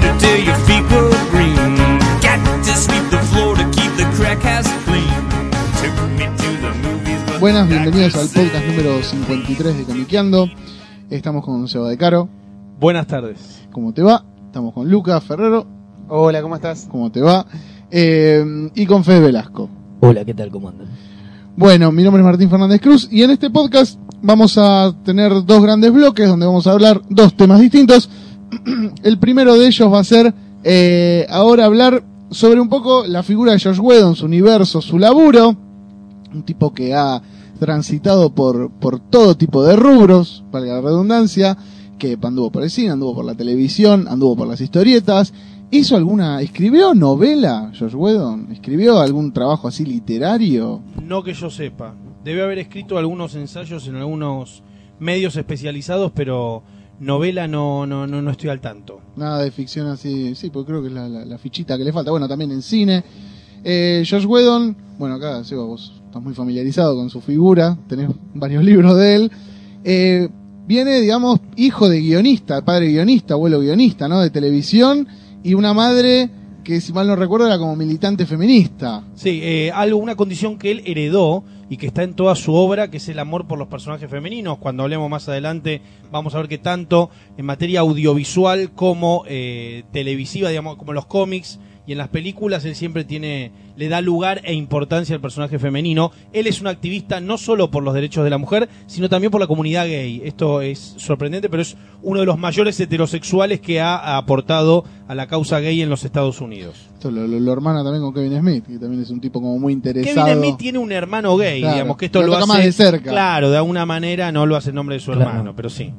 Mashed potato till your feet go green. Got to sweep the floor to keep the crack ass clean. Took me to the movies. but Buenas, bienvenidos al podcast número 53 de Comiqueando. Estamos con Seba de Caro. Buenas tardes. ¿Cómo te va? Estamos con Lucas Ferrero. Hola, ¿cómo estás? ¿Cómo te va? Eh, y con Fede Velasco. Hola, ¿qué tal? ¿Cómo andan? Bueno, mi nombre es Martín Fernández Cruz y en este podcast vamos a tener dos grandes bloques donde vamos a hablar dos temas distintos. El primero de ellos va a ser eh, ahora hablar sobre un poco la figura de Josh Whedon, su universo, su laburo. Un tipo que ha transitado por, por todo tipo de rubros, valga la redundancia, que anduvo por el cine, anduvo por la televisión, anduvo por las historietas. ¿Hizo alguna, escribió novela Josh Whedon? ¿Escribió algún trabajo así literario? No que yo sepa. Debe haber escrito algunos ensayos en algunos medios especializados, pero novela no, no, no, no estoy al tanto. Nada de ficción así, sí, porque creo que es la, la- la fichita que le falta. Bueno, también en cine. Eh, Josh Whedon, bueno, acá, Seba, vos estás muy familiarizado con su figura, tenés varios libros de él. Eh, viene, digamos, hijo de guionista, padre guionista, abuelo guionista, ¿no? De televisión, y una madre que, si mal no recuerdo, era como militante feminista. Sí, eh, algo, una condición que él heredó y que está en toda su obra, que es el amor por los personajes femeninos. Cuando hablemos más adelante, vamos a ver que tanto en materia audiovisual como eh, televisiva, digamos, como los cómics y en las películas, él siempre tiene, le da lugar e importancia al personaje femenino. Él es un activista no solo por los derechos de la mujer, sino también por la comunidad gay. Esto es sorprendente, pero es uno de los mayores heterosexuales que ha aportado a la causa gay en los Estados Unidos. Esto lo, lo- lo hermana también con Kevin Smith, que también es un tipo como muy interesado. Kevin Smith tiene un hermano gay, Claro, digamos que esto lo lo, hace más de cerca. Claro, de alguna manera no lo hace en nombre de su Claro. hermano, pero sí.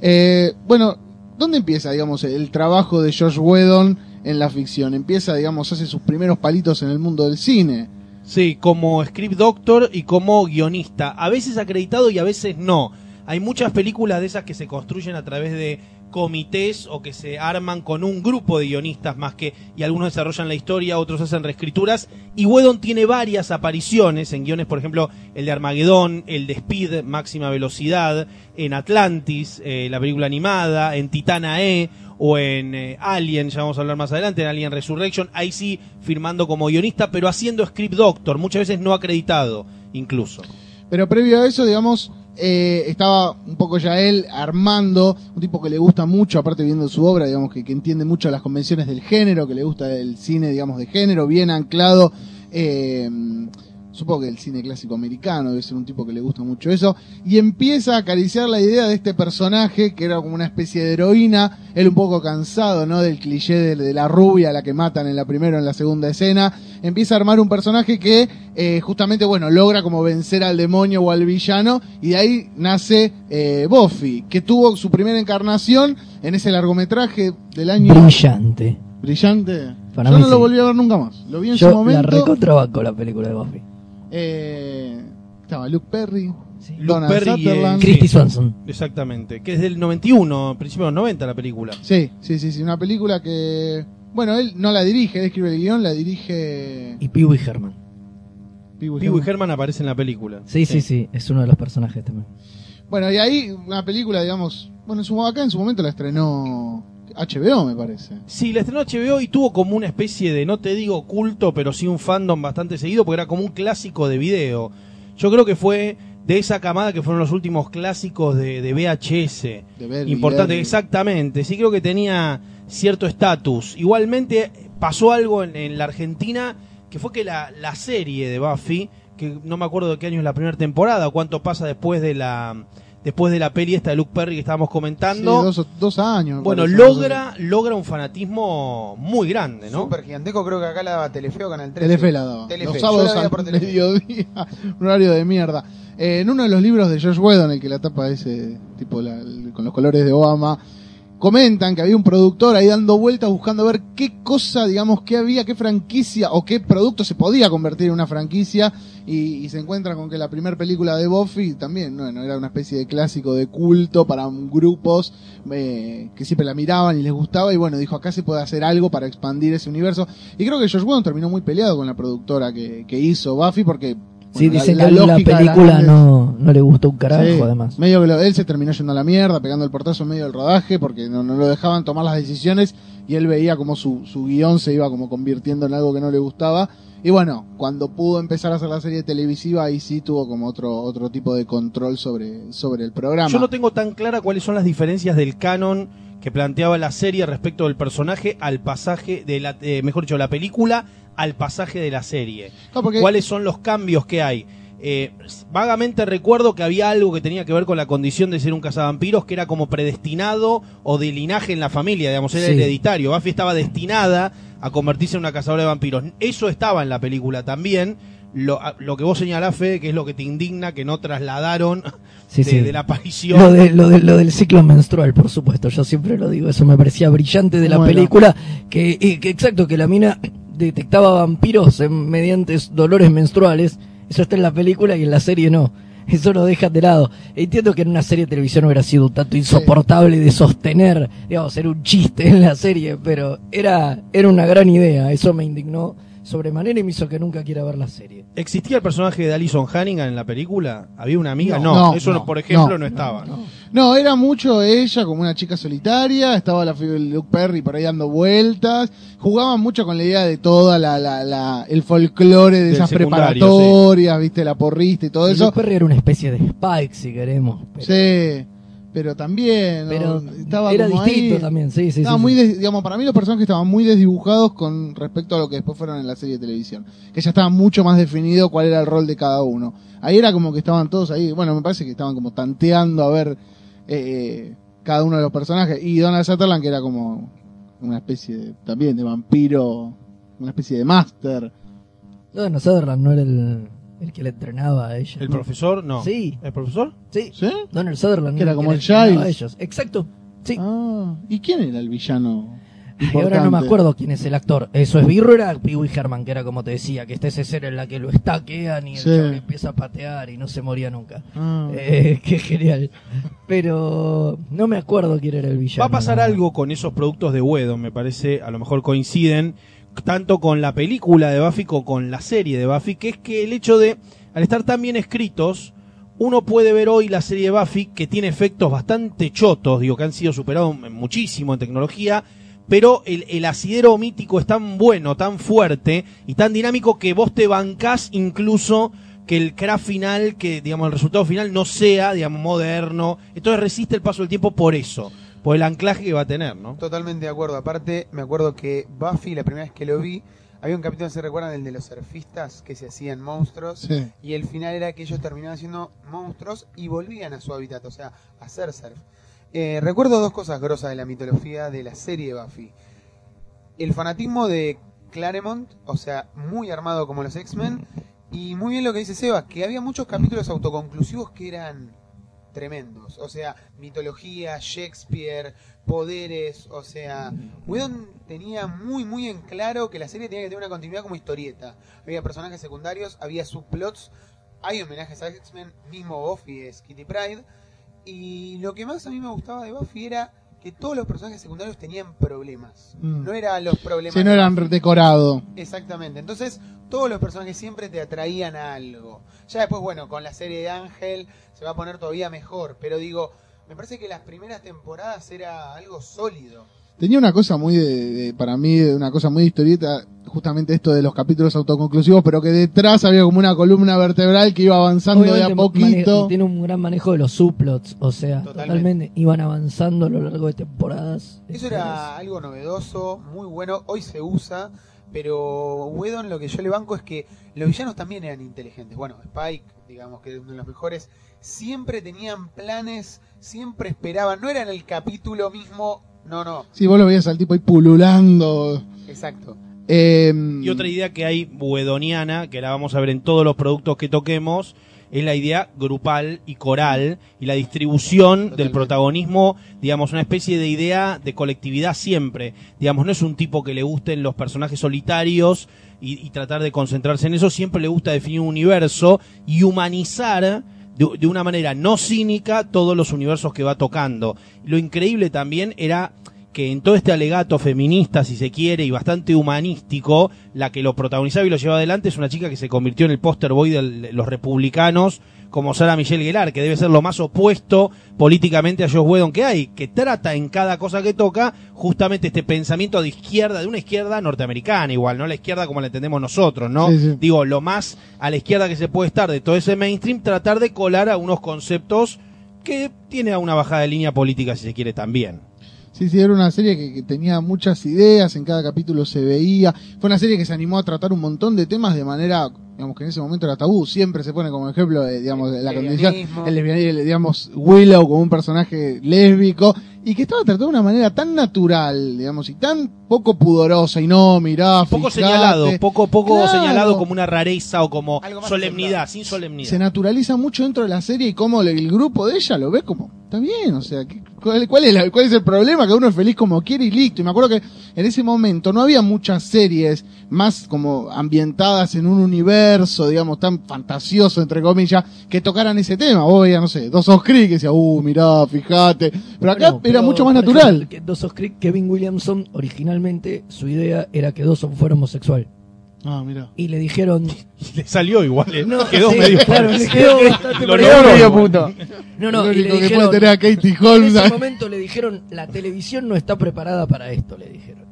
Eh, bueno, ¿dónde empieza, digamos, el trabajo de Josh Whedon en la ficción? Empieza, digamos, hace sus primeros palitos en el mundo del cine. Sí, como script doctor y como guionista, a veces acreditado y a veces no. Hay muchas películas de esas que se construyen a través de comités o que se arman con un grupo de guionistas más que y algunos desarrollan la historia, otros hacen reescrituras y Whedon tiene varias apariciones en guiones, por ejemplo, el de Armagedón, el de Speed, máxima velocidad, en Atlantis, eh, la película animada, en Titana E o en eh, Alien, ya vamos a hablar más adelante, en Alien Resurrection, ahí sí firmando como guionista, pero haciendo script doctor, muchas veces no acreditado incluso. Pero previo a eso, digamos, eh, estaba un poco ya él armando, un tipo que le gusta mucho, aparte viendo su obra, digamos, que, que entiende mucho las convenciones del género, que le gusta el cine, digamos, de género, bien anclado. eh, supongo que el cine clásico americano debe ser un tipo que le gusta mucho eso, y empieza a acariciar la idea de este personaje que era como una especie de heroína, él un poco cansado, ¿no? Del cliché de, de la rubia, a la que matan en la primera o en la segunda escena, empieza a armar un personaje que eh, justamente, bueno, logra como vencer al demonio o al villano, y de ahí nace eh, Buffy, que tuvo su primera encarnación en ese largometraje del año Brillante. brillante. Para Yo no lo volví a ver nunca más, lo vi en su Yo la momento. recontrabanco la película de Buffy. Eh, estaba Luke Perry, Sí. Luke Perry, eh. Christy Swanson. Exactamente, que es del 91, principio de los 90 la película. Sí, sí, sí, sí, una película que, bueno, él no la dirige, él escribe el guion, la dirige Y Pee Wee Herman. Pee Wee Pee Wee Herman. Herman aparece en la película. Sí, sí, sí, es uno de los personajes también. Bueno, y ahí una película, digamos, bueno, en su, acá en su momento la estrenó HBO, me parece. Sí, la estrenó HBO y tuvo como una especie de, no te digo culto, pero sí un fandom bastante seguido, porque era como un clásico de video. Yo creo que fue de esa camada que fueron los últimos clásicos de, de VHS. De ver, Importante, exactamente. Sí creo que tenía cierto estatus. Igualmente pasó algo en, en la Argentina que fue que la, la serie de Buffy, que no me acuerdo de qué año es la primera temporada, o cuánto pasa después de la después de la peli esta de Luke Perry que estábamos Sí, comentando. dos, dos años. bueno, parece, logra logra un fanatismo muy grande, ¿no? Super giganteco, creo que acá la daba Telefeo Canal 13. Telefe la daba. Telefe. Los la sábados al por Telefe. mediodía, un horario de mierda. Eh, en uno de los libros de Josh Whedon, el que la tapa ese tipo la- el- con los colores de Obama, comentan que había un productor ahí dando vueltas buscando ver qué cosa, digamos, qué había, qué franquicia o qué producto se podía convertir en una franquicia y, se encuentra con que la primera película de Buffy también, bueno, era una especie de clásico de culto para grupos eh, que siempre la miraban y les gustaba y bueno, dijo acá se puede hacer algo para expandir ese universo y creo que Josh Whedon terminó muy peleado con la productora que hizo Buffy porque Sí, bueno, dicen que la, las película no, no le gustó un carajo, Sí, además. Medio que lo- él se terminó yendo a la mierda, pegando el portazo en medio del rodaje, porque no, no lo dejaban tomar las decisiones y él veía como su, su guion se iba como convirtiendo en algo que no le gustaba. Y bueno, cuando pudo empezar a hacer la serie televisiva, ahí sí tuvo como otro, otro tipo de control sobre, sobre el programa. Yo no tengo tan clara cuáles son las diferencias del canon que planteaba la serie respecto del personaje al pasaje de la, eh, mejor dicho, la película al pasaje de la serie. No, porque- ¿Cuáles son los cambios que hay? Eh, vagamente recuerdo que había algo que tenía que ver con la condición de ser un cazavampiros que era como predestinado o de linaje en la familia, digamos, era Sí. hereditario. Buffy estaba destinada a convertirse en una cazadora de vampiros. Eso estaba en la película también. Lo, lo que vos señalás, Fede, que es lo que te indigna, que no trasladaron Sí, de, sí. de la aparición. Lo, de, lo, de- lo del ciclo menstrual, por supuesto, yo siempre lo digo, eso me parecía brillante de la Bueno. película, que, y que exacto, que la mina detectaba vampiros en- mediante dolores menstruales, eso está en la película y en la serie no, eso lo dejan de lado. Entiendo que en una serie de televisión hubiera sido un tanto insoportable de sostener, digamos, era un chiste en la serie, pero era, era una gran idea, eso me indignó sobremanera y me hizo que nunca quiera ver la serie. ¿Existía el personaje de Alison Hannigan en la película? ¿Había una amiga? No, No, eso, no, por ejemplo, no, no, estaba. ¿no? No, era mucho ella como una chica solitaria, estaba la Luke Perry por ahí dando vueltas, jugaban mucho con la idea de toda la, la, la- el folclore de Del esas preparatorias, viste, la porrista y todo Y eso. Luke Perry era una especie de Spike, si queremos. pero- Sí, pero también estaba era como distinto ahí. también, sí, sí. Estaba sí, muy, sí. des- digamos, para mí los personajes estaban muy desdibujados con respecto a lo que después fueron en la serie de televisión. Que ya estaba mucho más definido cuál era el rol de cada uno. Ahí era como que estaban todos ahí, bueno, me parece que estaban como tanteando a ver eh, cada uno de los personajes. Y Donald Sutherland que era como una especie de, también de vampiro, una especie de máster. No, Sutherland no era el, el que le entrenaba a ella. ¿El ¿no? profesor? No. Sí. ¿El profesor? Sí. ¿Sí? Donald Sutherland Que era el como el Giles. a ellos. Exacto. Sí. Ah, ¿y quién era el villano? Ay, ahora no me acuerdo quién es el actor. Eso es Birro era Pee Wee Herman, que era como te decía, que está esa escena en la que lo estaquean y el Sí. chabón empieza a patear y no se moría nunca. Ah. Eh, qué genial. Pero no me acuerdo quién era el villano. Va a pasar no. algo con esos productos de Whedon, me parece, a lo mejor coinciden tanto con la película de Buffy como con la serie de Buffy, que es que el hecho de, al estar tan bien escritos, uno puede ver hoy la serie de Buffy que tiene efectos bastante chotos, digo, que han sido superados muchísimo en tecnología, pero el, el asidero mítico es tan bueno, tan fuerte y tan dinámico que vos te bancás incluso que el craft final, que digamos el resultado final no sea, digamos, moderno. Entonces resiste el paso del tiempo por eso, por el anclaje que va a tener, ¿no? Totalmente de acuerdo. Aparte, me acuerdo que Buffy, la primera vez que lo vi, había un capítulo, ¿se recuerdan? El de los surfistas que se hacían monstruos. Sí. Y el final era que ellos terminaban siendo monstruos y volvían a su hábitat, o sea, a hacer surf. Eh, recuerdo dos cosas grosas de la mitología de la serie Buffy. El fanatismo de Claremont, o sea, muy armado como los X-Men. Y muy bien lo que dice Seba, que había muchos capítulos autoconclusivos que eran tremendos. O sea, mitología, Shakespeare, poderes, o sea, Whedon tenía muy muy en claro que la serie tenía que tener una continuidad como historieta. Había personajes secundarios, había subplots, hay homenajes a X-Men, mismo Buffy es Kitty Pride. Y lo que más a mí me gustaba de Buffy era que todos los personajes secundarios tenían problemas. Mm. No eran los problemas. Si no eran Buffy. decorados. Exactamente. Entonces, todos los personajes siempre te atraían a algo. Ya después, bueno, con la serie de Ángel se va a poner todavía mejor. Pero digo, me parece que las primeras temporadas era algo sólido. Tenía una cosa muy de, de- para mí, una cosa muy de historieta, justamente esto de los capítulos autoconclusivos, pero que detrás había como una columna vertebral que iba avanzando de a poquito. tiene un gran manejo de los subplots, o sea, Totalmente. totalmente. iban avanzando a lo largo de temporadas. Eso era algo novedoso, muy bueno. Hoy se usa. Pero Whedon lo que yo le banco es que los villanos también eran inteligentes. Bueno, Spike, digamos que es uno de los mejores, siempre tenían planes, siempre esperaban. No era en el capítulo mismo. No, no, Sí, vos lo veías al tipo ahí pululando. exacto. Eh, Y otra idea que hay buedoniana, que la vamos a ver en todos los productos que toquemos, es la idea grupal y coral y la distribución del protagonismo, digamos, una especie de idea de colectividad siempre. Digamos, no es un tipo que le gusten los personajes solitarios y, y tratar de concentrarse en eso, siempre le gusta definir un universo y humanizar de una manera no cínica todos los universos que va tocando. Lo increíble también era que en todo este alegato feminista, si se quiere, y bastante humanístico, la que lo protagonizaba y lo llevaba adelante es una chica que se convirtió en el póster boy de los republicanos, como Sara Michelle Gellar, que debe ser lo más opuesto políticamente a Josh Whedon que hay, que trata en cada cosa que toca justamente este pensamiento de izquierda, de una izquierda norteamericana igual, no la izquierda como la entendemos nosotros, ¿no? Sí, sí. Digo, lo más a la izquierda que se puede estar de todo ese mainstream, tratar de colar a unos conceptos que tiene a una bajada de línea política, si se quiere, también. Sí, sí, era una serie que, que tenía muchas ideas, en cada capítulo se veía. Fue una serie que se animó a tratar un montón de temas de manera, digamos que en ese momento era tabú. Siempre se pone como ejemplo, eh, digamos, la condición, lesbianismo. el lesbianismo, digamos, Willow como un personaje lésbico, y que estaba tratado de una manera tan natural, digamos, y tan poco pudorosa, y no, mirá, Poco fijate. señalado, poco, poco Claro. señalado como una rareza o como solemnidad, sin solemnidad. se naturaliza mucho dentro de la serie y cómo el, el grupo de ella lo ve como, está bien, o sea, ¿qué- cuál, cuál es la- cuál es el problema? Que uno es feliz como quiere y listo. Y me acuerdo que en ese momento no había muchas series más como ambientadas en un universo, digamos, tan fantasioso, entre comillas, que tocaran ese tema. Vos veías, no sé, dos Creek que decía, uh, mirá, fíjate. Pero acá Bueno, era mucho más natural. ejemplo, que Dawson's Creek, Kevin Williamson, originalmente su idea era que Dawson fuera homosexual. Ah. Y le dijeron. Le salió igual, ¿eh? No, quedó sí, medio claro, le quedó bastante Lo logró medio puto. No, no, Lo y le único que dijeron. puede tener a Katie En Holmes. ese momento le dijeron: La televisión no está preparada para esto, le dijeron.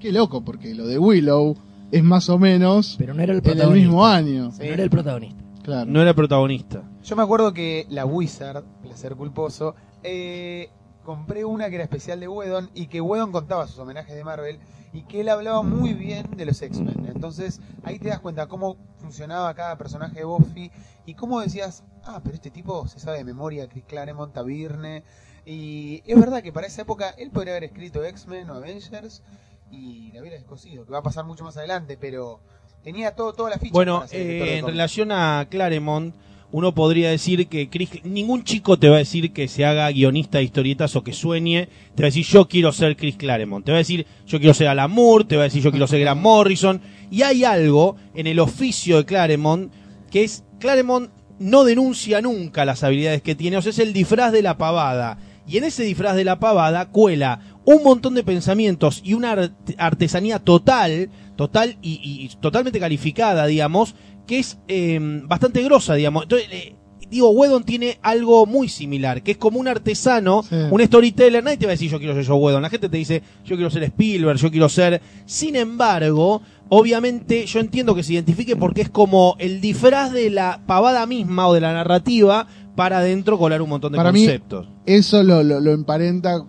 Qué loco, porque lo de Willow es más o menos Pero no era el en el protagonista. mismo año. No era el protagonista. Claro. No era protagonista. Yo me acuerdo que la Wizard, placer culposo, eh, compré una que era especial de Whedon y que Whedon contaba sus homenajes de Marvel y que él hablaba muy bien de los X-Men. Entonces ahí te das cuenta cómo funcionaba cada personaje de Buffy y cómo decías, ah, pero este tipo se sabe de memoria, Chris Claremont, Tabirne. Y es verdad que para esa época él podría haber escrito X-Men o Avengers y la hubiera descosido, que va a pasar mucho más adelante, pero tenía todo, toda la ficha. Bueno, eh, en relación a Claremont, uno podría decir que Chris, ningún chico te va a decir que se haga guionista de historietas o que sueñe, te va a decir yo quiero ser Chris Claremont, te va a decir yo quiero ser Alan Moore, te va a decir yo quiero ser Grant Morrison, y hay algo en el oficio de Claremont que es, Claremont no denuncia nunca las habilidades que tiene, o sea, es el disfraz de la pavada, y en ese disfraz de la pavada cuela un montón de pensamientos y una art- artesanía total, total y, y totalmente calificada, digamos, que es eh, bastante grosa, digamos. Entonces, eh, digo, Wedon tiene algo muy similar, que es como un artesano, Sí. un storyteller. Nadie te va a decir yo quiero ser yo Wedon. La gente te dice yo quiero ser Spielberg, yo quiero ser. Sin embargo, obviamente yo entiendo que se identifique porque es como el disfraz de la pavada misma o de la narrativa para adentro colar un montón de Para mí, conceptos. eso lo, lo, lo emparenta.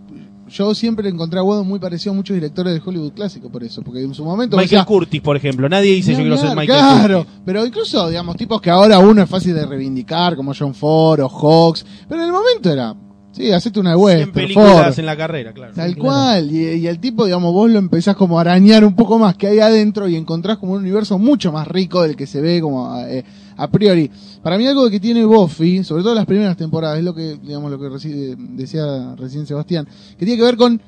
Yo siempre encontré a Whedon muy parecido a muchos directores de Hollywood clásico, por eso, porque en su momento. Michael decía, Curtis, por ejemplo. Nadie dice yo "Ni quiero ser hablar", Michael Claro, Curtis. pero incluso, digamos, tipos que ahora uno es fácil de reivindicar, como John Ford o Hawks, pero en el momento era, sí, hacete una 100 western, películas Ford. en la carrera, claro. Tal claro. cual, y, y el tipo, digamos, vos lo empezás como a arañar un poco más que hay adentro y encontrás como un universo mucho más rico del que se ve como eh, a priori. Para mí algo que tiene Buffy, sobre todo las primeras temporadas, es lo que, digamos, lo que reci- decía recién Sebastián, que tiene que ver con,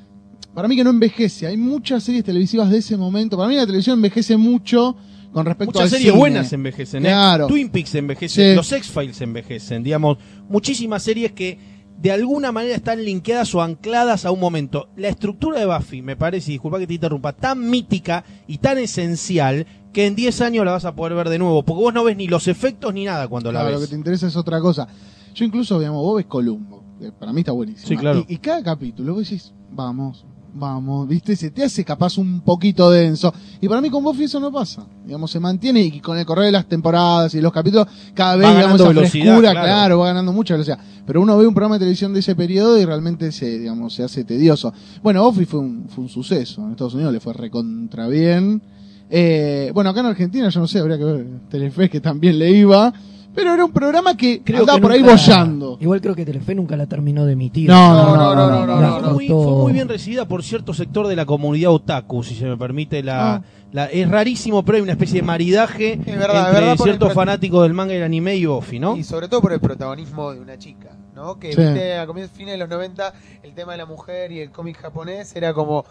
para mí que no envejece, hay muchas series televisivas de ese momento, para mí la televisión envejece mucho con respecto Muchas al series cine. buenas envejecen, ¿eh? Claro. Twin Peaks envejece, Sí. los X-Files envejecen, digamos, muchísimas series que de alguna manera están linkeadas o ancladas a un momento. La estructura de Buffy, me parece, y disculpa que te interrumpa, tan mítica y tan esencial que en 10 años la vas a poder ver de nuevo, porque vos no ves ni los efectos ni nada cuando la Claro, lo ves. que te interesa es otra cosa. Yo incluso, digamos, vos ves Columbo, que para mí está buenísimo. Sí, claro. Y, y cada capítulo vos decís, vamos, vamos, viste, se te hace capaz un poquito denso. Y para mí con Buffy eso no pasa. Digamos, se mantiene y con el correr de las temporadas y los capítulos, cada vez, Va digamos, esa velocidad, frescura, claro. claro. va ganando mucha velocidad. Pero uno ve un programa de televisión de ese periodo y realmente se, digamos, se hace tedioso. Bueno, Buffy fue un, fue un suceso. En Estados Unidos le fue recontra bien. Eh, bueno, acá en Argentina, yo no sé, habría que ver Telefe que también le iba. Pero era un programa que Creo andaba que por ahí nunca- bollando. Igual creo que Telefe nunca la terminó de emitir. No, no, no, no, no, La no, Fue muy, cortó. fue muy bien recibida por cierto sector de la comunidad otaku, si se me permite. La, Ah. la- es rarísimo, pero hay una especie de maridaje Es verdad, es entre verdad, ciertos fanáticos del manga y el anime y Buffy, ¿no? Y sobre todo por el protagonismo de una chica, ¿no? Que Sí. viste a comienzos fines de los 90 el tema de la mujer y el cómic japonés era como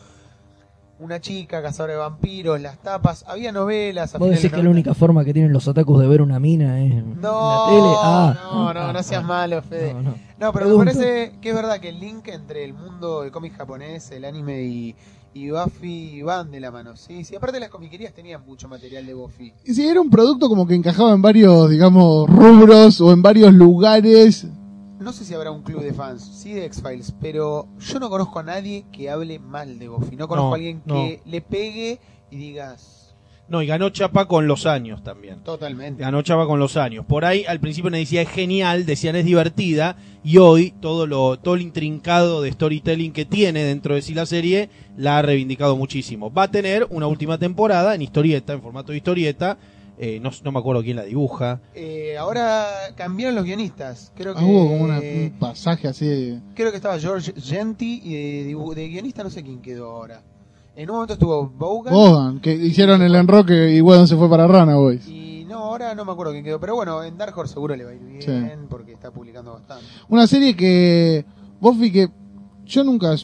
una chica cazadora de vampiros, las tapas, había novelas. a Vos decís que la 90. única forma que tienen los otakus de ver una mina es en No, la tele. Ah, no, no, ah, no seas ah. malo, Fede. No, no. No, pero Pregunto. me parece que es verdad que el link entre el mundo del cómic japonés, el anime y, y Buffy van de la mano, sí. Sí, aparte las comiquerías tenían mucho material de Buffy. Y sí, era un producto como que encajaba en varios, digamos, rubros o en varios lugares. No sé si habrá un club de fans, sí de X-Files, pero yo no conozco a nadie que hable mal de Buffy. No conozco No, a alguien que le pegue y digas No, y ganó chapa con los años también. totalmente. Ganó chapa con los años. Por ahí al principio me decía es genial, decían es divertida, y hoy todo lo, todo el intrincado de storytelling que tiene dentro de sí la serie la ha reivindicado muchísimo. Va a tener una última temporada en historieta, en formato de historieta. Eh, no, no me acuerdo quién la dibuja. Eh, ahora cambiaron los guionistas. Creo que Ah, hubo como una- un pasaje así de... creo que estaba George Genti y de, de guionista no sé quién quedó ahora. En un momento estuvo Bogan Bogan, que hicieron el enroque y Wedon se fue para Rana Boys. y no, ahora no me acuerdo quién quedó, pero bueno, en Dark Horse seguro le va a ir bien Sí. porque está publicando bastante. Una serie que Buffy que yo nunca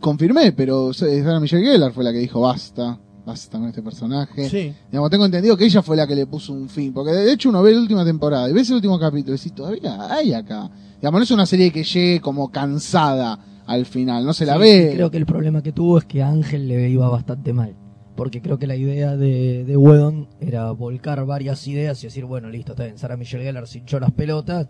confirmé, pero Sarah Michelle Gellar fue la que dijo basta, basta con este personaje. Sí. Digamos, tengo entendido que ella fue la que le puso un fin, porque de hecho uno ve la última temporada y ves el último capítulo y decís, todavía hay acá. Digamos, no es una serie que llegue como cansada al final, no se la Sí, ve. creo que el problema que tuvo es que a Ángel le iba bastante mal. Porque creo que la idea de, de Whedon era volcar varias ideas y decir, bueno, listo, está bien, Sarah Michelle Gellar hinchó las pelotas.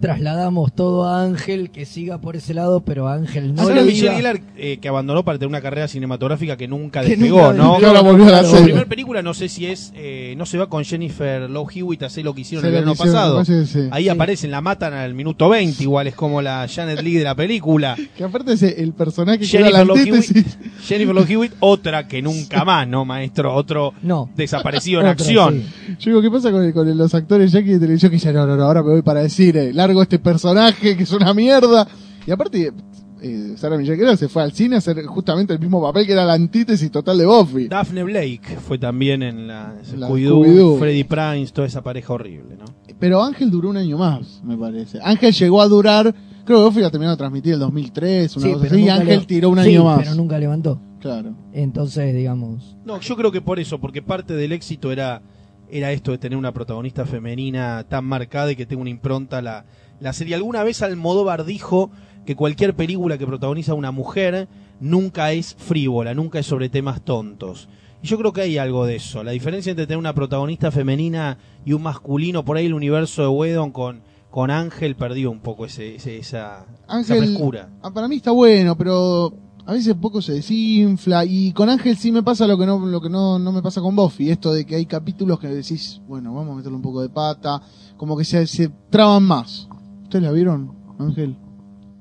Trasladamos todo a Ángel, que siga por ese lado, pero Ángel no le Michelle Gellar, eh, que abandonó para tener una carrera cinematográfica que nunca Que despegó, nunca ¿no? Ahora volvió a la Su primera película, no sé si es, eh, no se va con Jennifer Love Hewitt a hacer lo que hicieron Se el lo verano pasado. que sí. Ahí Sí. aparecen, la matan al minuto 20, igual es como la Janet Lee de la película. Que aparte es el personaje que era Jennifer la Love, antítesis. Hewitt, Jennifer Love Hewitt, otra que nunca más, ¿no, maestro? Otro No. desaparecido en Otra, acción. sí. Yo digo, ¿qué pasa con, con los actores Jackie de televisión que dicen, no, no, no, ahora me voy para decir, largo este personaje que es una mierda? Y aparte, eh, Sarah Michelle Gellar se fue al cine a hacer justamente el mismo papel que era la antítesis total de Buffy. Daphne Blake fue también en la, La Scooby-Doo, Scooby-Doo. Freddy Prince, toda esa pareja horrible, ¿no? Pero Ángel duró un año más, me parece. Ángel llegó a durar, creo que Buffy la terminó de transmitir en el 2003, una Sí, cosa pero así, y Ángel le- tiró un Sí, año más. pero nunca levantó. Claro. Entonces, digamos, No, yo creo que por eso, porque parte del éxito era, era esto de tener una protagonista femenina tan marcada y que tenga una impronta la, la serie. Alguna vez Almodóvar dijo que cualquier película que protagoniza una mujer nunca es frívola, nunca es sobre temas tontos. Y yo creo que hay algo de eso. La diferencia entre tener una protagonista femenina y un masculino, por ahí el universo de Wedon con, con Ángel perdió un poco ese, ese- esa, esa Ángel, frescura. ah, para mí está bueno, pero a veces poco se desinfla. Y con Ángel sí me pasa lo que no, lo que no, no me pasa con Buffy. Esto de que hay capítulos que decís, bueno, vamos a meterle un poco de pata. Como que se, se traban más. ¿Ustedes la vieron, Ángel?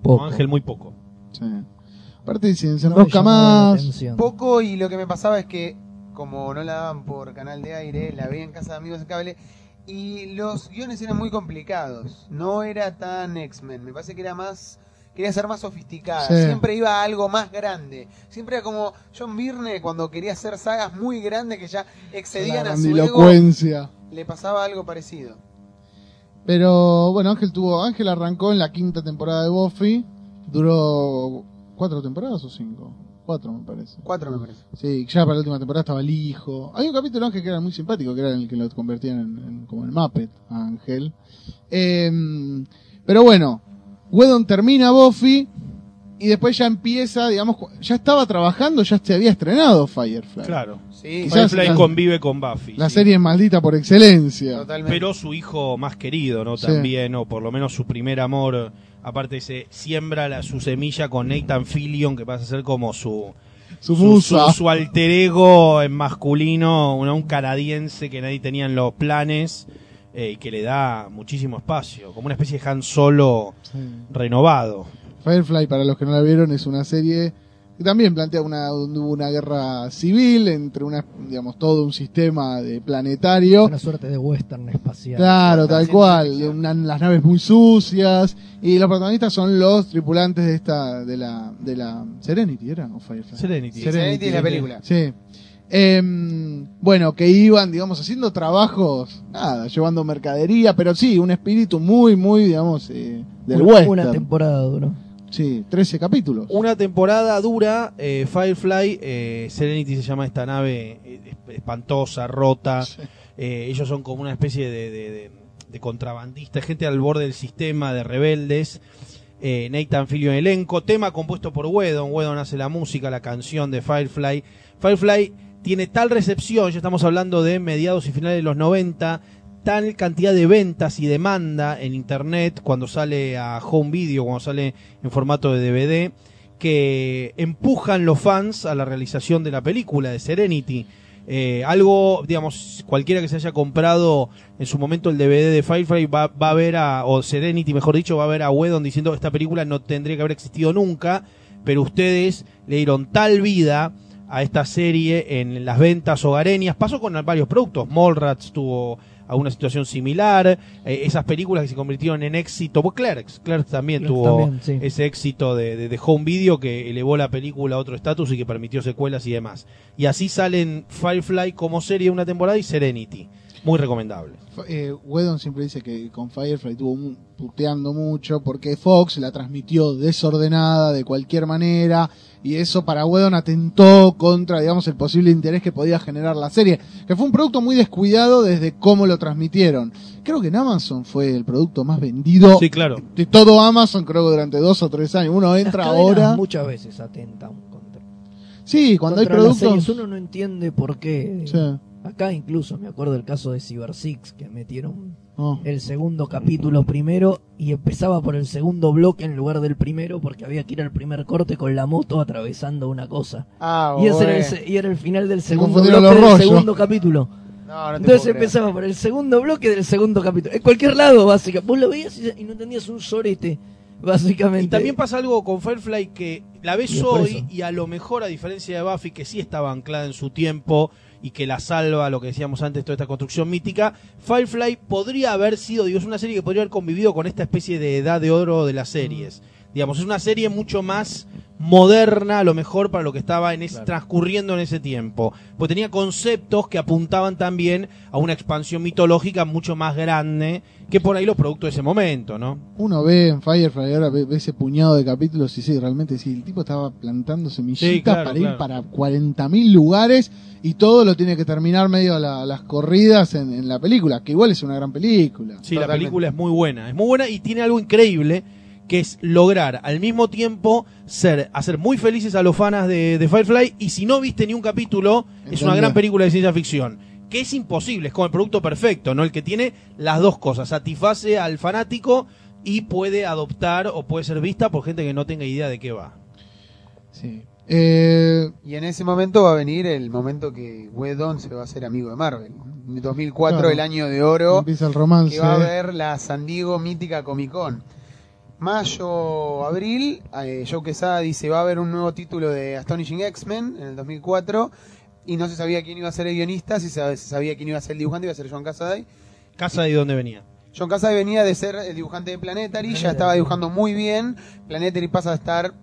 poco. Con Ángel muy poco. Sí. Aparte se, se No enrosca la más. Poco y lo que me pasaba es que como no la daban por canal de aire, la veía en casa de amigos de cable y los guiones eran muy complicados. No era tan X-Men, me parece que era más quería ser más sofisticada, Sí. siempre iba a algo más grande. Siempre era como John Byrne cuando quería hacer sagas muy grandes que ya excedían La a su ego, le pasaba algo parecido. Pero bueno, Ángel tuvo, Ángel arrancó en la quinta temporada de Buffy, duró cuatro temporadas o cinco, cuatro me parece. Cuatro me parece. Sí, ya para la última temporada estaba el hijo. Hay un capítulo de Ángel que era muy simpático, que era el que lo convertían en, en- como el Muppet a Ángel. Em, pero bueno, Wedon termina Buffy y después ya empieza, digamos, ya estaba trabajando, ya se había estrenado Firefly. Claro. Sí, Quizás- Firefly la- convive con Buffy. La sí. serie es maldita por excelencia. totalmente. pero su hijo más querido, ¿no? Sí. También, o por lo menos su primer amor, aparte se siembra la, su semilla con Nathan Fillion, que pasa a ser como su, Su su, musa. su- su alter ego en masculino, una- un canadiense que nadie tenía en los planes, eh, y que le da muchísimo espacio, como una especie de Han Solo Sí. renovado. Firefly, para los que no la vieron, es una serie que también plantea una, una guerra civil entre una, digamos, todo un sistema de planetario. Una suerte de western espacial. Claro, tal cual, una- las naves muy sucias y los protagonistas son los tripulantes de esta de la de la Serenity, ¿era? O Firefly. Serenity. Serenity es la película. Sí. Em, bueno, que iban, digamos, haciendo trabajos, nada, llevando mercadería, pero sí, un espíritu muy, muy, digamos, eh, del una, western. una temporada duró. Sí, 13 capítulos. Una temporada dura, eh, Firefly, eh, Serenity se llama esta nave eh, espantosa, rota. Eh, ellos son como una especie de, de, de- de contrabandistas, gente al borde del sistema, de rebeldes. Eh, Nathan Fillion elenco, tema compuesto por Wedon. Wedon hace la música, la canción de Firefly. Firefly tiene tal recepción, ya estamos hablando de mediados y finales de los 90, tal cantidad de ventas y demanda en internet cuando sale a home video, cuando sale en formato de DVD, que empujan los fans a la realización de la película de Serenity. Eh, algo, digamos, cualquiera que se haya comprado en su momento el DVD de Firefly va, va a ver a, o Serenity, mejor dicho, va a ver a Wedon diciendo esta película no tendría que haber existido nunca, pero ustedes le dieron tal vida a esta serie en las ventas hogareñas. Pasó con varios productos. Mallrats tuvo alguna situación similar. Eh, esas películas que se convirtieron en éxito. Pues Clerks, Clerks también Clerks tuvo también, sí. ese éxito de, de- de home video que elevó la película a otro estatus y que permitió secuelas y demás. Y así salen Firefly como serie una temporada y Serenity. Muy recomendable. Eh, Whedon siempre dice que con Firefly estuvo puteando mucho porque Fox la transmitió desordenada de cualquier manera y eso para Whedon atentó contra, digamos, el posible interés que podía generar la serie, que fue un producto muy descuidado desde cómo lo transmitieron. Creo que en Amazon fue el producto más vendido Sí, claro. de todo Amazon, creo que durante dos o tres años. Uno entra ahora. muchas veces atentan contra, Sí, cuando hay contra productos. series. Uno no entiende por qué. Sí. Acá incluso me acuerdo del caso de Cyber Six, que metieron Oh. el segundo capítulo primero y empezaba por el segundo bloque en lugar del primero porque había que ir al primer corte con la moto atravesando una cosa. Ah, Y ese era el, y era el final del segundo bloque del segundo capítulo. No, no Entonces empezaba por el segundo bloque del segundo capítulo. En cualquier lado, básicamente. Vos lo veías y, no entendías un sorete, básicamente. Y también pasa algo con Firefly que la ves Y hoy y a lo mejor a diferencia de Buffy que sí estaba anclada en su tiempo y que la salva, lo que decíamos antes, toda esta construcción mítica, Firefly podría haber sido, digo, es una serie que podría haber convivido con esta especie de edad de oro de las series. Digamos, es una serie mucho más moderna, a lo mejor, para lo que estaba en ese- transcurriendo en ese tiempo. Pues tenía conceptos que apuntaban también a una expansión mitológica mucho más grande que por ahí los productos de ese momento, ¿no? Uno ve en Firefly ahora ve, ve ese puñado de capítulos y sí, realmente sí, el tipo estaba plantando semillitas Sí, claro, para ir claro. para 40.000 lugares y todo lo tiene que terminar medio a la- las corridas en, en la película, que igual es una gran película. Sí, la película es muy buena. Es muy buena y tiene algo increíble que es lograr al mismo tiempo ser hacer muy felices a los fanas de, de Firefly y si no viste ni un capítulo es una gran película de ciencia ficción que es imposible es como el producto perfecto no el que tiene las dos cosas satisface al fanático y puede adoptar o puede ser vista por gente que no tenga idea de qué va Sí. Eh, Y en ese momento va a venir el momento que Whedon se va a hacer amigo de Marvel. En 2004, Claro. el año de oro, empieza el romance. que va a haber la San Diego Mítica Comic Con. Mayo, abril, eh, Joe Quesada dice va a haber un nuevo título de Astonishing X-Men en el 2004 y no se sabía quién iba a ser el guionista, si se sabía quién iba a ser el dibujante, iba a ser John Cassaday. casa de dónde venía John Cassaday venía de ser el dibujante de Planetary, ya estaba dibujando muy bien. Planetary pasa a estar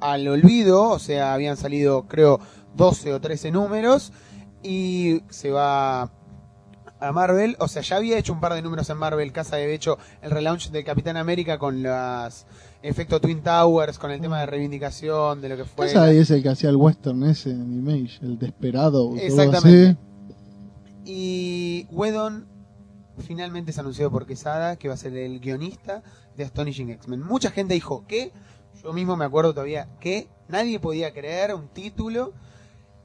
al olvido, o sea, habían salido creo 12 o 13 números y se va a Marvel, o sea, ya había hecho un par de números en Marvel, Casa de hecho el relaunch de Capitán América con los efectos Twin Towers, con el tema de reivindicación de lo que fue. Casa es el que hacía el western ese en Image, el desesperado. Exactamente. Y Whedon finalmente se anunció por Quesada que va a ser el guionista de Astonishing X-Men. Mucha gente dijo que, yo mismo me acuerdo todavía, que nadie podía creer un título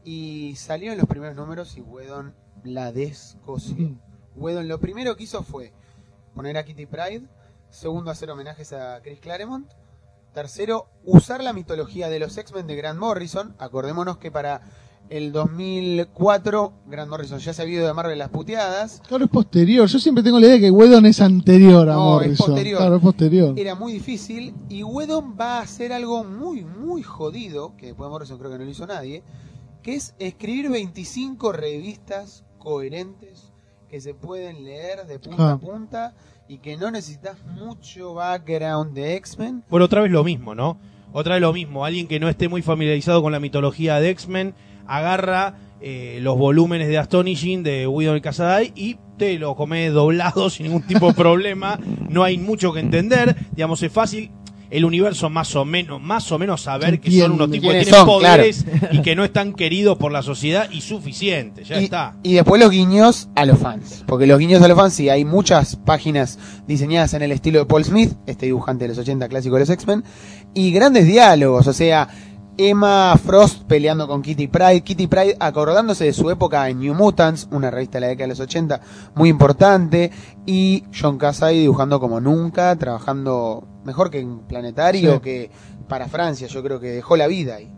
y salió en los primeros números y Whedon la descosió. Whedon lo primero que hizo fue poner a Kitty Pride, segundo hacer homenajes a Chris Claremont, tercero usar la mitología de los X-Men de Grant Morrison, acordémonos que para El 2004, Grant Morrison ya se había ido de Marvel las puteadas. Claro, es posterior. Yo siempre tengo la idea de que Whedon es anterior a No, es Morrison. posterior. Claro, es posterior. Era muy difícil y Whedon va a hacer algo muy, muy jodido, que después de Morrison creo que no lo hizo nadie, que es escribir 25 revistas coherentes que se pueden leer de punta Ah. a punta y que no necesitas mucho background de X-Men. Bueno, otra vez lo mismo, ¿no? Otra vez lo mismo. Alguien que no esté muy familiarizado con la mitología de X-Men agarra eh, los volúmenes de Astonishing de Whedon y Casaday y te lo come doblado sin ningún tipo de problema. No hay mucho que entender. Digamos, es fácil el universo más o menos, más o menos saber que son unos tipos que ¿Quiénes tienen son? poderes y que no están queridos por la sociedad y suficiente. Ya y, está. y después los guiños a los fans. Porque los guiños a los fans, sí, hay muchas páginas diseñadas en el estilo de Paul Smith, este dibujante de los 80 clásico de los X-Men, y grandes diálogos, o sea, Emma Frost peleando con Kitty Pride, Kitty Pride acordándose de su época en New Mutants, una revista de la década de los 80 muy importante, y John Casey dibujando como nunca, trabajando mejor que en Planetario, Sí. que para Francia, yo creo que dejó la vida ahí.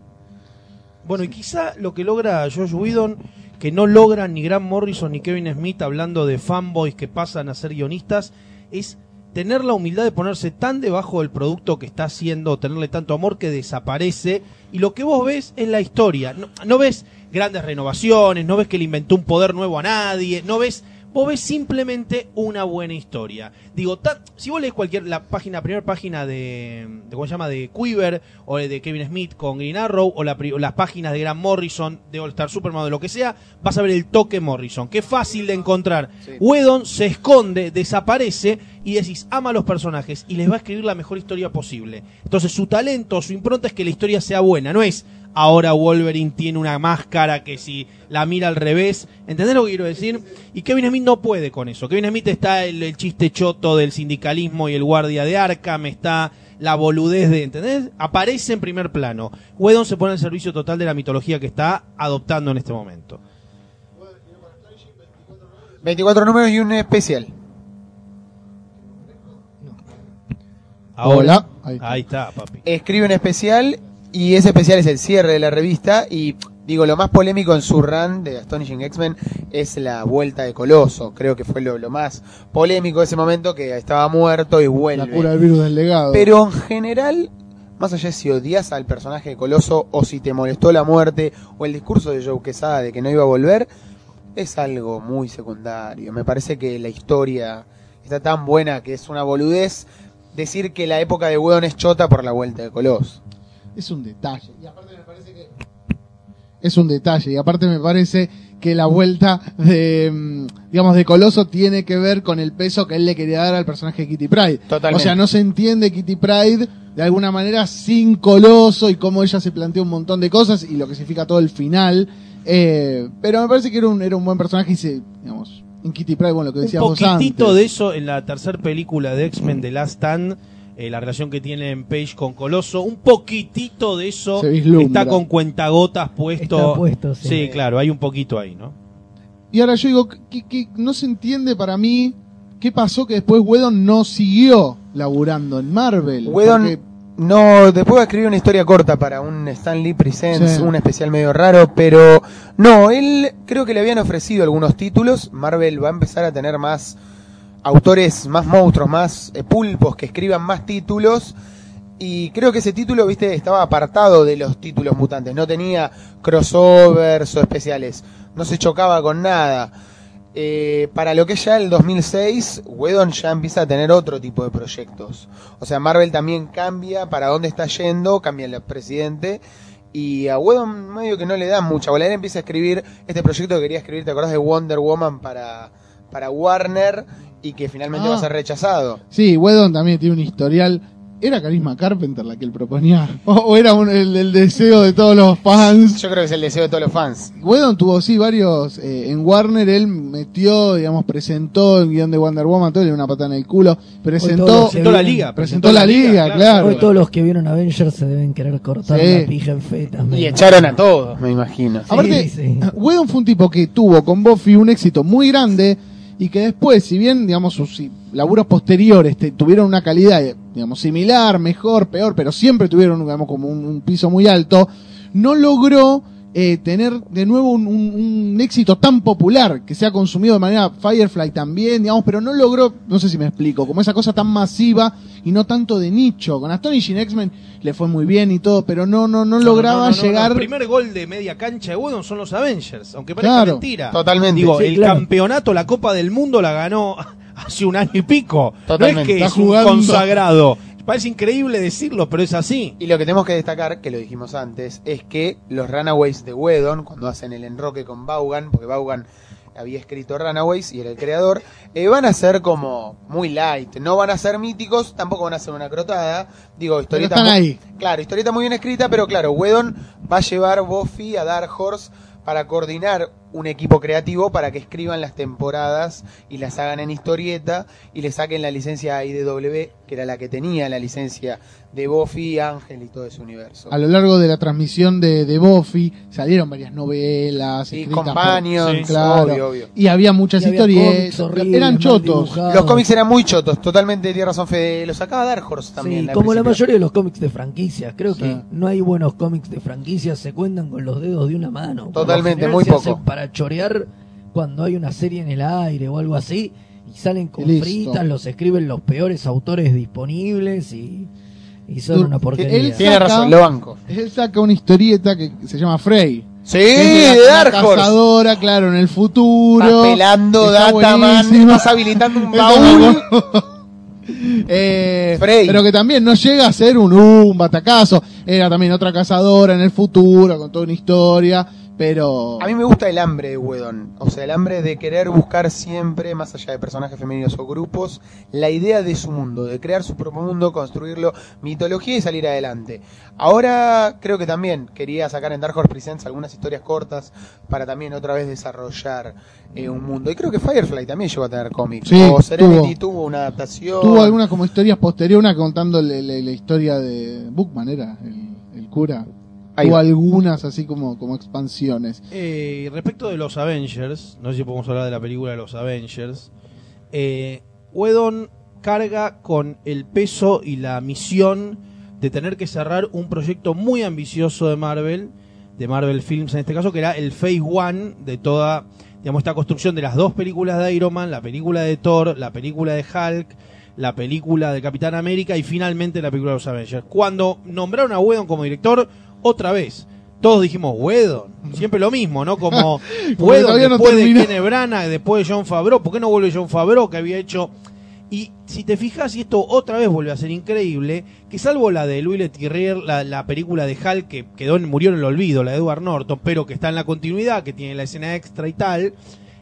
Bueno, y quizá lo que logra Josh Whedon, que no logran ni Grant Morrison ni Kevin Smith hablando de fanboys que pasan a ser guionistas, es tener la humildad de ponerse tan debajo del producto que está haciendo, tenerle tanto amor que desaparece, y lo que vos ves es la historia. No, no ves grandes renovaciones, no ves que le inventó un poder nuevo a nadie, no ves... Vos ves simplemente una buena historia. Digo, ta- si vos lees cualquier la página, primera página de, de ¿cómo se llama? de Quiver o de Kevin Smith con Green Arrow o, la pri- o las páginas de Grant Morrison, de All Star Superman o de lo que sea, vas a ver el toque Morrison, que es fácil de encontrar. Whedon se esconde, desaparece y decís, ama a los personajes y les va a escribir la mejor historia posible. Entonces su talento, su impronta es que la historia sea buena, no es ahora Wolverine tiene una máscara que si la mira al revés, ¿entendés lo que quiero decir? Y Kevin Smith no puede con eso. Kevin Smith está el, el chiste choto del sindicalismo y el guardia de Arkham, está la boludez de, ¿entendés? Aparece en primer plano. Whedon se pone al servicio total de la mitología que está adoptando en este momento. 24 números y un especial. Hola. Ahí está. Ahí está, papi. escribe un especial y ese especial es el cierre de la revista y digo lo más polémico en su run de Astonishing X-Men es la vuelta de Coloso. Creo que fue lo, lo más polémico de ese momento que estaba muerto y La vuelve cura del virus del legado. pero en general más allá de si odias al personaje de Coloso o si te molestó la muerte o el discurso de Joe Quesada de que no iba a volver es algo muy secundario. Me parece que la historia está tan buena que es una boludez decir que la época de Whedon es chota por la vuelta de Coloso Es un detalle. Y aparte me parece que. Es un detalle. Y aparte me parece que la vuelta de. mm, digamos, de Coloso tiene que ver con el peso que él le quería dar al personaje de Kitty Pride. Totalmente. O sea, no se entiende Kitty Pride de alguna manera sin Coloso y cómo ella se plantea un montón de cosas y lo que significa todo el final. Eh, pero me parece que era un, era un buen personaje y se. Digamos, en Kitty Pride, bueno, lo que Un decíamos poquitito antes. de eso en la tercera película de X-Men The Last Stand, eh, la relación que tiene en Page con Coloso, un poquitito de eso está con cuentagotas puesto. Está puesto, sí. sí, claro, hay un poquito ahí, ¿no? Y ahora yo digo que, que no se entiende para mí qué pasó que después Whedon no siguió laburando en Marvel. Whedon Porque- no, después va a escribir una historia corta para un Stan Lee Presents, Sí. un especial medio raro, pero no, él creo que le habían ofrecido algunos títulos. Marvel va a empezar a tener más autores, más monstruos, más eh, pulpos que escriban más títulos. Y creo que ese título, viste, estaba apartado de los títulos mutantes. No tenía crossovers o especiales. No se chocaba con nada. Eh, para lo que es ya el 2006, Whedon ya empieza a tener otro tipo de proyectos. O sea, Marvel también cambia para dónde está yendo, cambia el presidente. Y a Whedon medio que no le dan mucha bola. Él empieza a escribir este proyecto que quería escribir, ¿te acordás de Wonder Woman para, para Warner? Y que finalmente Ah. va a ser rechazado. Sí, Whedon también tiene un historial. ¿Era Carisma Carpenter la que él proponía? ¿O, o era un- el, el deseo de todos los fans? Yo creo que es el deseo de todos los fans. Whedon tuvo, sí, varios. eh, en Warner él metió, digamos, presentó el guion de Wonder Woman, todo le dio una patada en el culo. Presentó, los Presentó la liga. presentó la liga, claro. Hoy todos los que vieron Avengers se deben querer cortar Sí. la pija en fetas. Y imagino. echaron a todos, me imagino. Sí, Aparte, sí. Whedon fue un tipo que tuvo con Buffy un éxito muy grande y que después, si bien, digamos, sus laburos posteriores te- tuvieron una calidad, eh, digamos, similar, mejor, peor, pero siempre tuvieron, digamos, como un piso muy alto, no logró eh, tener de nuevo un, un- un éxito tan popular que se ha consumido de manera Firefly también, digamos, pero no logró, no sé si me explico, como esa cosa tan masiva y no tanto de nicho. Con Astonishing X-Men le fue muy bien y todo, pero no, no, no, No, lograba no, no, no, llegar. El primer gol de media cancha de Whedon son los Avengers, aunque parezca Claro. mentira. Totalmente. Digo, Sí, el claro. campeonato, la Copa del Mundo la ganó hace un año y pico. Totalmente. No es que Está es un jugando. consagrado. Parece increíble decirlo, pero es así. Y lo que tenemos que destacar, que lo dijimos antes, es que los Runaways de Whedon, cuando hacen el enroque con Vaughan, porque Vaughan había escrito Runaways y era el creador, eh, van a ser como muy light, no van a ser míticos, tampoco van a ser una crotada, digo, historieta están muy- ahí. Claro, historieta muy bien escrita, pero claro, Whedon va a llevar Buffy a Dark Horse para coordinar un equipo creativo para que escriban las temporadas y las hagan en historieta y le saquen la licencia IDW, que era la que tenía la licencia de Buffy, Ángel y todo ese universo. A lo largo de la transmisión de, de Buffy salieron varias novelas, Y escritas por- Companions, Sí, claro. obvio, obvio. Y había muchas Y había horribles, eran chotos. dibujados. Los cómics eran muy chotos, totalmente tiene razón Fede, los sacaba Dark Horse también. Sí, al como la mayoría de los cómics de franquicias. Creo Sí. que no hay buenos cómics de franquicias, se cuentan con los dedos de una mano. Totalmente, muy poco. para chorear cuando hay una serie en el aire o algo así. Y salen con listo. fritas, los escriben los peores autores disponibles y, y son una él porquería. Tiene saca- razón, lo banco. Él saca una historieta que se llama Frey. Sí, es de una- Horse. cazadora, claro, en el futuro. Estás pelando Está Dataman, buenísima. estás habilitando un baúl. Eh, Frey. pero que también no llega a ser un, un batacazo. Era también otra cazadora en el futuro, con toda una historia. Pero. A mí me gusta el hambre de Wedon, o sea, el hambre de querer buscar siempre, más allá de personajes femeninos o grupos, la idea de su mundo, de crear su propio mundo, construirlo, mitología y salir adelante. Ahora creo que también quería sacar en Dark Horse Presents algunas historias cortas para también otra vez desarrollar eh, un mundo. Y creo que Firefly también llegó a tener cómics. Sí, o Serenity tuvo. tuvo, una adaptación. Tuvo algunas como historias posteriores, una contando la, la- la historia de Bookman, era el, el cura. Ahí Tuvo va. algunas así como, como expansiones. Eh, respecto de los Avengers, no sé si podemos hablar de la película de los Avengers. Eh, Whedon carga con el peso y la misión de tener que cerrar un proyecto muy ambicioso de Marvel, de Marvel Films en este caso, que era el Phase One de toda digamos, esta construcción de las dos películas de Iron Man, la película de Thor, la película de Hulk, la película de Capitán América y finalmente la película de los Avengers. Cuando nombraron a Whedon como director, otra vez, todos dijimos Whedon, siempre lo mismo, ¿no? Como Whedon todavía no después de. Kenneth Branagh, después de John Favreau, ¿por qué no vuelve John Favreau que había hecho y si te fijas, y esto otra vez vuelve a ser increíble, que salvo la de Louis Leterrier, la, la película de Hulk que quedó murió en el olvido, la de Edward Norton, pero que está en la continuidad, que tiene la escena extra y tal,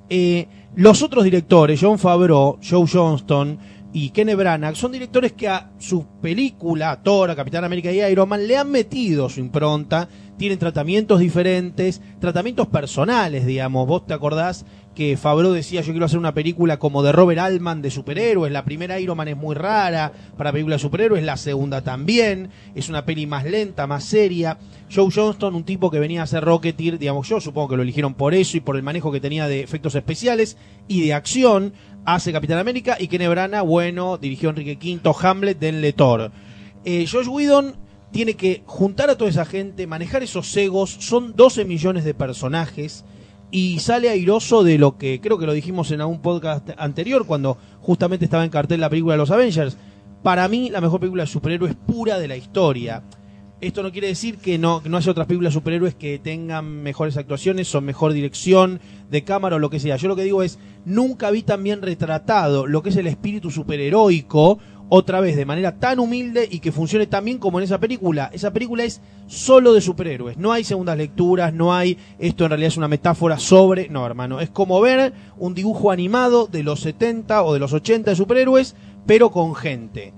eh, los otros directores, John Favreau, Joe Johnston y Kenneth Branagh, son directores que a su película, a Thor, Capitán América y Iron Man, le han metido su impronta, tienen tratamientos diferentes, tratamientos personales, digamos. Vos te acordás que Favreau decía yo quiero hacer una película como de Robert Altman de superhéroes, la primera Iron Man es muy rara para película de superhéroes, la segunda también, es una peli más lenta, más seria. Joe Johnston, un tipo que venía a hacer Rocketeer, digamos yo supongo que lo eligieron por eso y por el manejo que tenía de efectos especiales y de acción, hace Capitán América y Kenneth Branagh, bueno, dirigió Enrique V, Hamlet, denle Thor. Eh, Josh Whedon tiene que juntar a toda esa gente, manejar esos egos, son 12 millones de personajes y sale airoso de lo que creo que lo dijimos en algún podcast anterior cuando justamente estaba en cartel la película de los Avengers. Para mí la mejor película de superhéroes pura de la historia. Esto no quiere decir que no, que no haya otras películas de superhéroes que tengan mejores actuaciones o mejor dirección de cámara o lo que sea. Yo lo que digo es, nunca vi tan bien retratado lo que es el espíritu superheroico, otra vez de manera tan humilde y que funcione tan bien como en esa película. Esa película es solo de superhéroes. No hay segundas lecturas, no hay esto en realidad es una metáfora sobre... No, hermano, es como ver un dibujo animado de los 70 o de los 80 de superhéroes, pero con gente.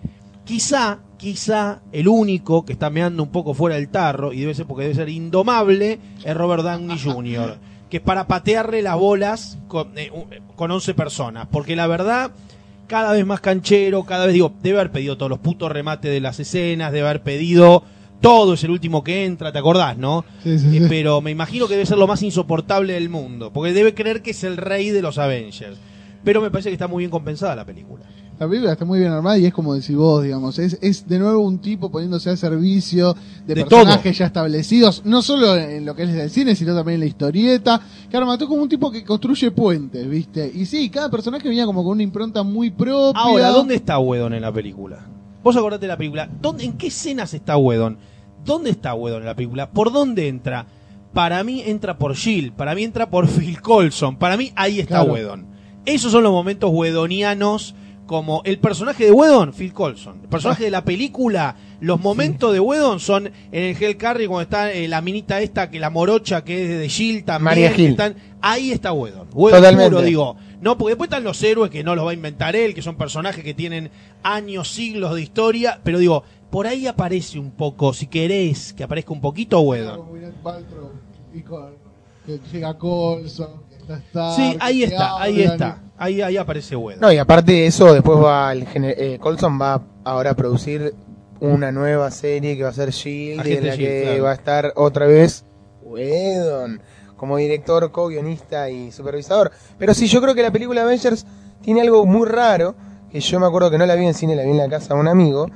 Quizá, quizá el único que está meando un poco fuera del tarro, y debe ser porque debe ser indomable, es Robert Downey Jr., que es para patearle las bolas con, eh, con 11 personas. Porque la verdad, cada vez más canchero, cada vez digo, debe haber pedido todos los putos remates de las escenas, debe haber pedido todo, es el último que entra, ¿te acordás, no? Sí, sí, Eh, sí. pero me imagino que debe ser lo más insoportable del mundo, porque debe creer que es el rey de los Avengers. Pero me parece que está muy bien compensada la película. La película está muy bien armada y es como decís vos, digamos, es, es de nuevo un tipo poniéndose al servicio de, De personajes todo. ya establecidos, no solo en lo que es del cine, sino también en la historieta, que arma todo como un tipo que construye puentes, ¿viste? Y sí, cada personaje venía como con una impronta muy propia. Ahora, ¿dónde está Wedon en la película? Vos acordate de la película. ¿Dónde, ¿En qué escenas está Wedon? ¿Dónde está Wedon en la película? ¿Por dónde entra? Para mí entra por Jill, para mí entra por Phil Colson, para mí ahí está Claro. Wedon. Esos son los momentos wedonianos como el personaje de Wedon, Phil Colson. El personaje de la película, los momentos de Wedon son en el Hell Carry cuando está eh, la minita esta, que la morocha que es de Jill también. María están- ahí está Wedon. Wedon Totalmente. puro, digo. No, porque después están los héroes que no los va a inventar él, que son personajes que tienen años, siglos de historia, pero digo, por ahí aparece un poco, si querés que aparezca un poquito Wedon. Que llega Colson, que está Stark, Sí, ahí está, ahí está. Ahí, ahí aparece Wedon. No, y aparte de eso, después va el eh, Colson va ahora a producir una nueva serie que va a ser Shield, en la Shield, que claro. va a estar otra vez Whedon como director, co-guionista y supervisador. Pero sí, yo creo que la película Avengers tiene algo muy raro, que yo me acuerdo que no la vi en cine, la vi en la casa de un amigo,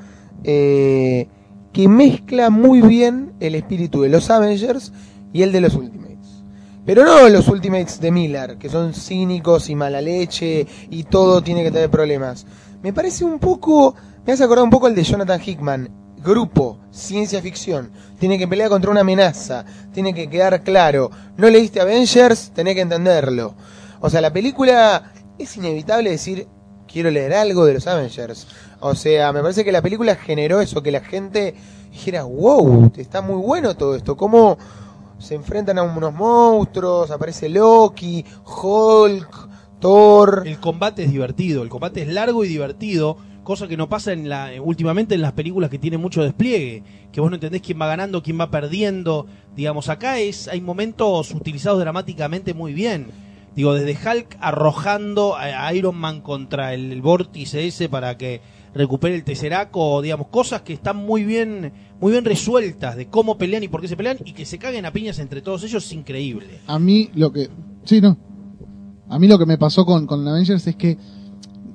eh, que mezcla muy bien el espíritu de los Avengers y el de los Ultimates. Pero no los Ultimates de Miller, que son cínicos y mala leche y todo tiene que tener problemas. Me parece un poco, me hace acordar un poco el de Jonathan Hickman. Grupo, ciencia ficción, tiene que pelear contra una amenaza, tiene que quedar claro. No leíste Avengers, tenés que entenderlo. O sea, la película es inevitable decir, quiero leer algo de los Avengers. O sea, me parece que la película generó eso, que la gente dijera, wow, está muy bueno todo esto. ¿Cómo se enfrentan a unos monstruos? Aparece Loki, Hulk, Thor. El combate es divertido, el combate es largo y divertido, cosa que no pasa en la, últimamente en las películas que tienen mucho despliegue, que vos no entendés quién va ganando, quién va perdiendo. Digamos, acá es, hay momentos utilizados dramáticamente muy bien. Digo, desde Hulk arrojando a Iron Man contra el, el vórtice ese para que recupere el teseraco, digamos, cosas que están muy bien, muy bien resueltas de cómo pelean y por qué se pelean y que se caguen a piñas entre todos ellos es increíble. A mí lo que. Sí, no. A mí lo que me pasó con, con Avengers es que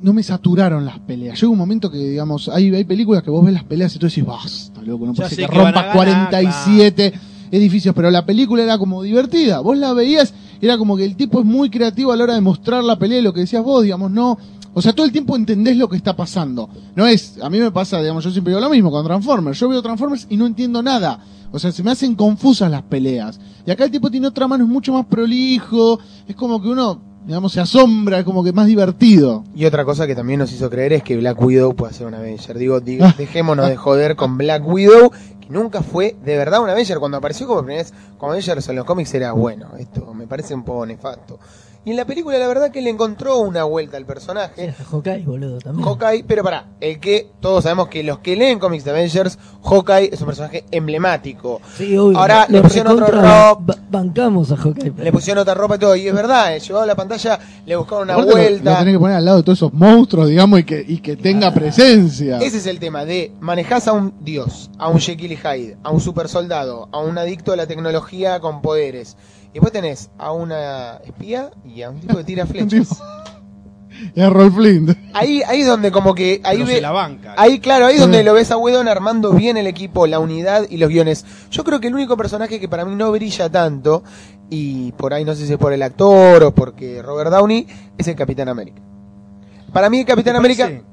no me saturaron las peleas. Llega un momento que, digamos, hay, hay películas que vos ves las peleas y tú decís, basta, loco, no puede ser que que rompas ganar, 47 edificios. Pero la película era como divertida. Vos la veías, era como que el tipo es muy creativo a la hora de mostrar la pelea y lo que decías vos, digamos, no. O sea, todo el tiempo entendés lo que está pasando. No es, a mí me pasa, digamos, yo siempre digo lo mismo con Transformers. Yo veo Transformers y no entiendo nada. O sea, se me hacen confusas las peleas. Y acá el tipo tiene otra mano, es mucho más prolijo. Es como que uno, digamos, se asombra, es como que más divertido. Y otra cosa que también nos hizo creer es que Black Widow puede ser un Avenger. Digo, di- Ah. dejémonos de joder con Black Widow, que nunca fue de verdad un Avenger. Cuando apareció como primera vez como Avengers en los cómics era bueno. Esto me parece un poco nefasto. Y en la película la verdad que le encontró una vuelta al personaje. Era Hawkeye, boludo, también. Hawkeye, pero para, el que todos sabemos que los que leen cómics de Avengers, Hawkeye es un personaje emblemático. Sí, obvio. Ahora le pusieron rock. ba- Bancamos a Hawkeye. Le pusieron otra ropa y todo, y es verdad, eh, llevado a la pantalla, le buscaron una Aparte lo- vuelta. Lo, tenés que poner al lado de todos esos monstruos, digamos, y que, y que tenga presencia. Ese es el tema de manejás a un dios, a un Jekyll y Hyde, a un super soldado, a un adicto a la tecnología con poderes. Y después tenés a una espía y a un tipo que tira flechas. Es Rolf Flint. Ahí, ahí es donde como que ahí Pero ve, se la banca. ahí claro, ahí es donde lo ves a Whedon armando bien el equipo, la unidad y los guiones. Yo creo que el único personaje que para mí no brilla tanto y por ahí no sé si es por el actor o porque Robert Downey es el Capitán América. Para mí el Capitán ¿Te América parece?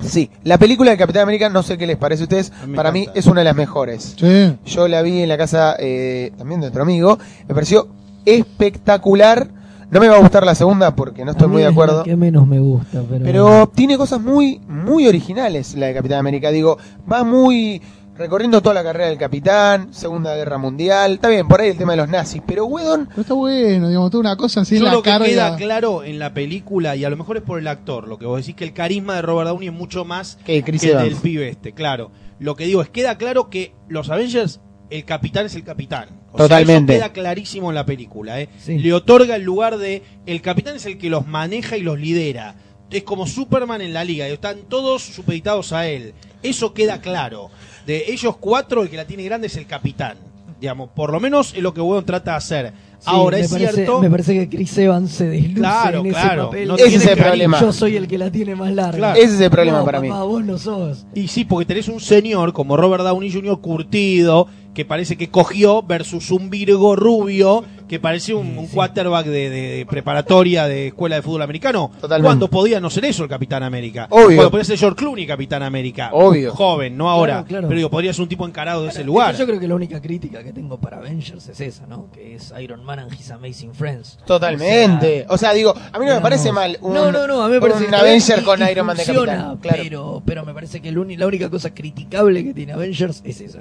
Sí, la película de Capitán América, no sé qué les parece a ustedes, A mí me para mí es una de las mejores. Sí. Yo la vi en la casa eh, también de otro amigo, me pareció espectacular. No me va a gustar la segunda porque no estoy A mí muy de es acuerdo. la que menos me gusta, pero. Pero tiene cosas muy, muy originales la de Capitán América. Digo, va muy recorriendo toda la carrera del Capitán, Segunda Guerra Mundial. Está bien, por ahí el tema de los nazis, pero Whedon Pero está bueno, digamos, toda una cosa así en Yo la lo que queda claro en la película, y a lo mejor es por el actor, lo que vos decís que el carisma de Robert Downey es mucho más que Chris que el Evans. del pibe este, claro. Lo que digo es, queda claro que los Avengers, el capitán es el capitán. O sea, Totalmente. eso queda clarísimo en la película, ¿eh? Sí. Le otorga el lugar de, el capitán es el que los maneja y los lidera. Es como Superman en la liga, y están todos supeditados a él. Eso queda claro. De ellos cuatro, el que la tiene grande es el capitán. digamos, por lo menos es lo que Whedon trata de hacer. Sí, Ahora es parece, cierto, Me parece que Chris Evans se desluce Claro, en ese claro, papel. no Ese es el problema. Yo soy el que la tiene más larga. Claro. Ese es el problema No, para mí. papá, vos no sos. Y sí, porque tenés un señor como Robert Downey Jr. curtido, que parece que cogió, versus un Virgo rubio, que parece un, un quarterback de, de- de preparatoria de escuela de fútbol americano. Totalmente. Cuando podía no ser eso el Capitán América. Obvio. Cuando podía ser George Clooney Capitán América. Obvio. Joven, no ahora. Claro, claro. Pero digo, podría ser un tipo encarado de ese lugar. Yo creo que la única crítica que tengo para Avengers es esa, ¿no? Que es Iron Man and His Amazing Friends. Totalmente. O sea, digo, a mí no me parece mal un, no, no, no, a mí me parece un Avenger con Iron Man de capitán. Claro. Pero, pero me parece que el la única cosa criticable que tiene Avengers es esa.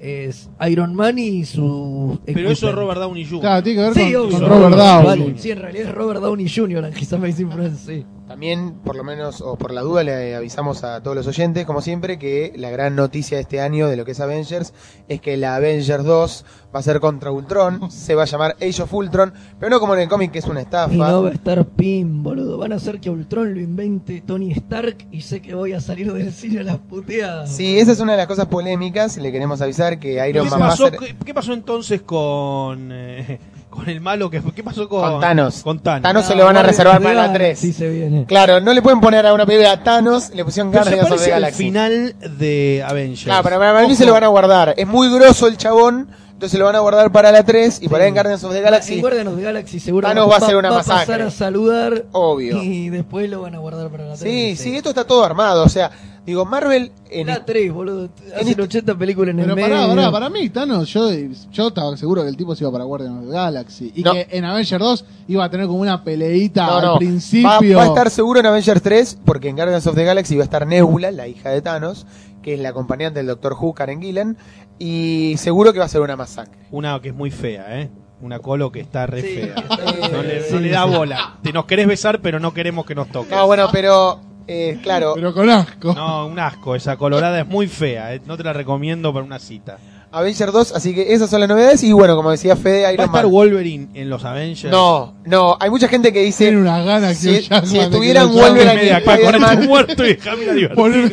Es Iron Man y su... Pero eso es. Robert Downey Jr. Claro, tiene que ver Sí, con, obvio, con Robert Vale, Downey. Sí, en realidad es Robert Downey Jr. en His Amazing Friends, sí. También, por lo menos, o por la duda, le avisamos a todos los oyentes, como siempre, que la gran noticia de este año de lo que es Avengers es que la Avengers 2 va a ser contra Ultron, se va a llamar Age of Ultron, pero no como en el cómic que es una estafa. Y no va a estar Pim, boludo. Van a hacer que Ultron lo invente Tony Stark y sé que voy a salir del cine a las puteadas. Sí, esa es una de las cosas polémicas, le queremos avisar que ¿Qué Iron Man va a pasó, ser... qué pasó entonces con, eh, con el malo? Que, ¿Qué pasó con, Con Thanos. Con Thanos. Thanos se lo van a reservar para la Galaxy 3. se viene. Claro, no le pueden poner a una película a Thanos, le pusieron Guardians of the Galaxy. final de Avengers. Claro, pero para mí se lo van a guardar. Es muy grosso el chabón, entonces lo van a guardar para la 3 y para en Guardians of the Galaxy. En Guardians of the Galaxy seguro Thanos va a hacer una pasar masacre. a saludar Obvio. y después lo van a guardar para la Sí, 3. sí, esto está todo armado. O sea, digo, Marvel en La 3, boludo. Hacen este- 80 películas en Pero el pará, medio. pará, para mí, Thanos, yo, yo estaba seguro que el tipo se iba para Guardians of the Galaxy. Y No. que en Avengers 2 iba a tener como una peleita No, al no. principio. Va, va a estar seguro en Avengers 3 porque en Guardians of the Galaxy va a estar Nebula, la hija de Thanos, que es la acompañante del Doctor Who, Karen Gillan, y seguro que va a ser una masacre. Una que es muy fea, ¿eh? Una colo que está re Sí, fea. bien. No le, Sí, no le da sí. bola. Te nos querés besar, pero no queremos que nos toques. No, bueno, pero eh, claro, Pero con asco. No, un asco. Esa colorada es muy fea. ¿eh? No te la recomiendo para una cita. Avengers 2, así que esas son las novedades. Y bueno, como decía Fede, ¿Va a Iron estar Man. Wolverine en los Avengers? No, no, hay mucha gente que dice. Tiene unas ganas que Si- si estuvieran lo Wolverine y Spider-Man- muerto y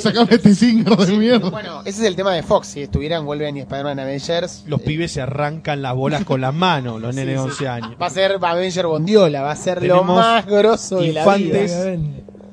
sacarme este de mierda. Bueno, ese es el tema de Fox. Si estuvieran Wolverine y Spider-Man en Avengers, Los pibes se arrancan las bolas con las manos, los nenes de 11 años. va a ser Avenger Bondiola, va a ser lo Tenemos más grosso de la vida.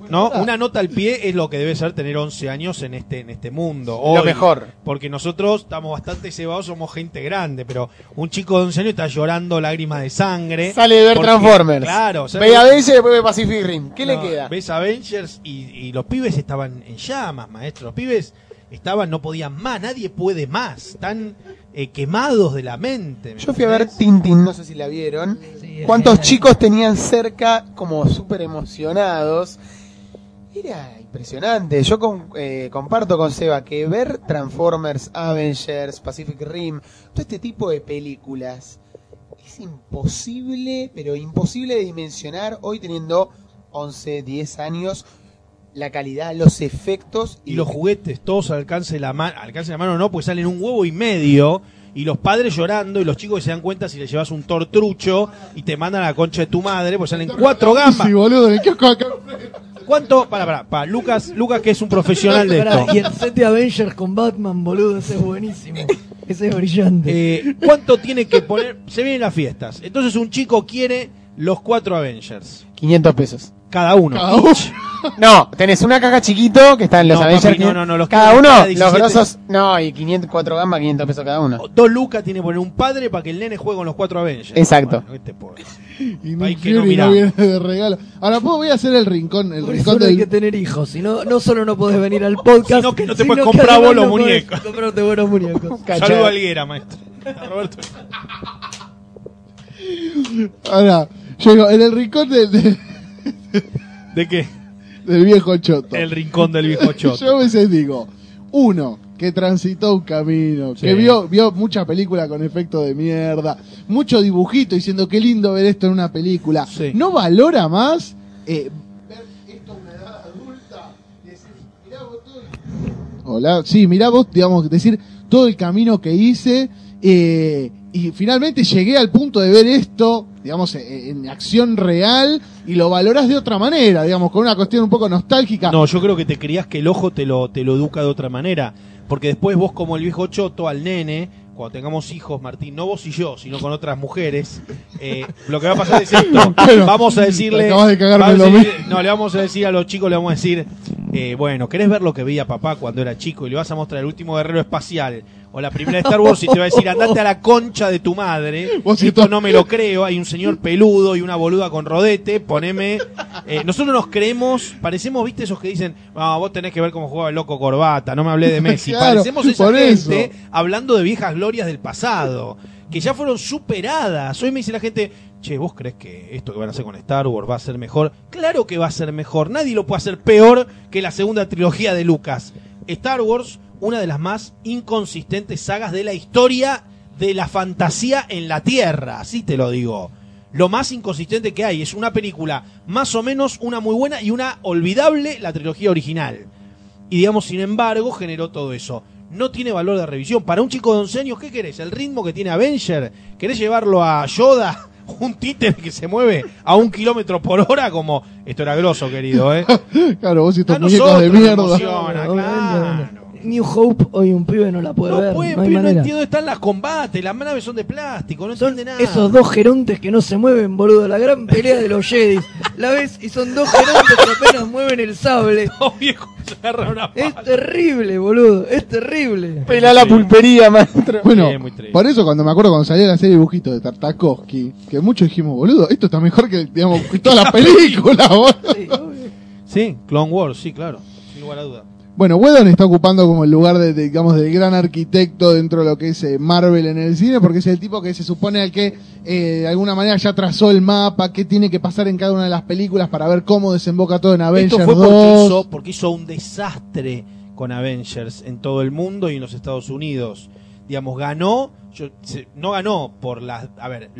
¿No? Una nota al pie es lo que debe ser tener 11 años en este en este mundo. Lo mejor. Porque nosotros estamos bastante cebados, somos gente grande, pero un chico de 11 años está llorando lágrimas de sangre. Sale de ver porque- Transformers. Claro, Ve Avengers y después ve Pacific Rim. ¿Qué le queda? Ves Avengers y, y los pibes estaban en llamas, maestro. Los pibes estaban, no podían más, nadie puede más. Están eh, quemados de la mente. ¿me Yo fui a ver? Tintin, no sé si la vieron. Sí, ¿Cuántos chicos tenían cerca como súper emocionados? Era impresionante. Yo con- eh, comparto con Seba que ver Transformers, Avengers, Pacific Rim, todo este tipo de películas es imposible, pero imposible de dimensionar hoy teniendo 11, 10 años. La calidad, los efectos Y los juguetes, todos al alcance de la mano, alcance de la mano no, pues salen un huevo y medio. Y los padres llorando y los chicos que se dan cuenta si le llevas un tortrucho y te mandan a la concha de tu madre, pues salen cuatro gambas. Sí, boludo, en acá. ¿Cuánto? Para, para, para. Lucas, Lucas que es un profesional de esto. y el set de Avengers con Batman, boludo, ese es buenísimo. Ese es brillante. Eh, ¿Cuánto tiene que poner? Se vienen las fiestas. Entonces un chico quiere los cuatro Avengers. 500 pesos. Cada uno. Cada uno. No, tenés una caja chiquito que está en los No, Avengers. papi, no, no, no, los cada que- uno, cada los 17. grosos. No, y 500, 4 gambas, 500 pesos cada uno. Dos lucas tiene que poner un padre para que el nene juegue con los cuatro Avengers. Exacto. Bueno, ¿qué te puedo decir? Y Ay, Nick que no Fury mirá. no viene de regalo. Ahora, pues voy a hacer el rincón, el Por rincón eso no hay que tener hijos, si no, no solo no podés venir al podcast, Sino que no te puedes comprar vos los muñecos. comprarte buenos muñecos. Saludo a Alguera, maestro. A Roberto. Ahora, yo digo, en el rincón del, del, ¿De qué? del viejo choto. El rincón del viejo choto. Yo a veces digo, uno, que transitó un camino, Sí. que vio, vio mucha película con efecto de mierda, mucho dibujito diciendo qué lindo ver esto en una película. Sí. ¿No valora más eh, ver esto a una edad adulta decir, mirá vos todo el- Hola, sí, mirá vos, digamos, decir todo el camino que hice eh, y finalmente llegué al punto de ver esto, digamos, en, en acción real y lo valorás de otra manera, digamos, con una cuestión un poco nostálgica. No, yo creo que te creías que el ojo te lo, te lo educa de otra manera. Porque después vos, como el viejo choto, al nene, cuando tengamos hijos, Martín, no vos y yo, sino con otras mujeres, eh, lo que va a pasar es esto. Bueno, vamos a decirle. acabas de cagarme vamos a lo decir- no, le vamos a decir a los chicos, le vamos a decir, eh, bueno, ¿querés ver lo que veía papá cuando era chico? Y le vas a mostrar el último guerrero espacial o la primera de Star Wars y te va a decir, andate a la concha de tu madre. Vos Esto no me lo creo. Hay un señor peludo y una boluda con rodete. Poneme. Eh, nosotros nos creemos, parecemos, viste, esos que dicen, "Ah, vos tenés que ver cómo jugaba el loco corbata, no me hablé de Messi. Claro, parecemos esa gente eso. hablando de viejas glorias del pasado, que ya fueron superadas. Hoy me dice la gente, che, ¿vos crees que esto que van a hacer con Star Wars va a ser mejor? Claro que va a ser mejor. Nadie lo puede hacer peor que la segunda trilogía de Lucas. Star Wars, una de las más inconsistentes sagas de la historia de la fantasía en la Tierra, así te lo digo. Lo más inconsistente que hay es una película más o menos una muy buena y una olvidable, la trilogía original. Y digamos, sin embargo, generó todo eso. No tiene valor de revisión. Para un chico de 11 años, ¿qué querés? ¿El ritmo que tiene Avenger? ¿Querés llevarlo a Yoda? Un títere que se mueve a un kilómetro por hora como... Esto era grosso, querido, ¿eh? Claro, vos y estos muñecos de mierda. emociona, claro. New Hope, hoy un pibe no la puede No ver. puede, no hay pero no manera. entiendo dónde están las combates, las naves son de plástico, no Son entiende nada. esos dos gerontes que no se mueven, boludo. La gran pelea de los Jedi. La ves y son dos gerontes que apenas mueven el sable. Se una Es terrible, boludo. Es terrible. Pelá la pulpería, maestro. Bueno, Sí, por eso cuando me acuerdo cuando salía la serie de dibujitos de Tartakovsky, que muchos dijimos, boludo, esto está mejor que, digamos, que toda la película, boludo. Sí. Sí, Clone Wars, sí, claro. Sin lugar a duda. Bueno, Whedon está ocupando como el lugar de, digamos, del gran arquitecto dentro de lo que es eh, Marvel en el cine, porque es el tipo que se supone al que eh, de alguna manera ya trazó el mapa, qué tiene que pasar en cada una de las películas para ver cómo desemboca todo en Avengers Esto fue porque 2. hizo, porque hizo un desastre con Avengers en todo el mundo y en los Estados Unidos. Digamos, ganó, yo- se- no ganó por las... A ver,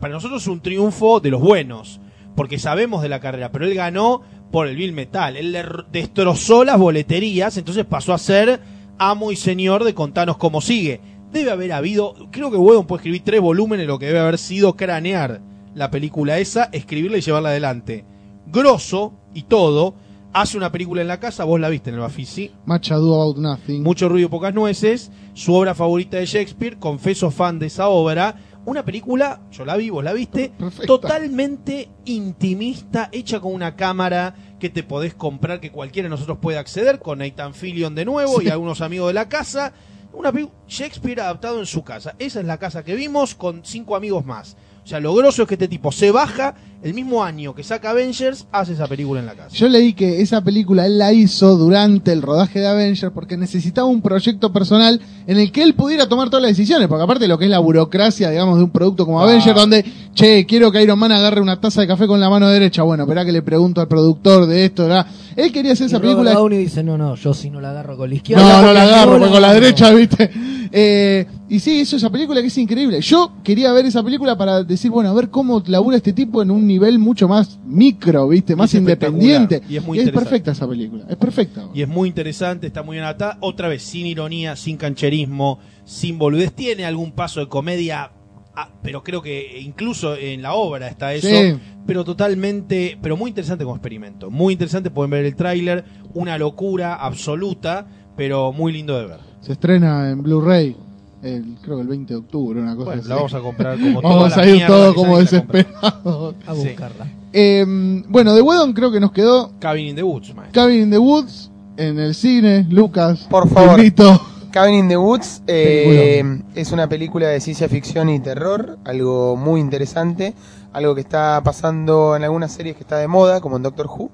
para nosotros es un triunfo de los buenos, porque sabemos de la carrera, pero él ganó por el Bill Metal. Él le destrozó las boleterías, entonces pasó a ser amo y señor de contanos cómo sigue. Debe haber habido, creo que Whedon puede escribir tres volúmenes, lo que debe haber sido cranear la película esa, escribirla y llevarla adelante. Grosso y todo, hace una película en la casa, vos la viste en el Bafisi, Much Ado About Nothing. mucho ruido, pocas nueces, su obra favorita de Shakespeare, confeso fan de esa obra, una película, yo la vi, vos la viste, Perfecta. totalmente intimista, hecha con una cámara que te podés comprar, que cualquiera de nosotros puede acceder, con Nathan Fillion de nuevo y algunos amigos de la casa. Una Shakespeare adaptado en su casa. Esa es la casa que vimos con cinco amigos más. O sea, lo grosso es que este tipo se baja el mismo año que saca Avengers, hace esa película en la casa. Yo leí que esa película él la hizo durante el rodaje de Avengers porque necesitaba un proyecto personal en el que él pudiera tomar todas las decisiones, porque aparte lo que es la burocracia, digamos, de un producto como Ah. Avengers, donde, che, quiero que Iron Man agarre una taza de café con la mano derecha, bueno, espera que le pregunto al productor de esto, ¿verdad? Él quería hacer Y esa Robert película... Downey dice, no, no, yo sí no la agarro con la izquierda. No, no la agarro, con la agarro". derecha, ¿viste? Eh, y sí, eso, esa película que es increíble. Yo quería ver esa película para decir, bueno, a ver cómo labura este tipo en un nivel mucho más micro, ¿viste? Más es independiente. y es muy es perfecta esa película, es perfecta. Y es muy interesante, está muy bien atada. Otra vez, sin ironía, sin cancherismo, sin boludez. Tiene algún paso de comedia, ah, pero creo que incluso en la obra está eso. Sí. Pero totalmente, pero muy interesante como experimento. Muy interesante, pueden ver el tráiler. Una locura absoluta, pero muy lindo de ver. Se estrena en Blu-ray, el- creo que el 20 de octubre, una cosa Bueno, así. la vamos a comprar como Vamos toda a la salir mierda todo que como desesperados. A buscarla. Eh, bueno, de Wedon creo que nos quedó Cabin in the Woods, maestro. Cabin in the Woods en el cine. Lucas, Por te favor. invito. Cabin in the Woods eh, es una película de ciencia ficción y terror, algo muy interesante, algo que está pasando en algunas series que está de moda, como en Doctor Who.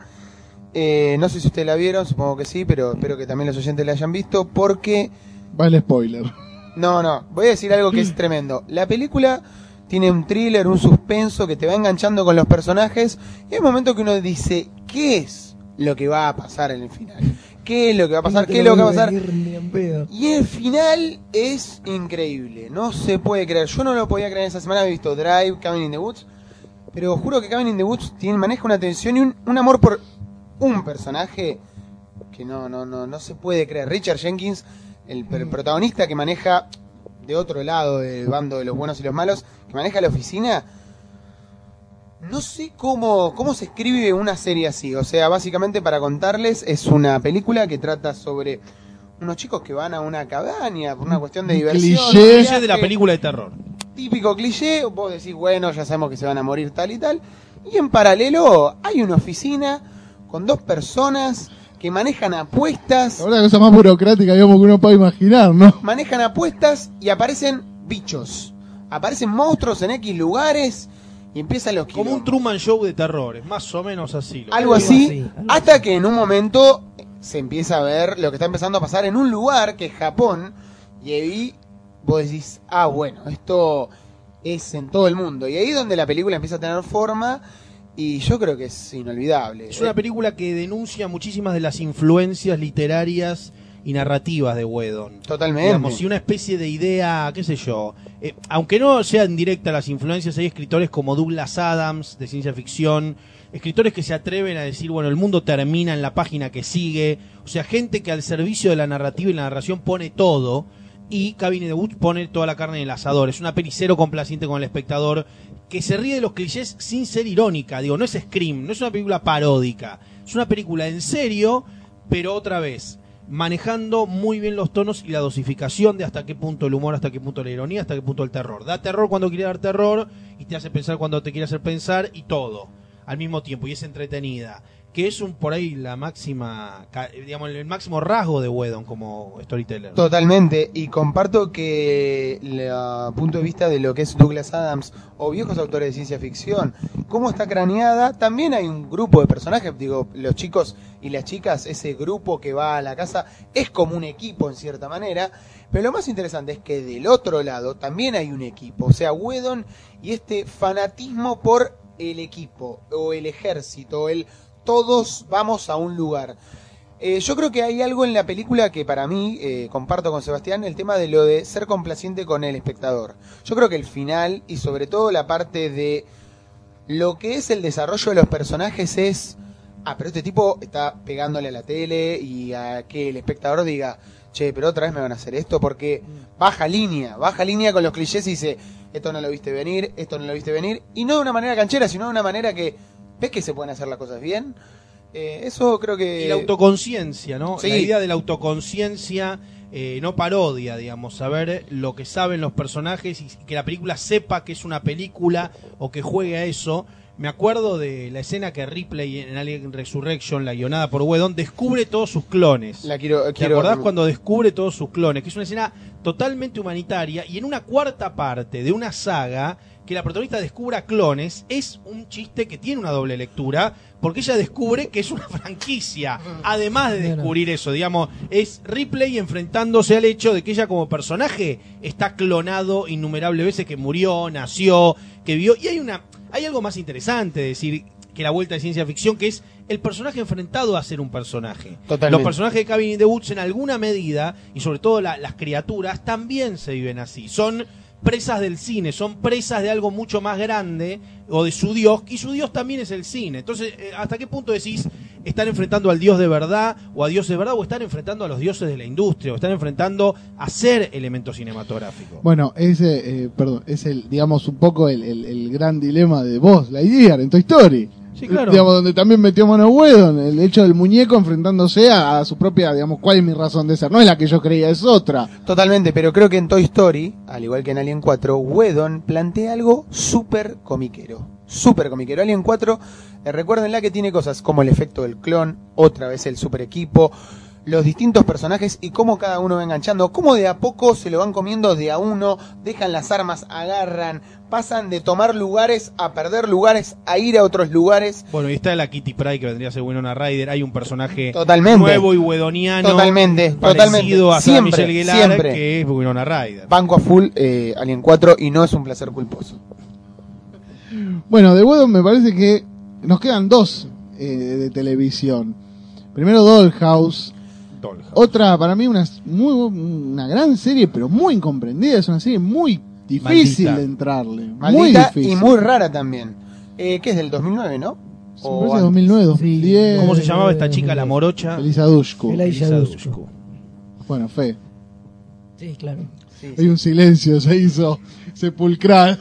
Eh, no sé si ustedes la vieron, supongo que sí, pero espero que también los oyentes la hayan visto, porque Vale, spoiler. no, no, voy a decir algo que es tremendo. La película tiene un thriller, un suspenso que te va enganchando con los personajes y hay un momento que uno dice, ¿qué es lo que va a pasar en el final? ¿Qué es lo que va a pasar? No ¿Qué es lo que va a pasar? Y el final es increíble, no se puede creer. Yo no lo podía creer esa semana, he visto Drive, Cabin in the Woods, pero juro que Cabin in the Woods tiene, maneja una tensión y un, un amor por un personaje que no, no, no, no se puede creer. Richard Jenkins, el, pr- protagonista que maneja de otro lado del bando de los buenos y los malos, que maneja la oficina. No sé cómo, cómo se escribe una serie así. O sea, básicamente para contarles, es una película que trata sobre unos chicos que van a una cabaña por una cuestión de diversión. cliché. de la película de terror. Típico cliché, vos decís, bueno, ya sabemos que se van a morir tal y tal. Y en paralelo hay una oficina con dos personas que manejan apuestas, La verdad, cosa más burocrática, digamos, que uno puede imaginar, ¿no? manejan apuestas y aparecen bichos. Aparecen monstruos en X lugares y empiezan los Como un quilombos. Truman Show de terrores, más o menos así. algo Algo así, hasta que en un momento se empieza a ver lo que está empezando a pasar en un lugar que es Japón, y ahí vos decís, ah, bueno, esto es en todo el mundo. Y ahí es donde la película empieza a tener forma, y yo creo que es inolvidable. Es una película que denuncia muchísimas de las influencias literarias y narrativas de Whedon. Totalmente. Digamos, y una especie de idea, qué sé yo. eh, aunque no sean directas las influencias, hay escritores como Douglas Adams, de ciencia ficción, escritores que se atreven a decir, bueno, el mundo termina en la página que sigue. O sea, gente que al servicio de la narrativa y la narración pone todo. Y Cabine de Woods pone toda la carne en el asador. Es una pelicero complaciente con el espectador que se ríe de los clichés sin ser irónica. Digo, no es Scream, no es una película paródica. Es una película en serio, pero otra vez, manejando muy bien los tonos y la dosificación de hasta qué punto el humor, hasta qué punto la ironía, hasta qué punto el terror. Da terror cuando quiere dar terror y te hace pensar cuando te quiere hacer pensar y todo al mismo tiempo y es entretenida. Que es un por ahí la máxima, digamos, el máximo rasgo de Whedon como storyteller. Totalmente, y comparto que el punto de vista de lo que es Douglas Adams o viejos autores de ciencia ficción, cómo está craneada, también hay un grupo de personajes, digo, los chicos y las chicas, ese grupo que va a la casa es como un equipo en cierta manera, pero lo más interesante es que del otro lado también hay un equipo, o sea, Whedon y este fanatismo por el equipo o el ejército, el todos vamos a un lugar. Eh, yo creo que hay algo en la película que para mí, eh, comparto con Sebastián, el tema de lo de ser complaciente con el espectador. Yo creo que el final y sobre todo la parte de lo que es el desarrollo de los personajes es, ah, pero este tipo está pegándole a la tele y a que el espectador diga, che, pero otra vez me van a hacer esto porque baja línea, baja línea con los clichés y dice, esto no lo viste venir, esto no lo viste venir, y no de una manera canchera, sino de una manera que ves que se pueden hacer las cosas bien. Eh, eso creo que... Y la autoconciencia, ¿no? Sí. La idea de la autoconciencia, eh, no parodia, digamos, saber lo que saben los personajes y que la película sepa que es una película o que juegue a eso. Me acuerdo de la escena que Ripley en Alien Resurrection, la guionada por Whedon, descubre todos sus clones. La quiero, ¿Te quiero acordás cuando descubre todos sus clones? Que es una escena totalmente humanitaria y en una cuarta parte de una saga que la protagonista descubra clones es un chiste que tiene una doble lectura porque ella descubre que es una franquicia. Además de descubrir eso, digamos, es Ripley enfrentándose al hecho de que ella como personaje está clonado innumerables veces, que murió, nació, que vio. Y hay una, hay algo más interesante, de decir, que la vuelta de ciencia ficción, que es el personaje enfrentado a ser un personaje. Totalmente. Los personajes de Cabin in the Woods en alguna medida, y sobre todo la- las criaturas, también se viven así. Son presas del cine, son presas de algo mucho más grande o de su dios, y su dios también es el cine. Entonces, eh, ¿hasta qué punto decís están enfrentando al dios de verdad o a dios de verdad o están enfrentando a los dioses de la industria o están enfrentando a ser elemento cinematográfico? Bueno, ese, eh, perdón, es el, digamos, un poco el, el- el gran dilema de vos, la idea en Toy Story. Sí, claro. Digamos, donde también metió mano Whedon, el hecho del muñeco enfrentándose a, a su propia, digamos, cuál es mi razón de ser. No es la que yo creía, es otra. Totalmente, pero creo que en Toy Story, al igual que en Alien 4, Whedon plantea algo súper comiquero. Súper comiquero. Alien 4, eh, recuérdenla que tiene cosas como el efecto del clon, otra vez el super equipo, los distintos personajes y cómo cada uno va enganchando, cómo de a poco se lo van comiendo de a uno, dejan las armas, agarran, pasan de tomar lugares a perder lugares, a ir a otros lugares. Bueno, y está la Kitty Pryde que vendría a ser Winona Ryder. Hay un personaje Totalmente. nuevo y wedoniano. Totalmente, parecido totalmente. a Siempre, Gellar, siempre. que es Winona Ryder. Banco a full eh, Alien 4 y no es un placer culposo. Bueno, de Whedon me parece que nos quedan dos eh, de televisión. Primero Dollhouse, Dollhouse. otra para mí una, muy, una gran serie, pero muy incomprendida, es una serie muy difícil Maldita. de entrarle. muy Maldita difícil. y muy rara también. Eh, ¿Qué es del 2009, no? Me O parece antes. 2009, 2010. ¿Cómo se llamaba esta chica, la morocha? Elisa Dushku. Elisa Elisa Dushku. Dushku. Bueno, fe. Sí, claro. Sí, sí. Hay un silencio, se hizo sepulcral.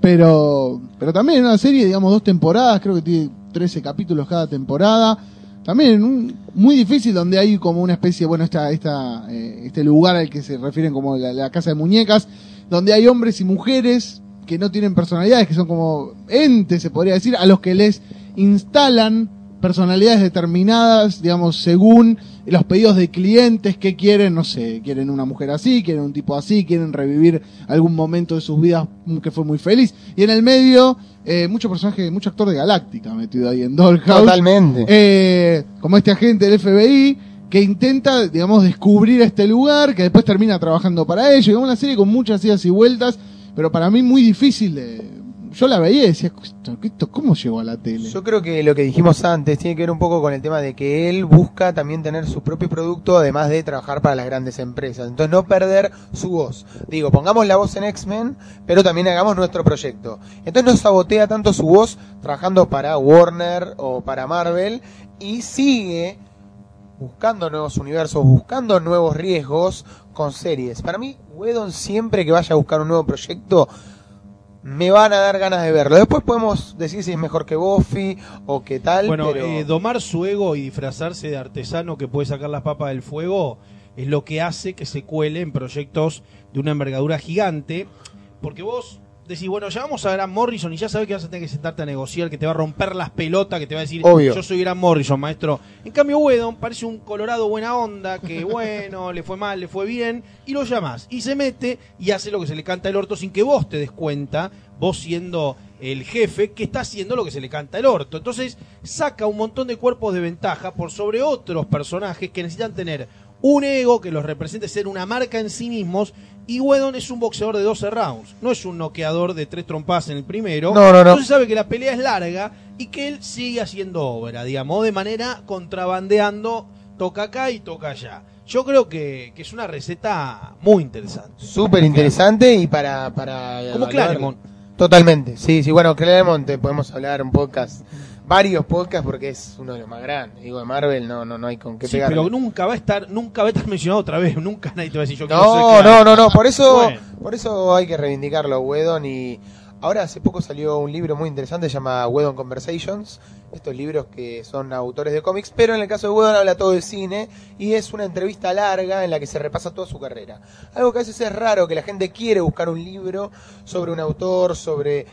Pero, pero también una serie, digamos, dos temporadas, creo que tiene 13 capítulos cada temporada. también un- muy difícil donde hay como una especie, bueno, esta, esta, eh, este lugar al que se refieren como la, la casa de muñecas, donde hay hombres y mujeres que no tienen personalidades, que son como entes, se podría decir, a los que les instalan personalidades determinadas, digamos, según los pedidos de clientes que quieren, no sé, quieren una mujer así, quieren un tipo así, quieren revivir algún momento de sus vidas que fue muy feliz. Y en el medio, eh, mucho personaje, mucho actor de Galáctica metido ahí en Dollhouse. Totalmente. Eh, como este agente del FBI que intenta, digamos, descubrir este lugar, que después termina trabajando para ello. Es una serie con muchas idas y vueltas, pero para mí muy difícil. Yo la veía y decía, "¿Esto- esto ¿cómo llegó a la tele? Yo creo que lo que dijimos antes tiene que ver un poco con el tema de que él busca también tener su propio producto, además de trabajar para las grandes empresas. Entonces no perder su voz. Digo, pongamos la voz en X-Men, pero también hagamos nuestro proyecto. Entonces no sabotea tanto su voz trabajando para Warner o para Marvel y sigue buscando nuevos universos, buscando nuevos riesgos con series. Para mí, Whedon siempre que vaya a buscar un nuevo proyecto, me van a dar ganas de verlo. Después podemos decir si es mejor que Buffy o qué tal. Bueno, pero... eh, domar su ego y disfrazarse de artesano que puede sacar las papas del fuego es lo que hace que se cuele en proyectos de una envergadura gigante. Porque vos decís, bueno, ya vamos a Grant Morrison y ya sabes que vas a tener que sentarte a negociar, que te va a romper las pelotas, que te va a decir, Obvio. yo soy Grant Morrison, maestro. En cambio, Wedon parece un colorado buena onda, que bueno, le fue mal, le fue bien, y lo llamás. Y se mete y hace lo que se le canta el orto sin que vos te des cuenta, vos siendo el jefe, que está haciendo lo que se le canta el orto. Entonces, saca un montón de cuerpos de ventaja por sobre otros personajes que necesitan tener un ego que los represente ser una marca en sí mismos. Y Wedon es un boxeador de 12 rounds, no es un noqueador de tres trompadas en el primero. No, no, no. Entonces sabe que la pelea es larga y que él sigue haciendo obra, digamos, de manera contrabandeando, toca acá y toca allá. Yo creo que, que es una receta muy interesante. Súper interesante y para... para Como Claremont. Totalmente, sí, sí. Bueno, Claremont podemos hablar un podcast, varios podcasts porque es uno de los más grandes. Digo, de Marvel no, no, no hay con qué Sí, pegarle. pero nunca va a estar, nunca va a estar mencionado otra vez, nunca nadie te va a decir yo quiero No, ser no, no, no, por eso, Bueno. por eso hay que reivindicarlo, Wedon. Y ahora hace poco salió un libro muy interesante, se llama Wedon Conversations. Estos libros que son autores de cómics, pero en el caso de Wedon habla todo de cine y es una entrevista larga en la que se repasa toda su carrera. Algo que a veces es raro, que la gente quiere buscar un libro sobre un autor, sobre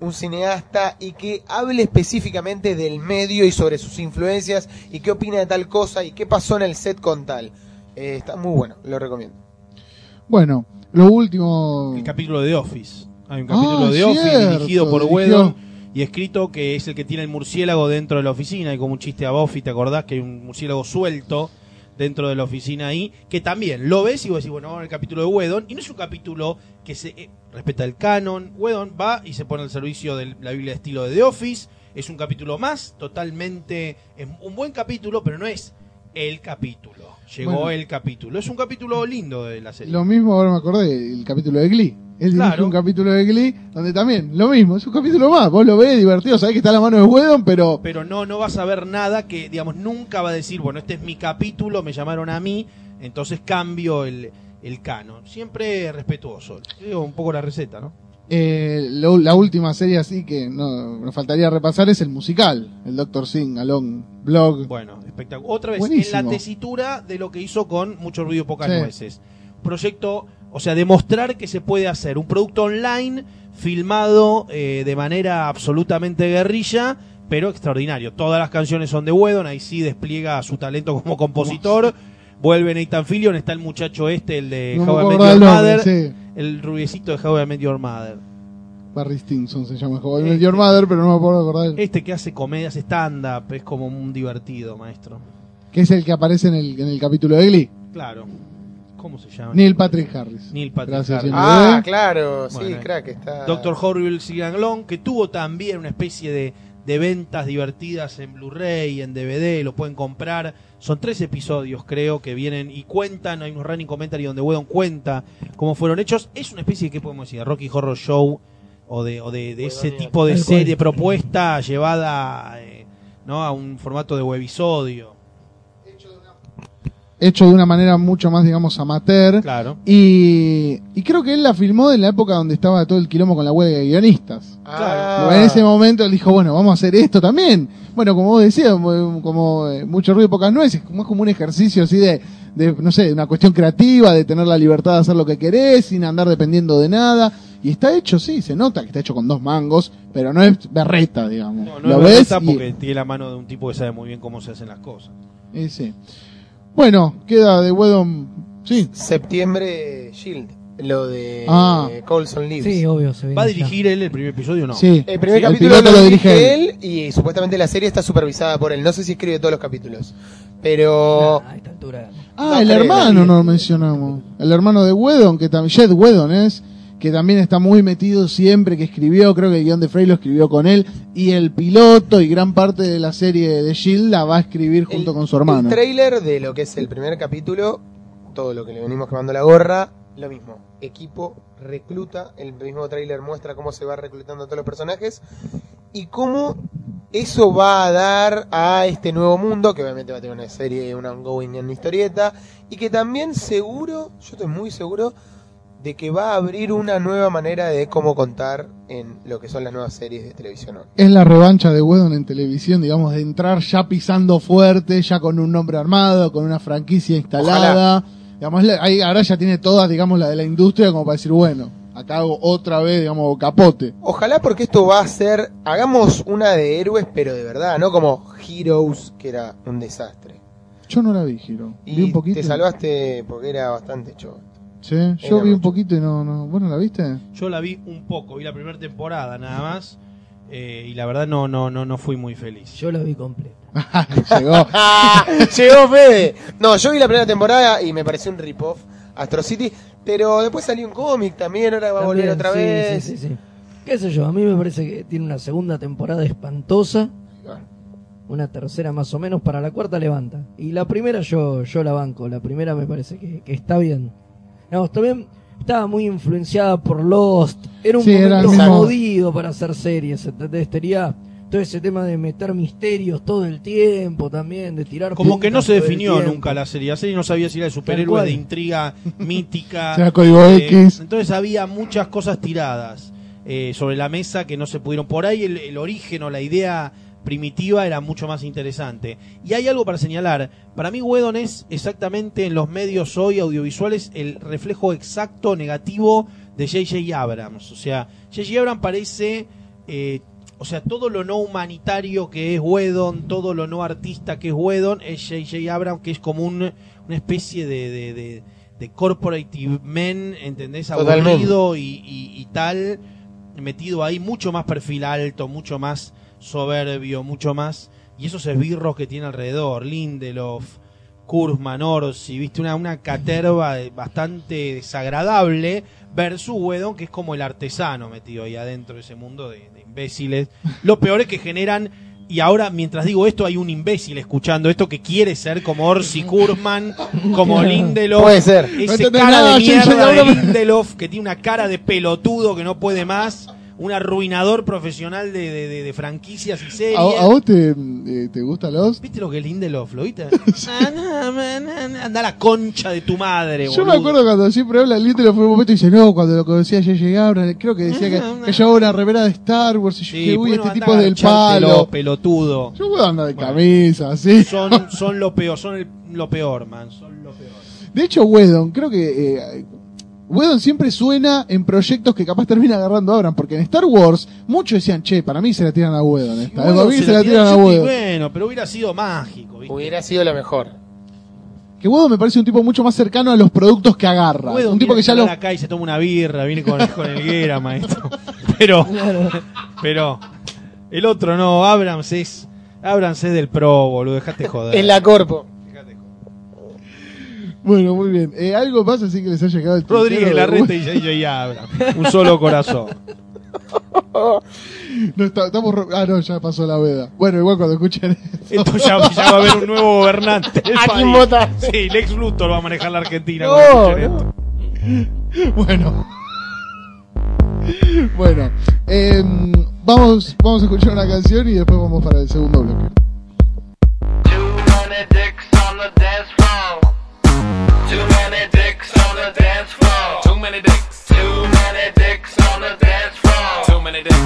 un cineasta y que hable específicamente del medio y sobre sus influencias y qué opina de tal cosa y qué pasó en el set con tal. Eh, está muy bueno, lo recomiendo. Bueno, lo último... El capítulo de The Office. Hay un Ah, capítulo de The Office dirigido por dirigió. Wedon y escrito que es el que tiene el murciélago dentro de la oficina. Hay como un chiste a Buffy, ¿te acordás? Que hay un murciélago suelto dentro de la oficina ahí, que también lo ves y vos decís, bueno, vamos al capítulo de Wedon, y no es un capítulo que se eh, respeta el canon, Wedon va y se pone al servicio de la Biblia de estilo de The Office, es un capítulo más, totalmente, es un buen capítulo, pero no es el capítulo, llegó Bueno. el capítulo, es un capítulo lindo de la serie. Lo mismo, ahora me acordé, el capítulo de Glee. Él Claro. un capítulo de Glee donde también, lo mismo, es un capítulo más. Vos lo ves divertido, sabés que está a la mano de Wedon, pero pero no no vas a ver nada que digamos nunca va a decir bueno este es mi capítulo me llamaron a mí entonces cambio el, el canon siempre respetuoso digo un poco la receta no eh, lo- la última serie así que no, nos faltaría repasar es el musical, el Doctor Sing, Along Blog. bueno espectacular. Otra vez en la tesitura de lo que hizo con mucho ruido pocas Sí. nueces. Proyecto o sea demostrar que se puede hacer un producto online filmado eh, de manera absolutamente guerrilla pero extraordinario. Todas las canciones son de Wedon ahí sí despliega su talento como compositor vuelve Nathan Fillion está el muchacho este el de No How I Met Your el nombre, Mother sí. el rubiecito de How I Met Your Mother Barry Stinson se llama How I Met Your Mother, pero no me puedo acordar. este que hace comedias stand-up es como un divertido maestro Que es el que aparece en el, en el capítulo de Glee. claro ¿cómo se llama? Neil Patrick Harris. Neil Patrick Gracias, Harris. Ah, claro, sí, Bueno, crack, está. Doctor Horrible Sigan Long, que tuvo también una especie de, de ventas divertidas en Blu-ray, en DVD, lo pueden comprar. Son tres episodios, creo, que vienen y cuentan. Hay unos running commentary donde Wedon cuenta cómo fueron hechos. Es una especie de, ¿qué podemos decir? Rocky Horror Show o de, o de, de ese tipo de serie propuesta llevada eh, ¿no? a un formato de webisodio. Hecho de una manera mucho más, digamos, amateur. Claro. Y, y creo que él la filmó en la época donde estaba todo el quilombo con la huelga de guionistas. Ah. En ese momento él dijo, bueno, vamos a hacer esto también. Bueno, como vos decías, como, eh, mucho ruido y pocas nueces, como es como un ejercicio así de, de, no sé, de una cuestión creativa, de tener la libertad de hacer lo que querés, sin andar dependiendo de nada. Y está hecho, sí, se nota que está hecho con dos mangos, pero no es berreta, digamos. No, no lo es ves berreta y- porque tiene la mano de un tipo que sabe muy bien cómo se hacen las cosas. y sí. Bueno, queda de Wedon, sí. Septiembre Shield, lo de Ah. Colson Leaves. Sí, obvio, se viene ¿Va a ya. dirigir él el primer episodio o no? Sí. El primer Sí, capítulo piloto lo, dirige él y supuestamente la serie está supervisada por él. No sé si escribe todos los capítulos. Pero Nah, a esta altura. Ah, No el creo, hermano no lo mencionamos. El hermano de Wedon, que también, Jed Wedon es, que también está muy metido siempre, que escribió, creo que el guion de Frey lo escribió con él, y el piloto y gran parte de la serie de Shield la va a escribir junto el- con su hermano. El trailer de lo que es el primer capítulo, todo lo que le venimos quemando la gorra, lo mismo. Equipo recluta, el mismo trailer muestra cómo se va reclutando a todos los personajes y cómo eso va a dar a este nuevo mundo, que obviamente va a tener una serie, una ongoing en historieta, y que también seguro, yo estoy muy seguro, de que va a abrir una nueva manera de cómo contar en lo que son las nuevas series de televisión. Es la revancha de Wedon en televisión, digamos, de entrar ya pisando fuerte, ya con un nombre armado, con una franquicia instalada. Digamos, ahí ahora ya tiene todas, digamos, la de la industria como para decir, bueno, acá hago otra vez, digamos, capote. Ojalá porque esto va a ser, hagamos una de héroes, pero de verdad, no como Heroes, que era un desastre. Yo no la vi. Vi Y un poquito. te salvaste porque era bastante choto. Sí, yo vi un poquito y no, no. ¿Vos no la viste? Yo la vi un poco, vi la primera temporada nada más. eh, y la verdad no, no, no, no fui muy feliz. Yo la vi completa. Llegó. Llegó Fede. No, yo vi la primera temporada y me pareció un rip-off Astro City, pero después salió un cómic también, ahora va a volver otra sí, vez. Sí, sí, sí. ¿Qué sé yo? A mí me parece que tiene una segunda temporada espantosa. Una tercera más o menos. Para la cuarta levanta. Y la primera yo, yo la banco. La primera me parece que, que está bien. No, también estaba muy influenciada por Lost. Era un Sí, momento jodido para hacer series. ¿entendés? Tenía todo ese tema de meter misterios todo el tiempo también. De tirar Como que no se definió nunca la serie. La serie no sabía si era de superhéroes, de intriga mítica. Era código eh, X. Entonces había muchas cosas tiradas eh, sobre la mesa que no se pudieron. Por ahí el, el origen o la idea primitiva era mucho más interesante. Y hay algo para señalar. Para mí Wedon es exactamente en los medios hoy audiovisuales el reflejo exacto negativo de J.J. Abrams. O sea, J.J. Abrams parece... eh, o sea, todo lo no humanitario que es Wedon, todo lo no artista que es Wedon, es J.J. Abrams, que es como un- una especie de, de, de, de corporative men, ¿entendés? Aburrido y, y- y tal, metido ahí, mucho más perfil alto, mucho más soberbio, mucho más. Y esos esbirros que tiene alrededor, Lindelof, Kurzman, Orsi, viste, una, una caterva bastante desagradable, versus Wedon, que es como el artesano metido ahí adentro de ese mundo de, de imbéciles. Lo peor es que generan. Y ahora, mientras digo esto, hay un imbécil escuchando esto que quiere ser como Orsi Kurzman, como Lindelof. Puede ser. No Ese entendés cara nada, de mierda de. Lindelof, que tiene una cara de pelotudo que no puede más. Un arruinador profesional de, de- de- franquicias y series. ¿A, a vos te, eh, te gusta los? ¿Viste lo que es Lindelof? ¿Lo viste? Anda a la concha de tu madre, Yo me acuerdo cuando siempre habla el Little fue un momento y dice, no, cuando lo conocía J.J. Abrams, creo que decía que, que llevaba una remera de Star Wars y yo Sí, dije, uy, este anda tipo es del palo. pelotudo. Yo puedo andar de Bueno. camisa, así. Son, son lo peor, son el- lo peor, man. Son lo peor. De hecho, Wedon, creo que eh, Wedon siempre suena en proyectos que capaz termina agarrando a Abrams, porque en Star Wars muchos decían, che, para mí se la tiran a Wedon. Esta. Bueno, para mí se se, la tiran a Wedon. Bueno, pero hubiera sido mágico, ¿viste? Hubiera sido lo mejor. Que Wedon me parece un tipo mucho más cercano a los productos que agarra. Wedon un tipo viene que ya a lo... acá y se toma una birra, viene con, con el Guera, maestro. Pero, pero, el otro no, Abrams es, Abrams es del pro, boludo, dejate joder. En la corpo. Bueno, muy bien. Eh, ¿Algo más así que les haya llegado el Rodríguez tintero de Larreta y J.J. Abrams, un solo corazón. No, está- estamos... Ah, no, ya pasó la veda. Bueno, igual cuando escuchen eso. Esto ya, ya va a haber un nuevo gobernante del ¿A quién país. votaste? Sí, Lex Luthor va a manejar la Argentina. No, cuando escuchen no. esto. Bueno. Bueno, em, vamos, vamos a escuchar una canción y después vamos para el segundo bloque. dance floor. Too many dicks. Too many dicks on the dance floor. Too many dicks.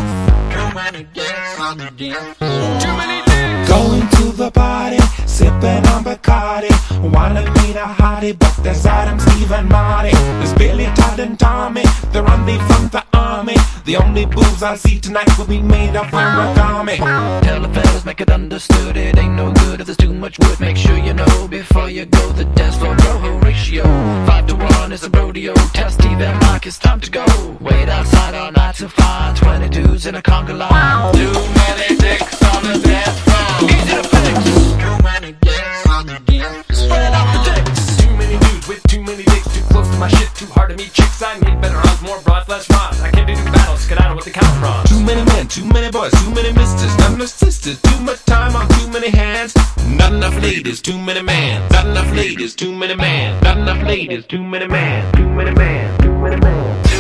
Too many dicks on the dance floor. Too many Going to the party, sipping on Bacardi. Wanna meet a hottie, but there's Adam, Steve, and Marty. There's Billy, Todd, and Tommy. They're on the from the army. The only boobs I see tonight will be made of origami. Tell the fellas, make it understood. It ain't no good if there's too much wood. Make sure you know before you go. The dance floor rojo ratio. Five to one is a rodeo. Tell Steve and Mike it's time to go. Wait outside all night to find 22s in a conga line. Too many dicks on the dance floor. Too many dicks on the floor. Spread out the dicks. Too many dudes with too many dicks. Too close to my shit. Too hard to meet chicks. I need better odds, more broad, less rods. I can't do new battles. Of what they count from. Too many men, too many boys, too many misters, not enough sisters, too much time on too many hands, not enough ladies, too many men, not enough ladies, too many men, not enough ladies, too many men, too many men, too many men.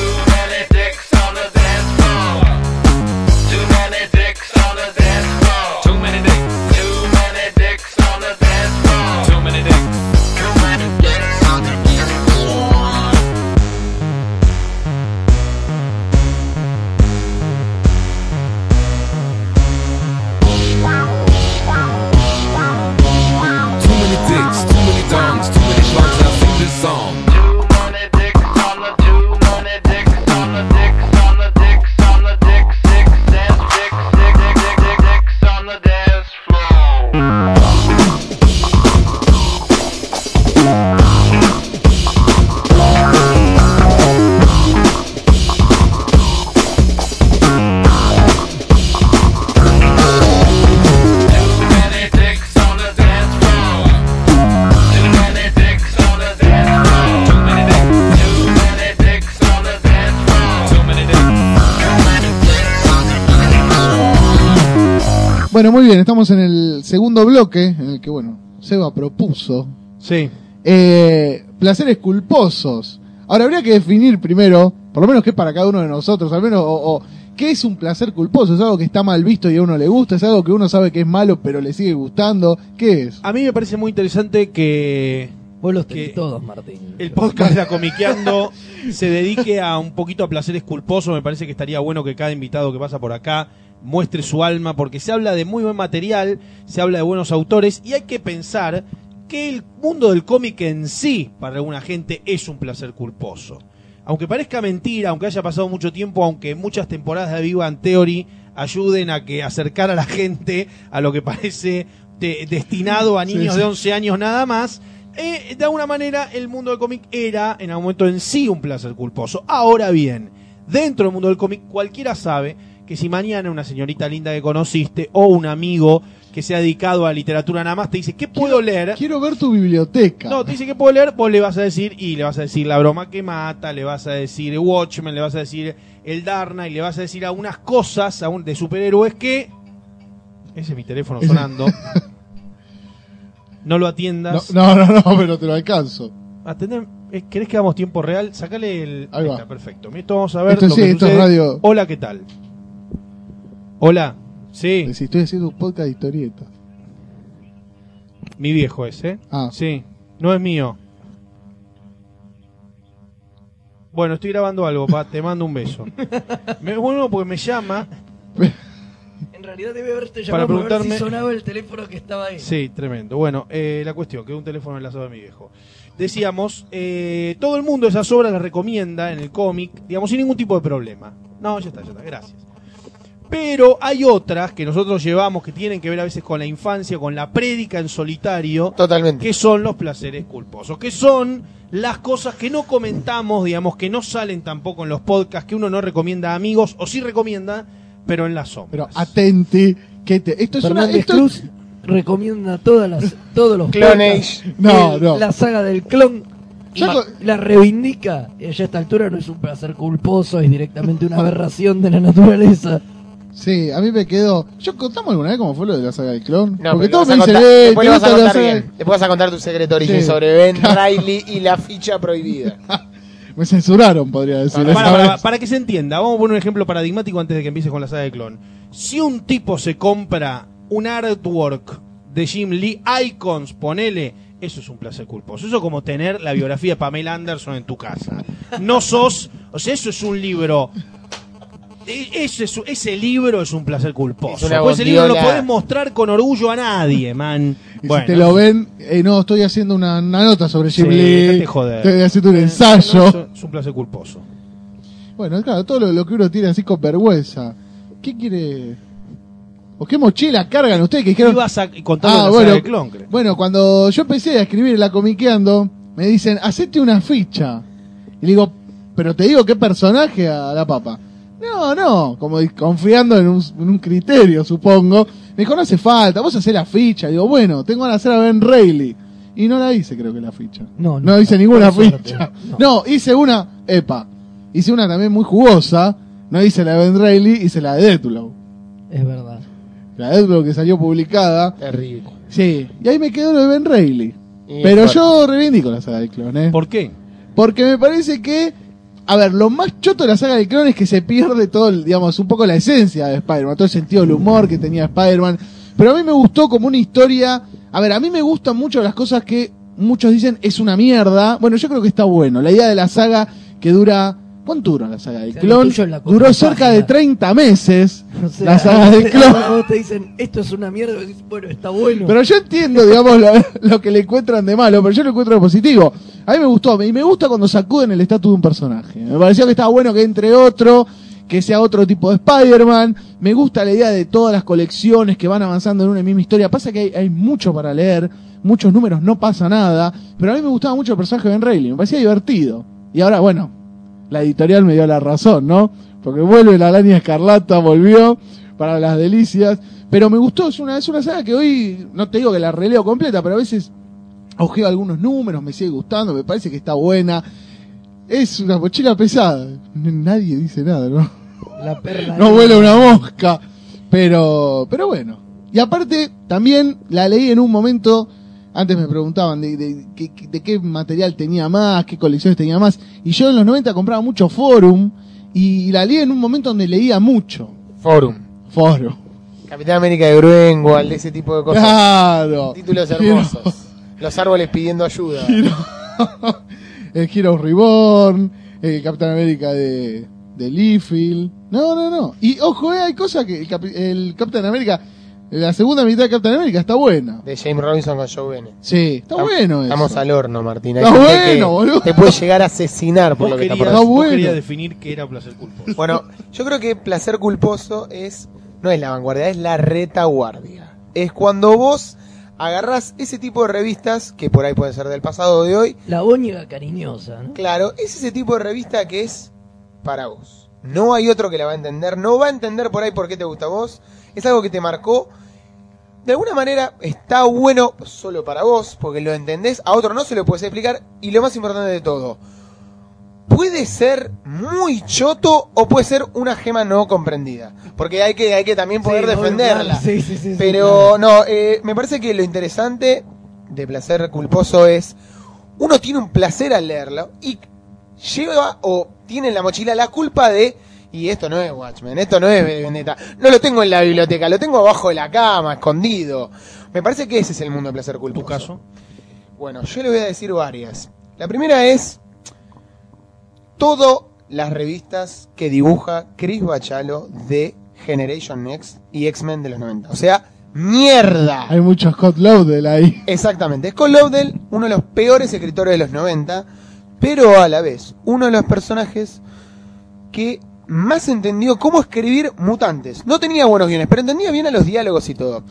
Bueno, muy bien, estamos en el segundo bloque, en el que, bueno, Seba propuso Sí. eh, placeres culposos. Ahora habría que definir primero, por lo menos qué es para cada uno de nosotros, al menos, o, o, qué es un placer culposo. ¿Es algo que está mal visto y a uno le gusta? ¿Es algo que uno sabe que es malo pero le sigue gustando? ¿Qué es? A mí me parece muy interesante que Vos los tenés Que- todos, Martín. el podcast de Acomiqueando se dedique a un poquito a placeres culposos. Me parece que estaría bueno que cada invitado que pasa por acá muestre su alma, porque se habla de muy buen material, se habla de buenos autores, y hay que pensar que el mundo del cómic en sí, para alguna gente, es un placer culposo. Aunque parezca mentira, aunque haya pasado mucho tiempo, aunque muchas temporadas de Viva en Theory ayuden a que acercar a la gente a lo que parece de- destinado a Sí, niños sí. de 11 años nada más, eh, de alguna manera el mundo del cómic era en algún momento en sí un placer culposo. Ahora bien, dentro del mundo del cómic cualquiera sabe que si mañana una señorita linda que conociste o un amigo que se ha dedicado a literatura nada más te dice, ¿qué puedo leer? Quiero ver tu biblioteca. No, te dice que puedo leer, vos le vas a decir, y le vas a decir La broma que mata, le vas a decir Watchmen, le vas a decir El Darna, y le vas a decir algunas cosas aún de superhéroes que... Ese es mi teléfono sonando. No lo atiendas. no, no, no, pero te lo alcanzo. Atender, eh, ¿Querés que hagamos tiempo real? Sacale el... Ahí va. está, perfecto. Esto vamos a ver Esto lo sí, que esto es radio. Hola, ¿qué tal? Hola. Sí, Si estoy haciendo un podcast de historieta. mi viejo ese. Ah. Sí, no es mío. Bueno, estoy grabando algo, pa, te mando un beso. Me, bueno, porque me llama. En realidad debe haberte Para llamado para, ver preguntarme- si sonaba el teléfono que estaba ahí. Sí, tremendo. Bueno, eh, la cuestión, que es un teléfono enlazado de mi viejo. Decíamos, eh, todo el mundo esas obras las recomienda en el cómic, digamos, sin ningún tipo de problema. No, ya está, ya está, gracias. Pero hay otras que nosotros llevamos que tienen que ver a veces con la infancia, con la prédica en solitario, Totalmente. que son los placeres culposos, que son las cosas que no comentamos, digamos, que no salen tampoco en los podcasts, que uno no recomienda a amigos, o sí recomienda, pero en las Pero sombras. atenti, que te, esto es una... Esto, Cruz recomienda todas las, todos los Clone podcasts, Age. No, no. la saga del clon y la reivindica. Y a esta altura no es un placer culposo, es directamente una aberración de la naturaleza. Sí, a mí me quedó... ¿Yo contamos alguna vez cómo fue lo de la saga del clon? No, Porque todos me dicen, eh, después ¿te lo vas a contar bien. Después vas a contar tu secreto origen Sí. sobre Ben Riley y la ficha prohibida. Me censuraron, podría decir. Para, para- que se entienda, vamos a poner un ejemplo paradigmático antes de que empieces con la saga de clon. Si un tipo se compra un artwork de Jim Lee, Icons, ponele, Eso es un placer culposo. Eso es como tener la biografía de Pamela Anderson en tu casa. No sos. O sea, eso es un libro. E- Ese, es- ese libro es un placer culposo. Es Pues ese libro no lo podés mostrar con orgullo a nadie, man. Y Bueno, si te lo ven, eh, no, estoy haciendo una, una nota sobre Sí, Jim Lee. joder. Estoy haciendo un no, ensayo. es un placer culposo. Bueno, claro, todo lo, lo que uno tiene así con vergüenza. ¿Qué quiere? ¿O qué mochila cargan ustedes que dijeron? Ibas a contar Ah, bueno, saga del clon, creo. bueno, cuando yo empecé a escribir la comiqueando, me dicen, hacete una ficha. Y le digo, pero te digo qué personaje a la papa. No, no, como confiando en un, en un criterio, supongo. Me dijo, no hace falta, vos hacés la ficha. digo, bueno, tengo de hacer a Ben Reilly. Y no la hice, creo que la ficha. No, No no. hice ninguna ficha. no. No. hice una, epa. Hice una también muy jugosa. No hice la de Ben Reilly, hice la de Deathblow. Es verdad. La de Deathblow que salió publicada. Terrible. Sí, y ahí me quedó lo de Ben Reilly. Y Pero yo reivindico la saga del clon, ¿eh? ¿Por qué? Porque me parece que, a ver, lo más choto de la saga del clon es que se pierde todo, el, digamos, un poco la esencia de Spider-Man, todo el sentido del humor que tenía Spider-Man. Pero a mí me gustó como una historia, a ver, a mí me gustan mucho las cosas que muchos dicen es una mierda. Bueno, yo creo que está bueno. La idea de la saga que dura, ¿cuánto dura la saga del O sea, clon? Duró cerca de 30 meses O sea, la saga del clon. Cuando te dicen, esto es una mierda, vos decís, bueno, está bueno. Pero yo entiendo, digamos, lo, lo que le encuentran de malo, pero yo lo encuentro de positivo. A mí me gustó, y me gusta cuando sacuden el estatus de un personaje. Me pareció que estaba bueno que entre otro, que sea otro tipo de Spider-Man. Me gusta la idea de todas las colecciones que van avanzando en una misma historia. Pasa que hay, hay mucho para leer, muchos números, no pasa nada. Pero a mí me gustaba mucho el personaje de Ben Reilly, me parecía divertido. Y ahora, bueno, la editorial me dio la razón, ¿no? Porque vuelve la araña escarlata, volvió para las delicias. Pero me gustó, es una, es una saga que hoy, no te digo que la releo completa, pero a veces ojeo algunos números, me sigue gustando, me parece que está buena. Es una mochila pesada. Nadie dice nada, ¿no? La perla No vuela una mosca. Pero, pero bueno. Y aparte, también la leí en un momento, antes me preguntaban de, de, qué- de qué material tenía más, qué colecciones tenía más. Y yo en los 90 compraba mucho Forum y la leí en un momento donde leía mucho. Forum. Forum. Capitán América de Greenwald, ese tipo de cosas. Claro. Títulos hermosos. Los árboles pidiendo ayuda. el Hero Reborn, el Capitán América de, de. No, no, no. Y ojo, eh, hay cosas que el, Capi- el Capitán América, la segunda mitad de Capitán América está buena. De James Robinson con Joe Bennett. Sí, está Estamos- bueno eso. Estamos al horno, Martín. Hay Está bueno, boludo. Te puede llegar a asesinar por lo que está querías, por Está vos bueno. querías definir qué era placer culposo. Bueno, yo creo que placer culposo es no es la vanguardia, es la retaguardia. Es cuando vos agarrás ese tipo de revistas, que por ahí puede ser del pasado o de hoy, La boñiga cariñosa, ¿no? claro, es ese tipo de revista que es para vos. No hay otro que la va a entender, no va a entender por ahí por qué te gusta a vos, es algo que te marcó. De alguna manera está bueno solo para vos, porque lo entendés, a otro no se lo puedes explicar, y lo más importante de todo, puede ser muy choto o puede ser una gema no comprendida. Porque hay que, hay que también poder Sí, defenderla. claro, sí, sí, Pero no, eh, me parece que lo interesante de placer culposo es, uno tiene un placer al leerlo y lleva o tiene en la mochila la culpa de, y esto no es Watchmen, esto no es Vendetta, no lo tengo en la biblioteca, lo tengo abajo de la cama, escondido. Me parece que ese es el mundo de placer culposo. ¿Tu caso? Bueno, yo le voy a decir varias. La primera es todas las revistas que dibuja Chris Bachalo de Generation Next y X-Men de los 90. O sea, mierda. Hay mucho Scott Lobdell ahí. Exactamente. Scott Lobdell, uno de los peores escritores de los 90, pero a la vez uno de los personajes que más entendió cómo escribir mutantes. No tenía buenos guiones, pero entendía bien a los diálogos y todo.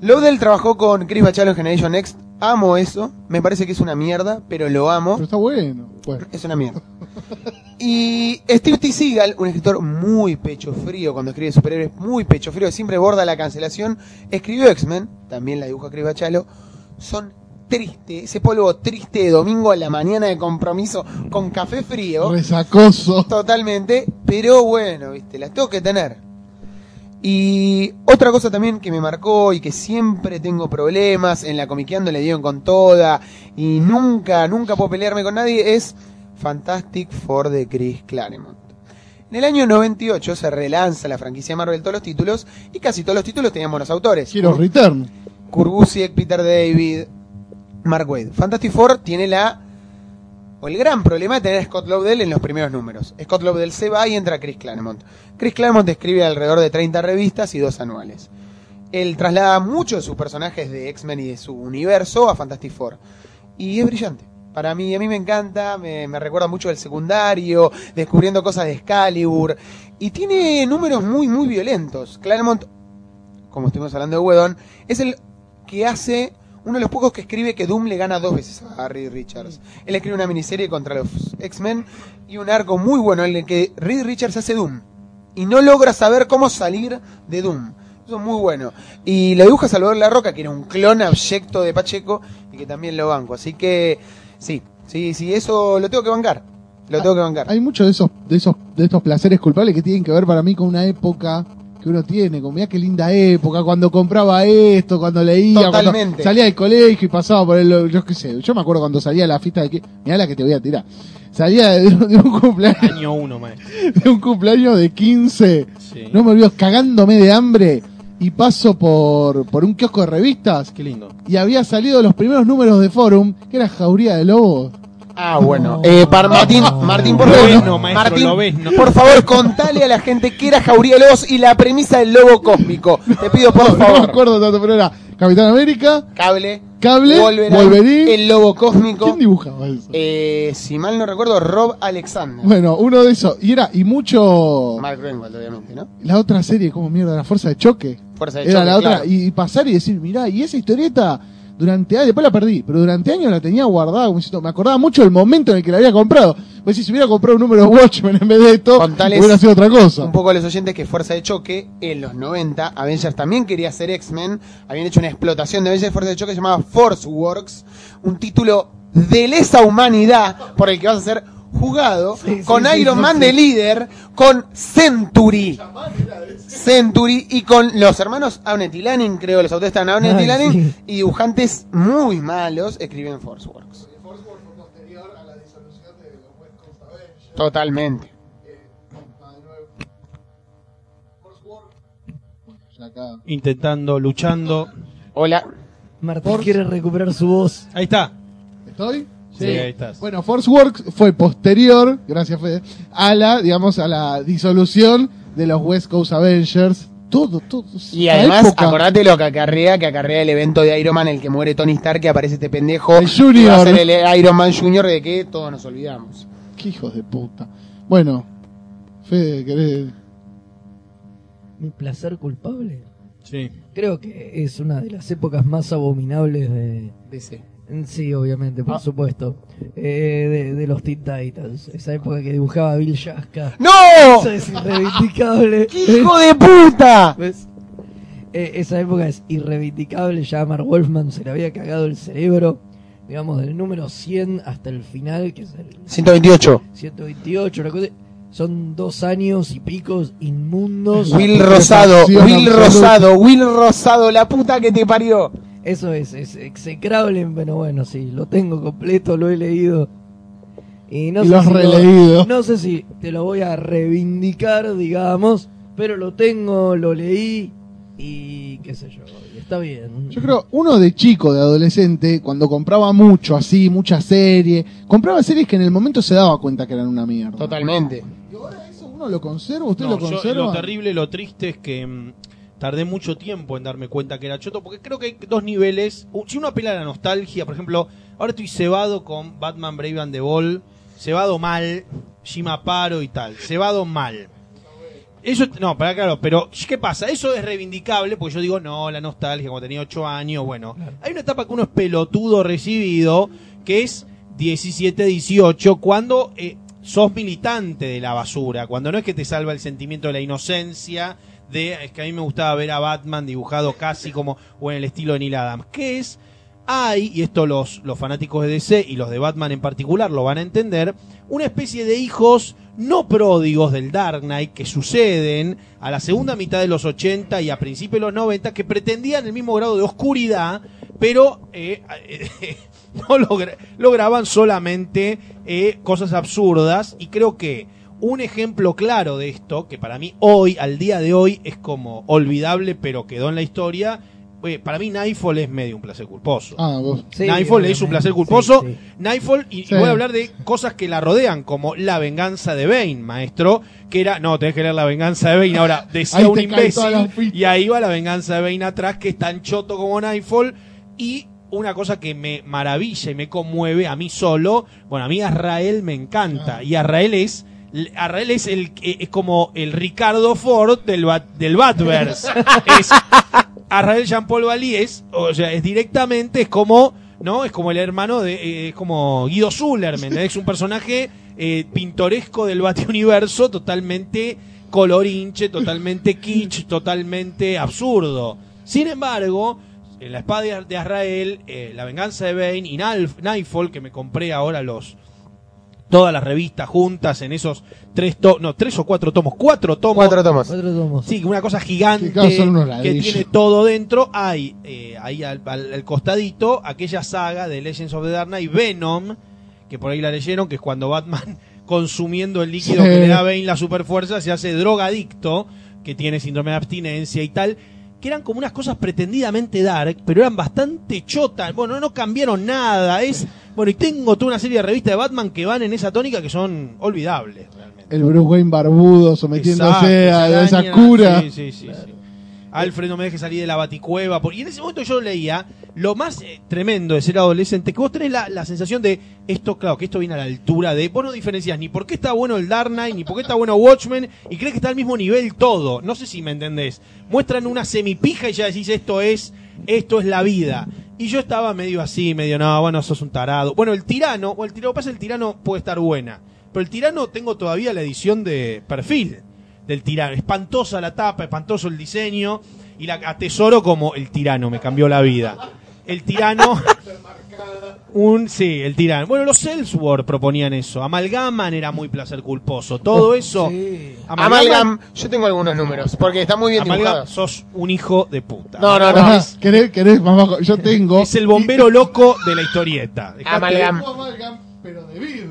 Lobdell trabajó con Chris Bachalo en Generation Next. Amo eso. Me parece que es una mierda, pero lo amo. Pero está bueno. Bueno, Es una mierda. Y Steve T. Seagal, un escritor muy pecho frío cuando escribe superhéroes, muy pecho frío, siempre borda la cancelación, escribió X-Men, también la dibuja Chris Bachalo, son tristes, ese polvo triste de domingo a la mañana de compromiso con café frío, resacoso. totalmente, pero bueno, viste, las tengo que tener. Y otra cosa también que me marcó y que siempre tengo problemas, en la comiqueando le dieron con toda y nunca, nunca puedo pelearme con nadie, es Fantastic Four de Chris Claremont. En el año 98 se relanza la franquicia Marvel todos los títulos y casi todos los títulos tenían buenos autores. Quiero Return. Kurt Busiek, Peter David, Mark Wade. Fantastic Four tiene la o el gran problema de tener a Scott Lobdell en los primeros números. Scott Lobdell se va y entra Chris Claremont. Chris Claremont escribe alrededor de 30 revistas y dos anuales. Él traslada muchos de sus personajes de X-Men y de su universo a Fantastic Four. Y es brillante. Para mí, a mí me encanta, me, me recuerda mucho del secundario, descubriendo cosas de Excalibur. Y tiene números muy, muy violentos. Claremont, como estuvimos hablando de Wedon, es el que hace uno de los pocos que escribe que Doom le gana dos veces a Reed Richards. Él escribe una miniserie contra los X-Men y un arco muy bueno en el que Reed Richards hace Doom. Y no logra saber cómo salir de Doom. Eso es muy bueno. Y lo dibuja Salvador La Roca, que era un clon abyecto de Pacheco y que también lo banco. Así que, sí, sí, sí, eso lo tengo que bancar. Lo tengo que bancar. Hay muchos de esos, de esos, de estos placeres culpables que tienen que ver para mí con una época que uno tiene, como mira qué linda época, cuando compraba esto, cuando leía, Totalmente. cuando salía del colegio y pasaba por el, yo qué sé, yo me acuerdo cuando salía a la fiesta de que, mira la que te voy a tirar, salía de, de un cumpleaños, Año uno, maestro. de un cumpleaños de 15, Sí. no me olvido, cagándome de hambre, y paso por, por un kiosco de revistas, Qué lindo. y había salido los primeros números de Forum, que era Jauría de Lobos. Ah, bueno. Eh, para Martín, Martín, por favor. ves, no, maestro, Martín, lo ves, no. por favor, contale a la gente qué era Jauría Lobos y la premisa del lobo cósmico. Te pido, por No me favor. acuerdo tanto, pero era Capitán América, Cable, Cable, Wolverine, Wolverine. el lobo cósmico. ¿Quién dibujaba eso? Eh, si mal no recuerdo, Rob Alexander. Bueno, uno de esos. Y era, y mucho. Mark Greenwald, obviamente, ¿no? La otra serie, como mierda, la fuerza de choque. Fuerza de era choque, la otra. claro. Y pasar y decir, mirá, y esa historieta, durante años, después la perdí, pero durante años la tenía guardada, me acordaba mucho del momento en el que la había comprado. Pues si hubiera comprado un número de Watchmen en vez de esto, Contales hubiera sido otra cosa. Un poco a los oyentes que Fuerza de Choque, en los 90, Avengers también quería hacer X-Men. Habían hecho una explotación de Avengers Fuerza de Choque llamada Force Works. Un título de lesa humanidad por el que vas a ser jugado. Sí, con sí, Iron sí, Man de líder. Con Century. Century y con los hermanos Avnet y Lanning, creo, los autores están Avnet y Lanning. sí. Y dibujantes muy malos escriben Force Works. Totalmente. Acá. Intentando, luchando. Hola. Martín quiere recuperar su voz. Ahí está. ¿Estoy? Sí, ahí estás. Bueno, Force Works fue posterior, gracias Fede, a la, digamos, a la disolución de los West Coast Avengers. Todo, todo. Y además, época. acordate lo que acarrea, que acarrea el evento de Iron Man, en el que muere Tony Stark, que aparece este pendejo. El Junior. que va a ser el Iron Man Junior, de que todos nos olvidamos. Qué hijos de puta. Bueno, Fede, querés. Mi placer culpable. Sí. Creo que es una de las épocas más abominables de... DC. Sí, obviamente, por Ah. supuesto. Eh, de, de los Teen Titans. Esa época que dibujaba Bill Shaska. ¡No! Eso es irreivindicable. ¡Qué hijo de puta! ¿Ves? Eh, esa época es irreivindicable. Ya a Mark Wolfman se le había cagado el cerebro. Digamos, del número 100 hasta el final, que es el 128. 128, una cosa. Son dos años y picos inmundos. Will Rosado, Will absoluta. Rosado, Will Rosado, la puta que te parió. Eso es, es execrable, pero bueno, sí, lo tengo completo, lo he leído. Y no Y sé lo has si releído. no sé si te lo voy a reivindicar, digamos, pero lo tengo, lo leí y qué sé yo, está bien. Yo creo, uno de chico, de adolescente, cuando compraba mucho así, mucha serie, compraba series que en el momento se daba cuenta que eran una mierda. Totalmente. ¿Y ahora eso uno lo conserva? ¿Usted No, lo yo- conserva? lo terrible, lo triste es que mm, tardé mucho tiempo en darme cuenta que era choto, porque creo que hay dos niveles. U- Si uno apela a la nostalgia, por ejemplo, ahora estoy cebado con Batman Brave and the Ball, cebado mal, Shima Paro y tal, cebado mal. Eso, no, para claro, pero ¿qué pasa? Eso es reivindicable, porque yo digo, no, la nostalgia, cuando tenía 8 años, bueno. Hay una etapa que uno es pelotudo recibido, que es 17, 18, cuando eh, sos militante de la basura, cuando no es que te salva el sentimiento de la inocencia, de, es que a mí me gustaba ver a Batman dibujado casi como, o en el estilo de Neil Adams, que es, hay, y esto los, los fanáticos de DC y los de Batman en particular lo van a entender, una especie de hijos no pródigos del Dark Knight que suceden a la segunda mitad de los 80 y a principios de los 90 que pretendían el mismo grado de oscuridad, pero eh, no logra- lograban solamente eh, cosas absurdas y creo que un ejemplo claro de esto, que para mí hoy, al día de hoy, es como olvidable pero quedó en la historia, oye, para mí Nightfall es medio un placer culposo. Ah, vos. Sí, Nightfall es un placer culposo. Sí, sí. Nightfall, y, voy a hablar de cosas que la rodean, como La venganza de Bane, maestro. Que era, no, tenés que leer La venganza de Bane. Ahora, decía un imbécil, y ahí va La venganza de Bane atrás, que es tan choto como Nightfall. Y una cosa que me maravilla y me conmueve a mí solo, bueno, a mí Azrael me encanta. Y Azrael es. Azrael es el es como el Ricardo Ford del Bat- del Batverse. es Jean-Paul Valí es, o sea, es directamente, es como, ¿no? Es como el hermano de, eh, es como Guido Zuller. Es un personaje eh, pintoresco del Bate Universo, totalmente colorinche, totalmente kitsch, totalmente absurdo. Sin embargo, en la espada de- Azrael, eh, la venganza de Bane y Nightfall, que me compré ahora los todas las revistas juntas en esos tres to no tres o cuatro tomos cuatro tomos Cuatro tomos. Cuatro tomos. Sí, una cosa gigante Que tiene todo dentro. Hay eh, ahí al, al- al costadito aquella saga de Legends of the Dark Knight Venom, que por ahí la leyeron, que es cuando Batman consumiendo el líquido Sí. que le da Bane la superfuerza se hace drogadicto, que tiene síndrome de abstinencia y tal. Que eran como unas cosas pretendidamente dark, pero eran bastante chotas. Bueno, no cambiaron nada. Es bueno, y tengo toda una serie de revistas de Batman que van en esa tónica que son olvidables, realmente. El Bruce Wayne barbudo sometiéndose Exacto, a esa cura. Sí, sí, sí, sí. Alfred, no me dejes salir de la baticueva. por- Y en ese momento yo leía lo más eh, tremendo de ser adolescente, que vos tenés la, la sensación de esto, claro, que esto viene a la altura de. Vos no diferencias ni por qué está bueno el Dark Knight, ni por qué está bueno Watchmen, y crees que está al mismo nivel todo. No sé si me entendés. Muestran una semipija y ya decís esto es, esto es la vida. Y yo estaba medio así, medio, no, bueno, sos un tarado. Bueno, el tirano, bueno, el tirano, pasa el tirano puede estar buena. Pero el tirano tengo todavía la edición de perfil del tirano. Espantosa la tapa, espantoso el diseño. Y la atesoro como el tirano, me cambió la vida. El tirano. Un, sí, el tirano. Bueno, los Ellsworth proponían eso. Amalgaman era muy placer culposo. Todo eso. Sí. Amalgam, yo tengo algunos números, porque está muy bien Amalgam, dibujado. sos un hijo de puta. No, no, no. Ajá, ¿Querés, querés más bajo? Yo tengo. Es el bombero loco de la historieta. Dejate- Amalgam. Pero de.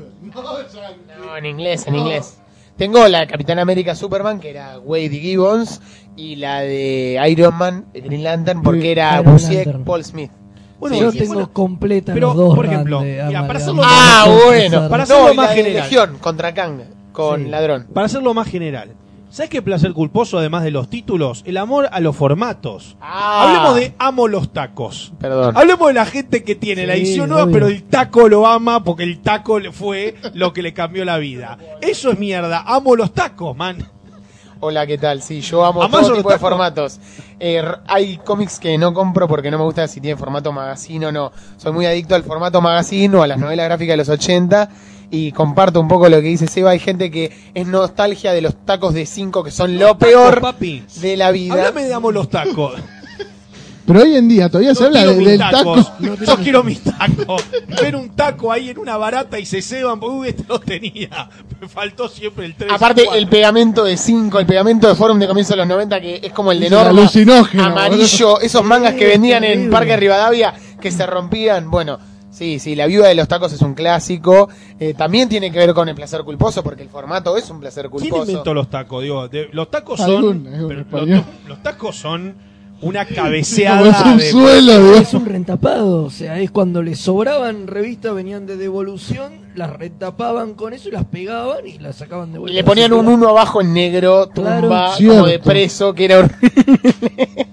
No, en inglés, en inglés. Tengo la Capitán América Superman, que era Wade Gibbons, y la de Iron Man, Green Lantern, porque era Busiek. Paul Smith. Bueno, Sí, Yo sí, tengo bueno, completa pero, los dos por ejemplo, mira, para hacerlo Ah, Para bueno. Para hacerlo no, más la general. Legión, contra Kang, con Sí. Ladrón. Para hacerlo más general. ¿Sabes qué placer culposo, además de los títulos? El amor a los formatos. Ah. Hablemos de amo los tacos. Perdón. Hablemos de la gente que tiene Sí, la edición nueva, obvio. pero el taco lo ama porque el taco le fue lo que le cambió la vida. Eso es mierda. Amo los tacos, man. Hola, ¿qué tal? Sí, yo amo ¿Amás todo tipo de formatos. Eh, hay cómics que no compro porque no me gusta si tiene formato magazine o no. Soy muy adicto al formato magazine o a las novelas gráficas de los 80 y comparto un poco lo que dice Seba. Hay gente que es nostalgia de los tacos de 5 que son lo peor papi. de la vida. Háblame de amo los tacos. Pero hoy en día todavía se habla de- mis del tacos. taco. Yo quiero mis tacos. Ver un taco ahí en una barata y se ceban, porque uy, este no tenía. Me faltó siempre el 3. Aparte, el pegamento de 5, el pegamento de Forum de comienzo de los 90, que es como el de Norma. alucinógeno, Amarillo, esos mangas que vendían en. Parque Rivadavia, que se rompían. Bueno, sí, sí, La Viuda de los Tacos es un clásico. Eh, también tiene que ver con el placer culposo, porque el formato es un placer ¿Quién culposo. inventó los tacos? Digo, de- los tacos son. Algún- algún pero español. los, los tacos son una cabeceada es un de. suelo. Es un rentapado, o sea, es cuando les sobraban revistas, venían de devolución, las rentapaban con eso y las pegaban y las sacaban de Y vuelta. le ponían un uno abajo en negro, tumba, Claro. como de preso, que era horrible.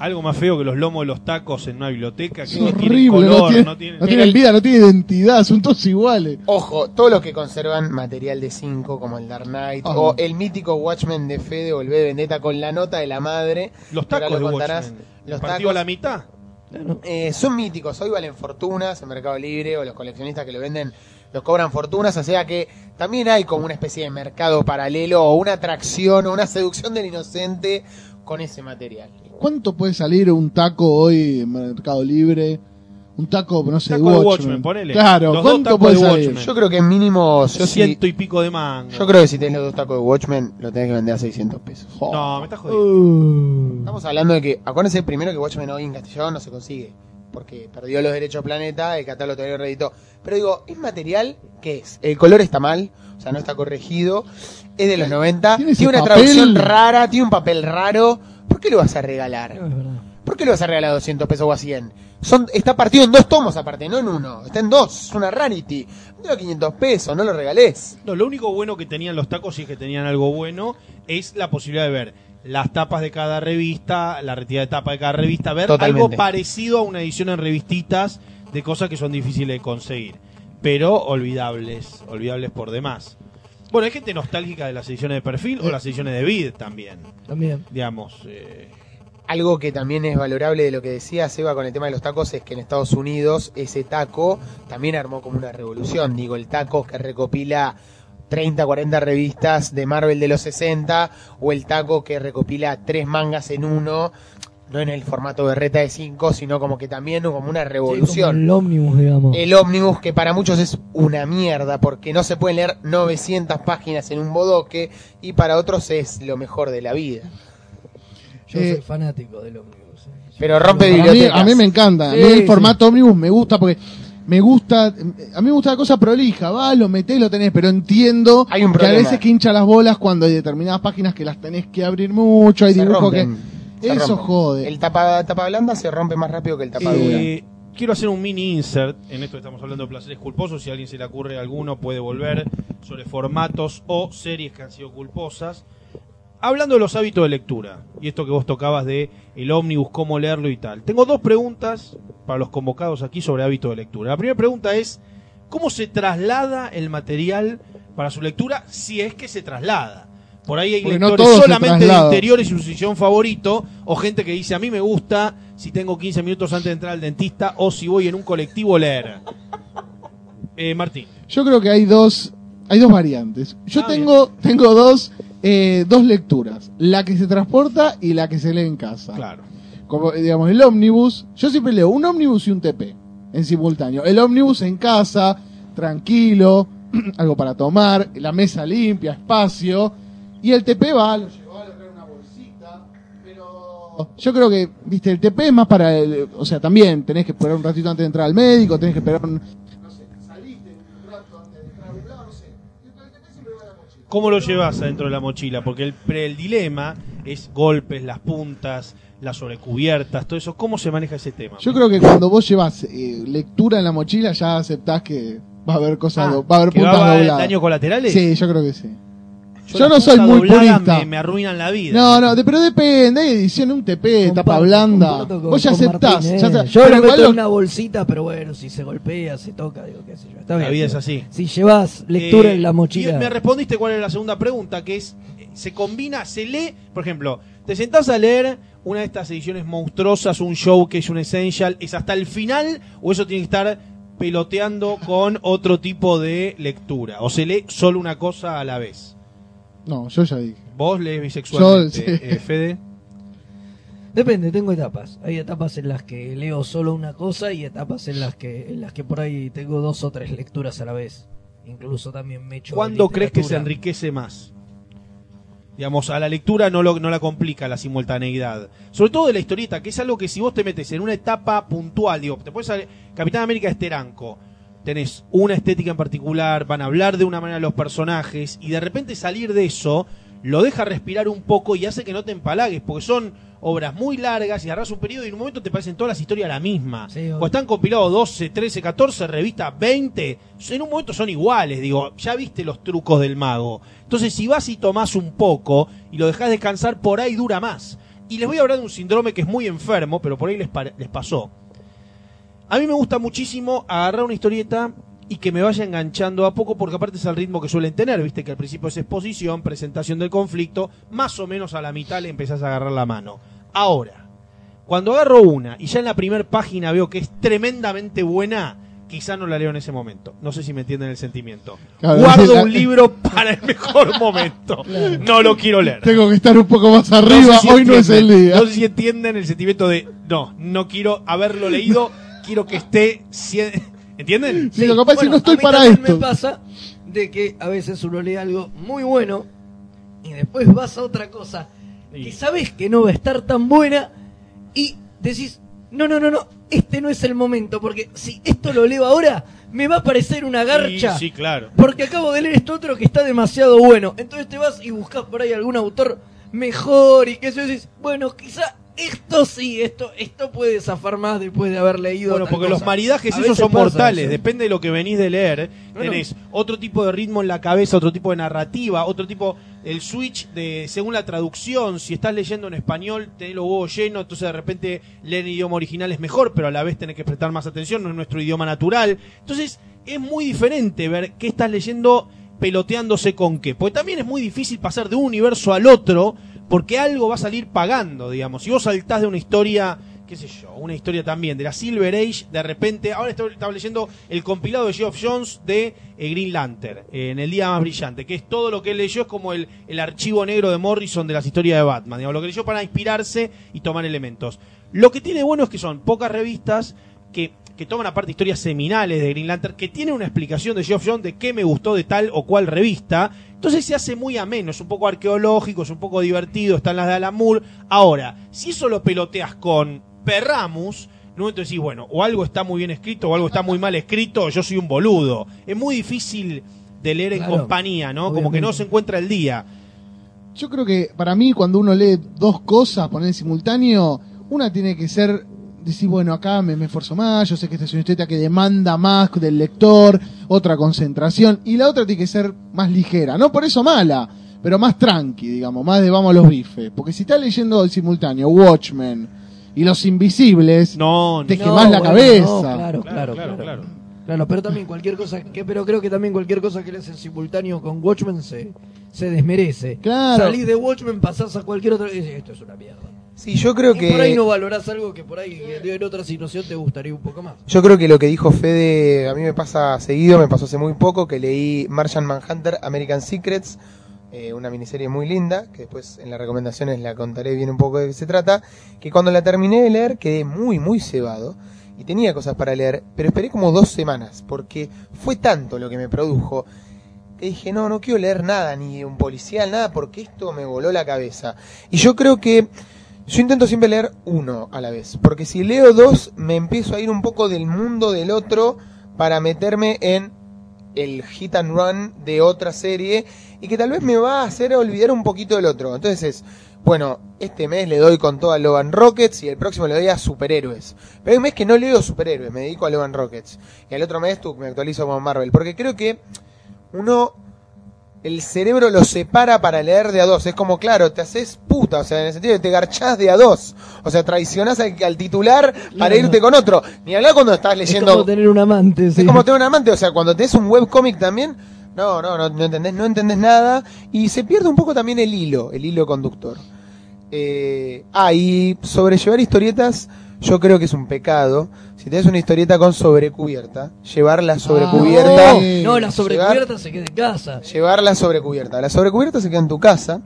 Algo más feo que los lomos de los tacos en una biblioteca que Es no tienen horrible, color, no, tiene- no tienen. no tienen vida, no tienen identidad, son todos iguales. Ojo, todos los que conservan material de 5, como el Dark Knight, Ajá. o el mítico Watchmen de Fede o el B de Vendetta con la nota de la madre. Los tacos lo de contarás. Watchmen. Los Partido tacos a la mitad. eh, son míticos. Hoy valen fortunas en Mercado Libre o los coleccionistas que lo venden los cobran fortunas. O sea que también hay como una especie de mercado paralelo o una atracción o una seducción del inocente con ese material. ¿Cuánto puede salir un taco hoy en Mercado Libre? Un taco, no sé, Taco de Watchmen. Watchmen, ponele. Claro, Los ¿cuánto puede de salir? Watchmen. Yo creo que en mínimo, yo, Ciento y pico de mango. yo creo que si tenés los dos tacos de Watchmen, lo tenés que vender a 600 pesos. No, me estás jodiendo. Uh, Estamos hablando de que, acuérdense primero que Watchmen hoy en castellano no se consigue, porque perdió los derechos Planeta, el catálogo todavía no reeditó. Pero digo, ¿es material? ¿Qué es? El color está mal, o sea, no está corregido, es de los 90, Tiene tiene, una papel. traducción rara, tiene un papel raro, ¿por qué lo vas a regalar? no, es verdad. ¿Por qué lo vas a regalar a 200 pesos o a 100? Son, está partido en dos tomos aparte, no en uno. Está en dos, es una rarity. A 500 pesos, no lo regales. No, lo único bueno que tenían los tacos, si es que tenían algo bueno, es la posibilidad de ver las tapas de cada revista, la retirada de tapa de cada revista, ver Totalmente. algo parecido a una edición en revistitas de cosas que son difíciles de conseguir. Pero olvidables, olvidables por demás. Bueno, hay gente nostálgica de las ediciones de perfil o las ediciones de vid también, También. digamos. eh, Algo que también es valorable de lo que decía Seba con el tema de los tacos es que en Estados Unidos ese taco también armó como una revolución. Digo, el taco que recopila 30, 40 revistas de Marvel de los 60 o el taco que recopila tres mangas en uno, no en el formato berreta de 5, sino como que también como una Sí, revolución. como el ómnibus, digamos. El ómnibus, que para muchos es una mierda, porque no se pueden leer 900 páginas en un bodoque, y para otros es lo mejor de la vida. Yo Eh, soy fanático del ómnibus. eh. Pero rompe A mí, bibliotecas. a mí me encanta. a mí Sí, el sí. formato ómnibus me gusta porque me gusta. A mí me gusta la cosa prolija. Va, lo metés, lo tenés. Pero entiendo Hay un que a veces que hincha las bolas cuando hay determinadas páginas que las tenés que abrir mucho. Hay Se dibujos que. Se Eso jode. El tapa, tapa blanda se rompe más rápido que el tapa dura. Eh, quiero hacer un mini insert en esto que estamos hablando de placeres culposos. Si a alguien se le ocurre alguno, puede volver sobre formatos o series que han sido culposas. Hablando de los hábitos de lectura y esto que vos tocabas de el ómnibus, cómo leerlo y tal. Tengo dos preguntas para los convocados aquí sobre hábitos de lectura. La primera pregunta es, ¿cómo se traslada el material para su lectura si es que se traslada? Por ahí hay Porque no lectores se solamente de interiores y su sillón favorito, o gente que dice, a mí me gusta si tengo 15 minutos antes de entrar al dentista o si voy en un colectivo leer. Eh, Martín. Yo creo que hay dos, hay dos variantes. Yo Ah, tengo, tengo dos, eh, dos lecturas. La que se transporta y la que se lee en casa. Claro. Como, digamos, el ómnibus. Yo siempre leo un ómnibus y un TP en simultáneo. El ómnibus en casa, tranquilo, algo para tomar, la mesa limpia, espacio. Y el TP va, lo una bolsita. Pero yo creo que, viste, el TP es más para, el- o sea, también tenés que esperar un ratito antes de entrar al médico, tenés que esperar un, no sé, saliste un rato antes de entrar a un lado, no sé. El TP siempre va en la mochila. ¿Cómo lo llevas adentro de la mochila? Porque el, pre- el dilema es golpes, las puntas, las sobrecubiertas, todo eso. ¿Cómo se maneja ese tema? Yo creo que cuando vos llevas eh, lectura en la mochila ya aceptás que va a haber cosas, Ah, do- va a haber ¿que puntas va a haber dobladas. daños colaterales? Sí, yo creo que sí. Yo, no soy muy purista. Me, me arruinan la vida. No, no, de- pero depende, hay edición un TP, Comparto- tapa blanda. con- Vos ya aceptás. Martín, ya está. Yo pero lo meto igual en una bolsita, pero bueno, si se golpea, se toca, digo, qué sé yo. Está La bien. vida es así. Si llevas lectura Eh, en la mochila. y me respondiste cuál era la segunda pregunta, que es, se combina, se lee, por ejemplo, te sentás a leer una de estas ediciones monstruosas, un show que es un essential, ¿es hasta el final o eso tiene que estar peloteando con otro tipo de lectura? ¿O se lee solo una cosa a la vez? No, yo ya dije. ¿Vos lees bisexualmente, Yo, sí. eh, Fede? Depende, tengo etapas. Hay etapas en las que leo solo una cosa y etapas en las que en las que por ahí tengo dos o tres lecturas a la vez. Incluso también me echo ¿Cuándo crees que se literatura. enriquece más? Digamos, a la lectura no, lo, no la complica la simultaneidad. Sobre todo de la historieta, que es algo que si vos te metes en una etapa puntual, digo, te puedes salir- Capitán América es Teranco, tenés una estética en particular, van a hablar de una manera los personajes, y de repente salir de eso lo deja respirar un poco y hace que no te empalagues, porque son obras muy largas y agarras un periodo y en un momento te parecen todas las historias la misma. Sí, o están compilados 12, 13, 14 revistas, 20, en un momento son iguales, digo, ya viste los trucos del mago. Entonces, si vas y tomás un poco y lo dejás descansar, por ahí dura más. Y les voy a hablar de un síndrome que es muy enfermo, pero por ahí les pasó. A mí me gusta muchísimo agarrar una historieta y que me vaya enganchando a poco, porque aparte es el ritmo que suelen tener, viste que al principio es exposición, presentación del conflicto, más o menos a la mitad le empezás a agarrar la mano. Ahora, cuando agarro una y ya en la primera página veo que es tremendamente buena, quizá no la leo en ese momento. No sé si me entienden el sentimiento. Claro, Guardo la- un libro para el mejor momento. No lo quiero leer. Tengo que estar un poco más No arriba, sé si hoy no es el día. No sé si entienden el sentimiento de, no, no quiero haberlo leído, quiero que esté... cien- ¿Entienden? Sí, lo que pasa es que no estoy a mí para también esto. me pasa de que a veces uno lee algo muy bueno y después vas a otra cosa que sabes que no va a estar tan buena y decís, no, no, no, no, este no es el momento porque si esto lo leo ahora me va a parecer una garcha. Sí, sí, claro. Porque acabo de leer esto otro que está demasiado bueno. Entonces te vas y buscas por ahí algún autor mejor y que eso y decís, bueno, quizá esto sí, esto, esto puede zafar más después de haber leído. Bueno, porque los maridajes esos son mortales, eso. depende de lo que venís de leer. Bueno. Tenés otro tipo de ritmo en la cabeza, otro tipo de narrativa, otro tipo, el switch de según la traducción, si estás leyendo en español, tenés los huevos llenos, entonces de repente leer en idioma original es mejor, pero a la vez tenés que prestar más atención, no es nuestro idioma natural. Entonces es muy diferente ver qué estás leyendo peloteándose con qué. Porque también es muy difícil pasar de un universo al otro, porque algo va a salir pagando, digamos. Si vos saltás de una historia, qué sé yo, una historia también de la Silver Age, de repente, ahora estaba leyendo el compilado de Geoff Jones de eh, Green Lantern, eh, en el día más brillante, que es todo lo que él leyó, es como el, el archivo negro de Morrison de las historias de Batman, digamos, lo que leyó para inspirarse y tomar elementos. Lo que tiene bueno es que son pocas revistas que, que toman aparte historias seminales de Green Lantern, que tienen una explicación de Geoff Jones de qué me gustó de tal o cual revista. Entonces se hace muy ameno, es un poco arqueológico, es un poco divertido, están las de Alan Moore. Ahora, si eso lo peloteas con Perramus, no entonces decís, bueno, o algo está muy bien escrito o algo está muy mal escrito, yo soy un boludo. Es muy difícil de leer en compañía, ¿no? Como que no se encuentra el día. Yo creo que para mí cuando uno lee dos cosas, poner en simultáneo, una tiene que ser decir, bueno, acá me, me esfuerzo más, yo sé que esta es una historia que demanda más del lector, otra concentración, y la otra tiene que ser más ligera, no por eso mala, pero más tranqui, digamos, más de vamos a los bifes, porque si estás leyendo en simultáneo Watchmen y Los Invisibles, No, te no. quemás la bueno, cabeza. no, claro, Claro, claro, claro, claro. claro. Claro, pero también cualquier cosa que, pero creo que también cualquier cosa que lees en simultáneo con Watchmen se, se desmerece. Claro. Salís de Watchmen, pasás a cualquier otra y decís, esto es una mierda. Sí, yo creo Y que. por ahí no valorás algo que por ahí en otra situación te gustaría un poco más. Yo creo que lo que dijo Fede a mí me pasa seguido, me pasó hace muy poco, que leí Martian Manhunter American Secrets, eh, una miniserie muy linda, que después en las recomendaciones la contaré bien un poco de qué se trata, que cuando la terminé de leer quedé muy, muy cebado y tenía cosas para leer, pero esperé como dos semanas, porque fue tanto lo que me produjo que dije, no, no quiero leer nada, ni un policial, nada, porque esto me voló la cabeza. Y yo creo que yo intento siempre leer uno a la vez, porque si leo dos me empiezo a ir un poco del mundo del otro para meterme en el hit and run de otra serie y que tal vez me va a hacer olvidar un poquito del otro. Entonces es, bueno, este mes le doy con todo a Logan Rockets y el próximo le doy a superhéroes. Pero hay un mes que no leo superhéroes, me dedico a Logan Rockets. Y al otro mes tú me actualizo con Marvel, porque creo que uno el cerebro lo separa para leer de a dos. Es como, claro, te haces puta, o sea, en el sentido de te garchás de a dos. O sea, traicionás al, al titular para Claro. irte con otro. Ni hablar cuando estás Es leyendo. como tener un amante, sí. Es como tener un amante, o sea, cuando tenés un webcómic también, no, no, no, no entendés, no entendés nada y se pierde un poco también el hilo, el hilo conductor. Eh, ah, y sobrellevar historietas, yo creo que es un pecado. Si tenés una historieta con sobrecubierta, llevarla sobrecubierta. no. No, la sobrecubierta se queda en casa. Llevarla sobrecubierta. La sobrecubierta se queda en tu casa.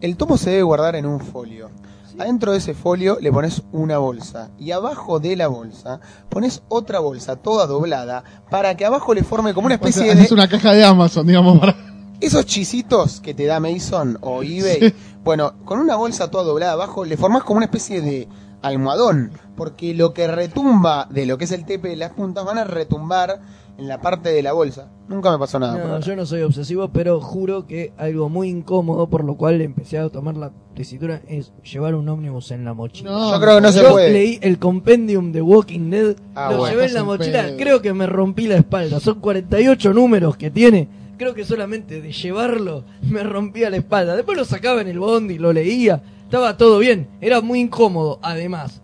El tomo se debe guardar en un folio. Adentro de ese folio le pones una bolsa y abajo de la bolsa pones otra bolsa toda doblada para que abajo le forme como una O sea, especie de haces una caja de Amazon, digamos, para... esos chisitos que te da Mason o eBay. Bueno, con una bolsa toda doblada abajo le formás como una especie de almohadón, porque lo que retumba de lo que es el tepe de las puntas van a retumbar en la parte de la bolsa. Nunca me pasó nada. No, yo no soy obsesivo, pero juro que algo muy incómodo por lo cual empecé a tomar la tesitura es llevar un ómnibus en la mochila. No, Yo creo que no se Yo puede. leí el compendium de Walking Dead, Ah, lo bueno. llevé en la mochila, pedo. creo que me rompí la espalda. Son 48 números que tiene. Creo que solamente de llevarlo me rompía la espalda. Después lo sacaba en el bondi, lo leía, estaba todo bien. Era muy incómodo, además.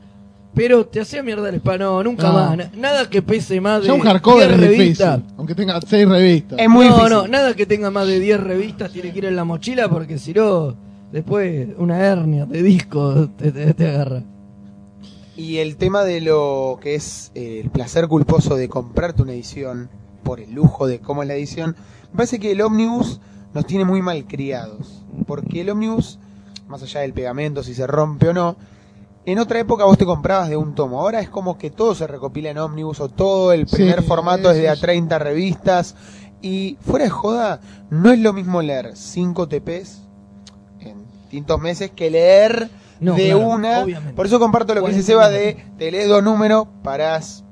Pero te hacía mierda el espalda. No, nunca No. más. Na- Nada que pese más de Ya un hardcover 10 es revistas. difícil, aunque tenga seis revistas. Es muy no, difícil. no, nada que tenga más de 10 revistas tiene que ir en la mochila porque si no, después una hernia de disco te, te- te agarra. Y el tema de lo que es eh, el placer culposo de comprarte una edición por el lujo de cómo es la edición, me parece que el ómnibus nos tiene muy mal criados. Porque el ómnibus, más allá del pegamento, si se rompe o no, en otra época vos te comprabas de un tomo. Ahora es como que todo se recopila en ómnibus o todo el Sí, primer formato es de a eso sí. 30 revistas. Y fuera de joda, no es lo mismo leer 5 TPs en distintos meses que leer No, de claro, una. obviamente. Por eso comparto lo que dice 40 Seba de te lees dos números, parás,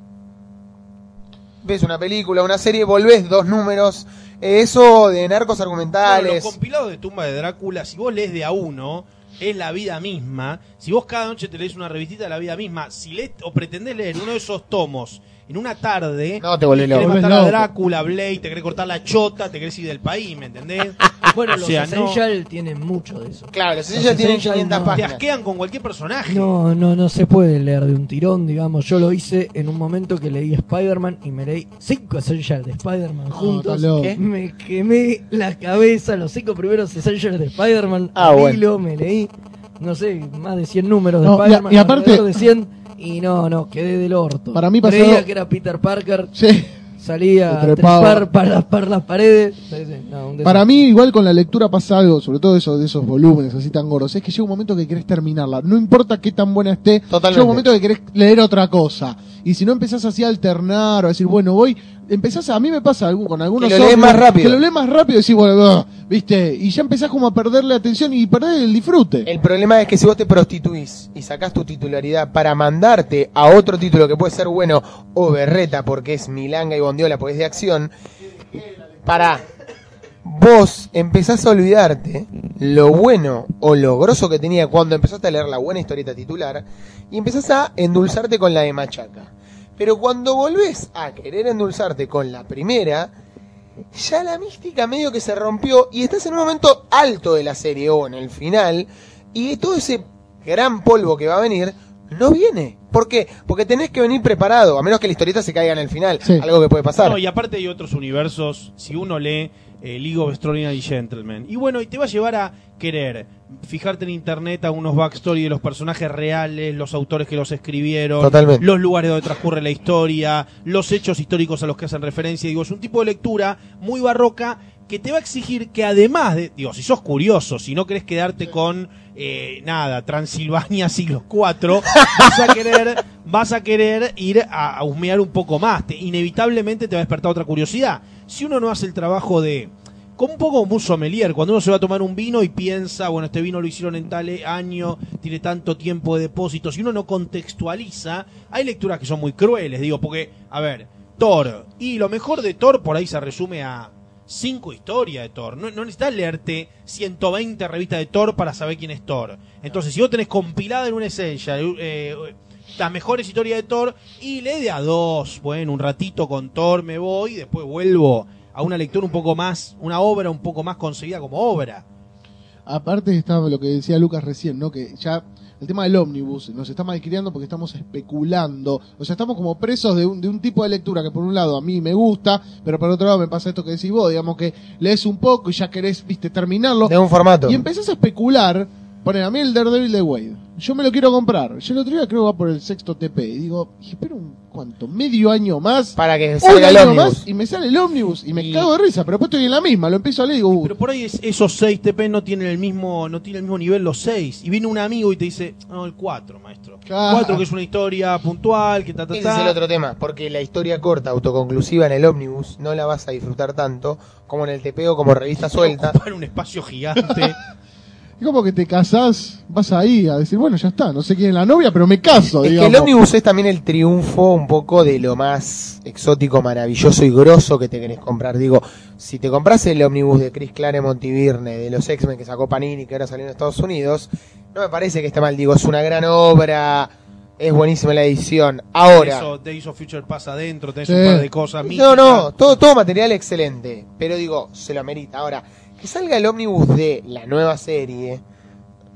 ves una película, una serie, volvés dos números. Eso de narcos Bueno, argumentales. los compilados de Tumba de Drácula, si vos lees de a uno, es la vida misma. Si vos cada noche te lees una revistita de la vida misma, si lees o pretendés leer uno de esos tomos en una tarde, No, te volvés querés matar a. Drácula, Blade, te querés cortar la chota, te querés ir del país, ¿me entendés? Bueno, O los sea, no- Essential tienen mucho de eso. Claro, los Los ya tienen Essential 500 no. Te páginas. asquean con cualquier personaje. No, no, no se puede leer de un tirón, digamos. Yo lo hice en un momento que leí Spider-Man y me leí cinco Essentials de Spider-Man juntos. está loco. ¿Qué? Me quemé la cabeza, los cinco primeros Essentials de Spider-Man. Ah, bueno. hilo, me leí, no sé, más de 100 números de No, Spider-Man. y aparte- de 100, y no, no, quedé del orto. Para mí pasó- Creía que era Peter Parker, Sí. salía a trepar para, para las paredes. No, un Para mí, igual con la lectura pasa algo, sobre todo eso, de esos volúmenes así tan gordos, es que llega un momento que querés terminarla. No importa qué tan buena esté, Totalmente. llega un momento que querés leer otra cosa. Y si no empezás así a alternar o a decir, bueno, voy, empezás a, a mí me pasa con algunos Que lo lees más rápido. Que lo lees más rápido y decís, bueno, viste, y ya empezás como a perderle atención y perder el disfrute. El problema es que si vos te prostituís y sacás tu titularidad para mandarte a otro título que puede ser bueno o berreta porque es milanga y bondiola porque es de acción, para vos empezás a olvidarte lo bueno o lo grosso que tenía cuando empezaste a leer la buena historieta titular y empezás a endulzarte con la de machaca. Pero cuando volvés a querer endulzarte con la primera, ya la mística medio que se rompió y estás en un momento alto de la serie o en el final y todo ese gran polvo que va a venir no viene. ¿Por qué? Porque tenés que venir preparado, a menos que la historieta se caiga en el final, Sí. algo que puede pasar. No, y aparte hay otros universos, si uno lee eh, League of Extraordinary Gentlemen. Y bueno, y te va a llevar a querer fijarte en internet a unos backstory de los personajes reales, los autores que los escribieron, Totalmente. los lugares donde transcurre la historia, los hechos históricos a los que hacen referencia. Digo, es un tipo de lectura muy barroca que te va a exigir que además de, digo, si sos curioso, si no querés quedarte con eh, nada, Transilvania siglo IV, vas a querer, vas a querer ir a, a husmear un poco más. Te- inevitablemente te va a despertar otra curiosidad. Si uno no hace el trabajo de como un poco como un sommelier, cuando uno se va a tomar un vino y piensa, bueno, este vino lo hicieron en tal año, tiene tanto tiempo de depósito, si uno no contextualiza, hay lecturas que son muy crueles, digo, porque, a ver, Thor, y lo mejor de Thor por ahí se resume a cinco historias de Thor, no, no necesitas leerte 120 revistas de Thor para saber quién es Thor. Entonces, si vos tenés compilada en un Essential, eh, las mejores historias de Thor y lee de a dos, bueno, un ratito con Thor me voy después vuelvo a una lectura un poco más, una obra un poco más concebida como obra. Aparte está lo que decía Lucas recién, ¿no? Que ya el tema del ómnibus nos está malcriando porque estamos especulando. O sea, estamos como presos de un, de un tipo de lectura que por un lado a mí me gusta, pero por otro lado me pasa esto que decís vos, digamos que lees un poco y ya querés, viste, terminarlo. De un formato. Y empezás a especular, poner a mí el Daredevil de Wade. Yo me lo quiero comprar. Yo el otro día creo que va por el sexto TP. Y digo, espero un cuánto, medio año más. Para que salga el año más y me sale el ómnibus y me Y- cago de risa, pero después estoy en la misma, lo empiezo a leer y digo, uh, Pero por ahí es- esos 6 TP no tienen el mismo, no tienen el mismo nivel los 6. Y viene un amigo y te dice, no, el 4, maestro. Claro. 4 que es una historia puntual, que ta ta Ese es ta. el otro tema, porque la historia corta, autoconclusiva en el ómnibus, no la vas a disfrutar tanto como en el TP o como revista suelta. Ocupar un espacio gigante. Es como que te casás, vas ahí a decir, bueno, ya está, no sé quién es la novia, pero me caso, Es que digamos. el ómnibus es también el triunfo un poco de lo más exótico, maravilloso y grosso que te querés comprar. Digo, si te compras el ómnibus de Chris Claremont y Virne, de los X-Men que sacó Panini, que ahora salió en Estados Unidos, no me parece que esté mal. Digo, es una gran obra, es buenísima la edición. Ahora, Eso, Days of Future pasa adentro, tenés Sí. un par de cosas no, míticas. no, todo, todo material excelente, pero digo, se lo amerita. Ahora, que salga el ómnibus de la nueva serie,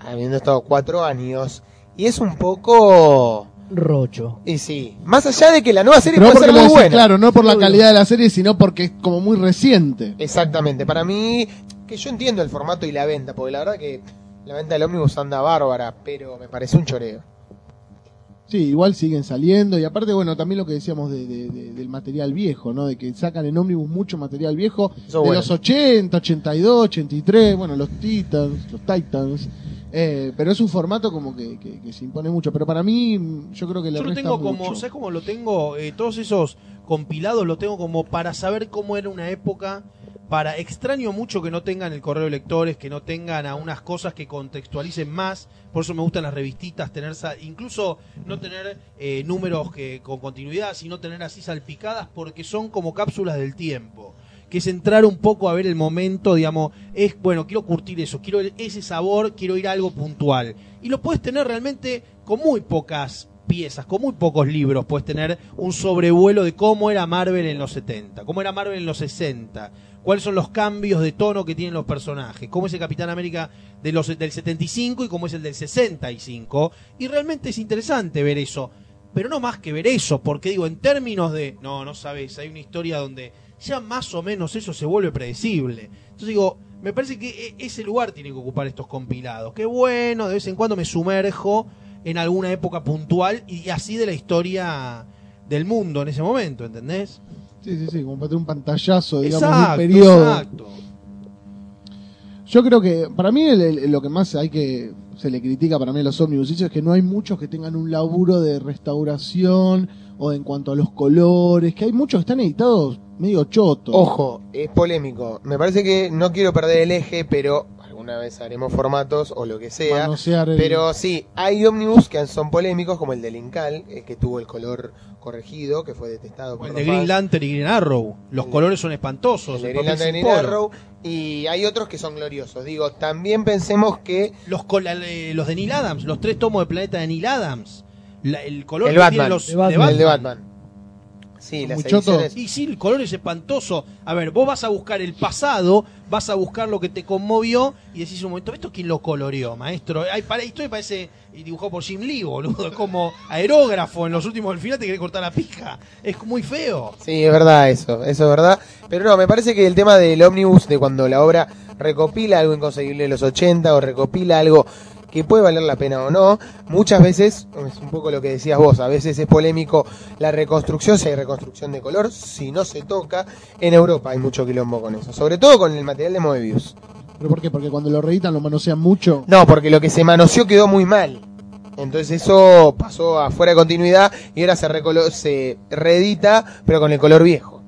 habiendo estado cuatro años, y es un poco... Rocho. Y sí, más allá de que la nueva serie no puede ser muy decís, buena. claro, no por la calidad de la serie, sino porque es como muy reciente. Exactamente, para mí, que yo entiendo el formato y la venta, porque la verdad que la venta del ómnibus anda bárbara, pero me parece un choreo. Sí, igual siguen saliendo y aparte, bueno, también lo que decíamos de, de- de- del material viejo, ¿no? De que sacan en ómnibus mucho material viejo Eso de bueno. los 80, 82, 83, bueno, los Titans, los Titans. Eh, pero es un formato como que, que- que se impone mucho. Pero para mí, yo creo que le Yo lo resta tengo como, mucho. ¿sabes cómo lo tengo? Eh, todos esos compilados lo tengo como para saber cómo era una época. Para extraño mucho que no tengan el correo de lectores, que no tengan a unas cosas que contextualicen más. Por eso me gustan las revistitas, tener incluso no tener eh, números que con continuidad, sino tener así salpicadas, porque son como cápsulas del tiempo. que es entrar un poco a ver el momento, digamos, es, bueno, quiero curtir eso, quiero ese sabor, quiero ir a algo puntual. Y lo puedes tener realmente con muy pocas piezas, con muy pocos libros, puedes tener un sobrevuelo de cómo era Marvel en los 70, cómo era Marvel en los 60, cuáles son los cambios de tono que tienen los personajes, cómo es el Capitán América de los, del 75 y cómo es el del 65. Y realmente es interesante ver eso. Pero no más que ver eso, porque digo, en términos de, no, no sabes, hay una historia donde ya más o menos eso se vuelve predecible. Entonces digo, me parece que e- ese lugar tiene que ocupar estos compilados. Qué bueno, de vez en cuando me sumerjo en alguna época puntual y así de la historia del mundo en ese momento, ¿entendés? Sí, sí, sí, como para tener un pantallazo, digamos, de Exacto, un periodo. exacto. Yo creo que para mí el- el- lo que más hay que se le critica para mí a los ómnibus es que no hay muchos que tengan un laburo de restauración o en cuanto a los colores, que hay muchos que están editados medio chotos. Ojo, es polémico. Me parece que no quiero perder el eje, pero alguna vez haremos formatos o lo que sea. El- Pero sí, hay ómnibus que son polémicos, como el del Incal, eh, que tuvo el color corregido, que fue detestado O por el de Green. Lantern y Green Arrow. Los El- colores son espantosos. El de Green Lantern y poro. Arrow. Y hay otros que son gloriosos. Digo, también pensemos que Los, eh, los de Neil Adams, los tres tomos de Planeta de Neil Adams. La- el color El que Batman. tienen los De Batman. el de Batman. Sí, las ediciones. Y sí, el color es espantoso. A ver, vos vas a buscar el pasado, vas a buscar lo que te conmovió y decís un momento, ¿esto quién lo coloreó, maestro? Ay, para, esto me parece dibujado por Jim Lee, boludo. Es como aerógrafo en los últimos del final te querés cortar la pija. Es muy feo. Sí, es verdad eso, eso es verdad. Pero no, me parece que el tema del ómnibus, de cuando la obra recopila algo inconseguible de los 80 o recopila algo que puede valer la pena o no, muchas veces, es un poco lo que decías vos, a veces es polémico la reconstrucción, si hay reconstrucción de color, si no se toca. En Europa hay mucho quilombo con eso, sobre todo con el material de Moebius. ¿Pero por qué? Porque cuando lo reeditan lo manosean mucho. No, porque lo que se manoseó quedó muy mal. Entonces eso pasó a fuera de continuidad y ahora se, se reedita, pero con el color viejo.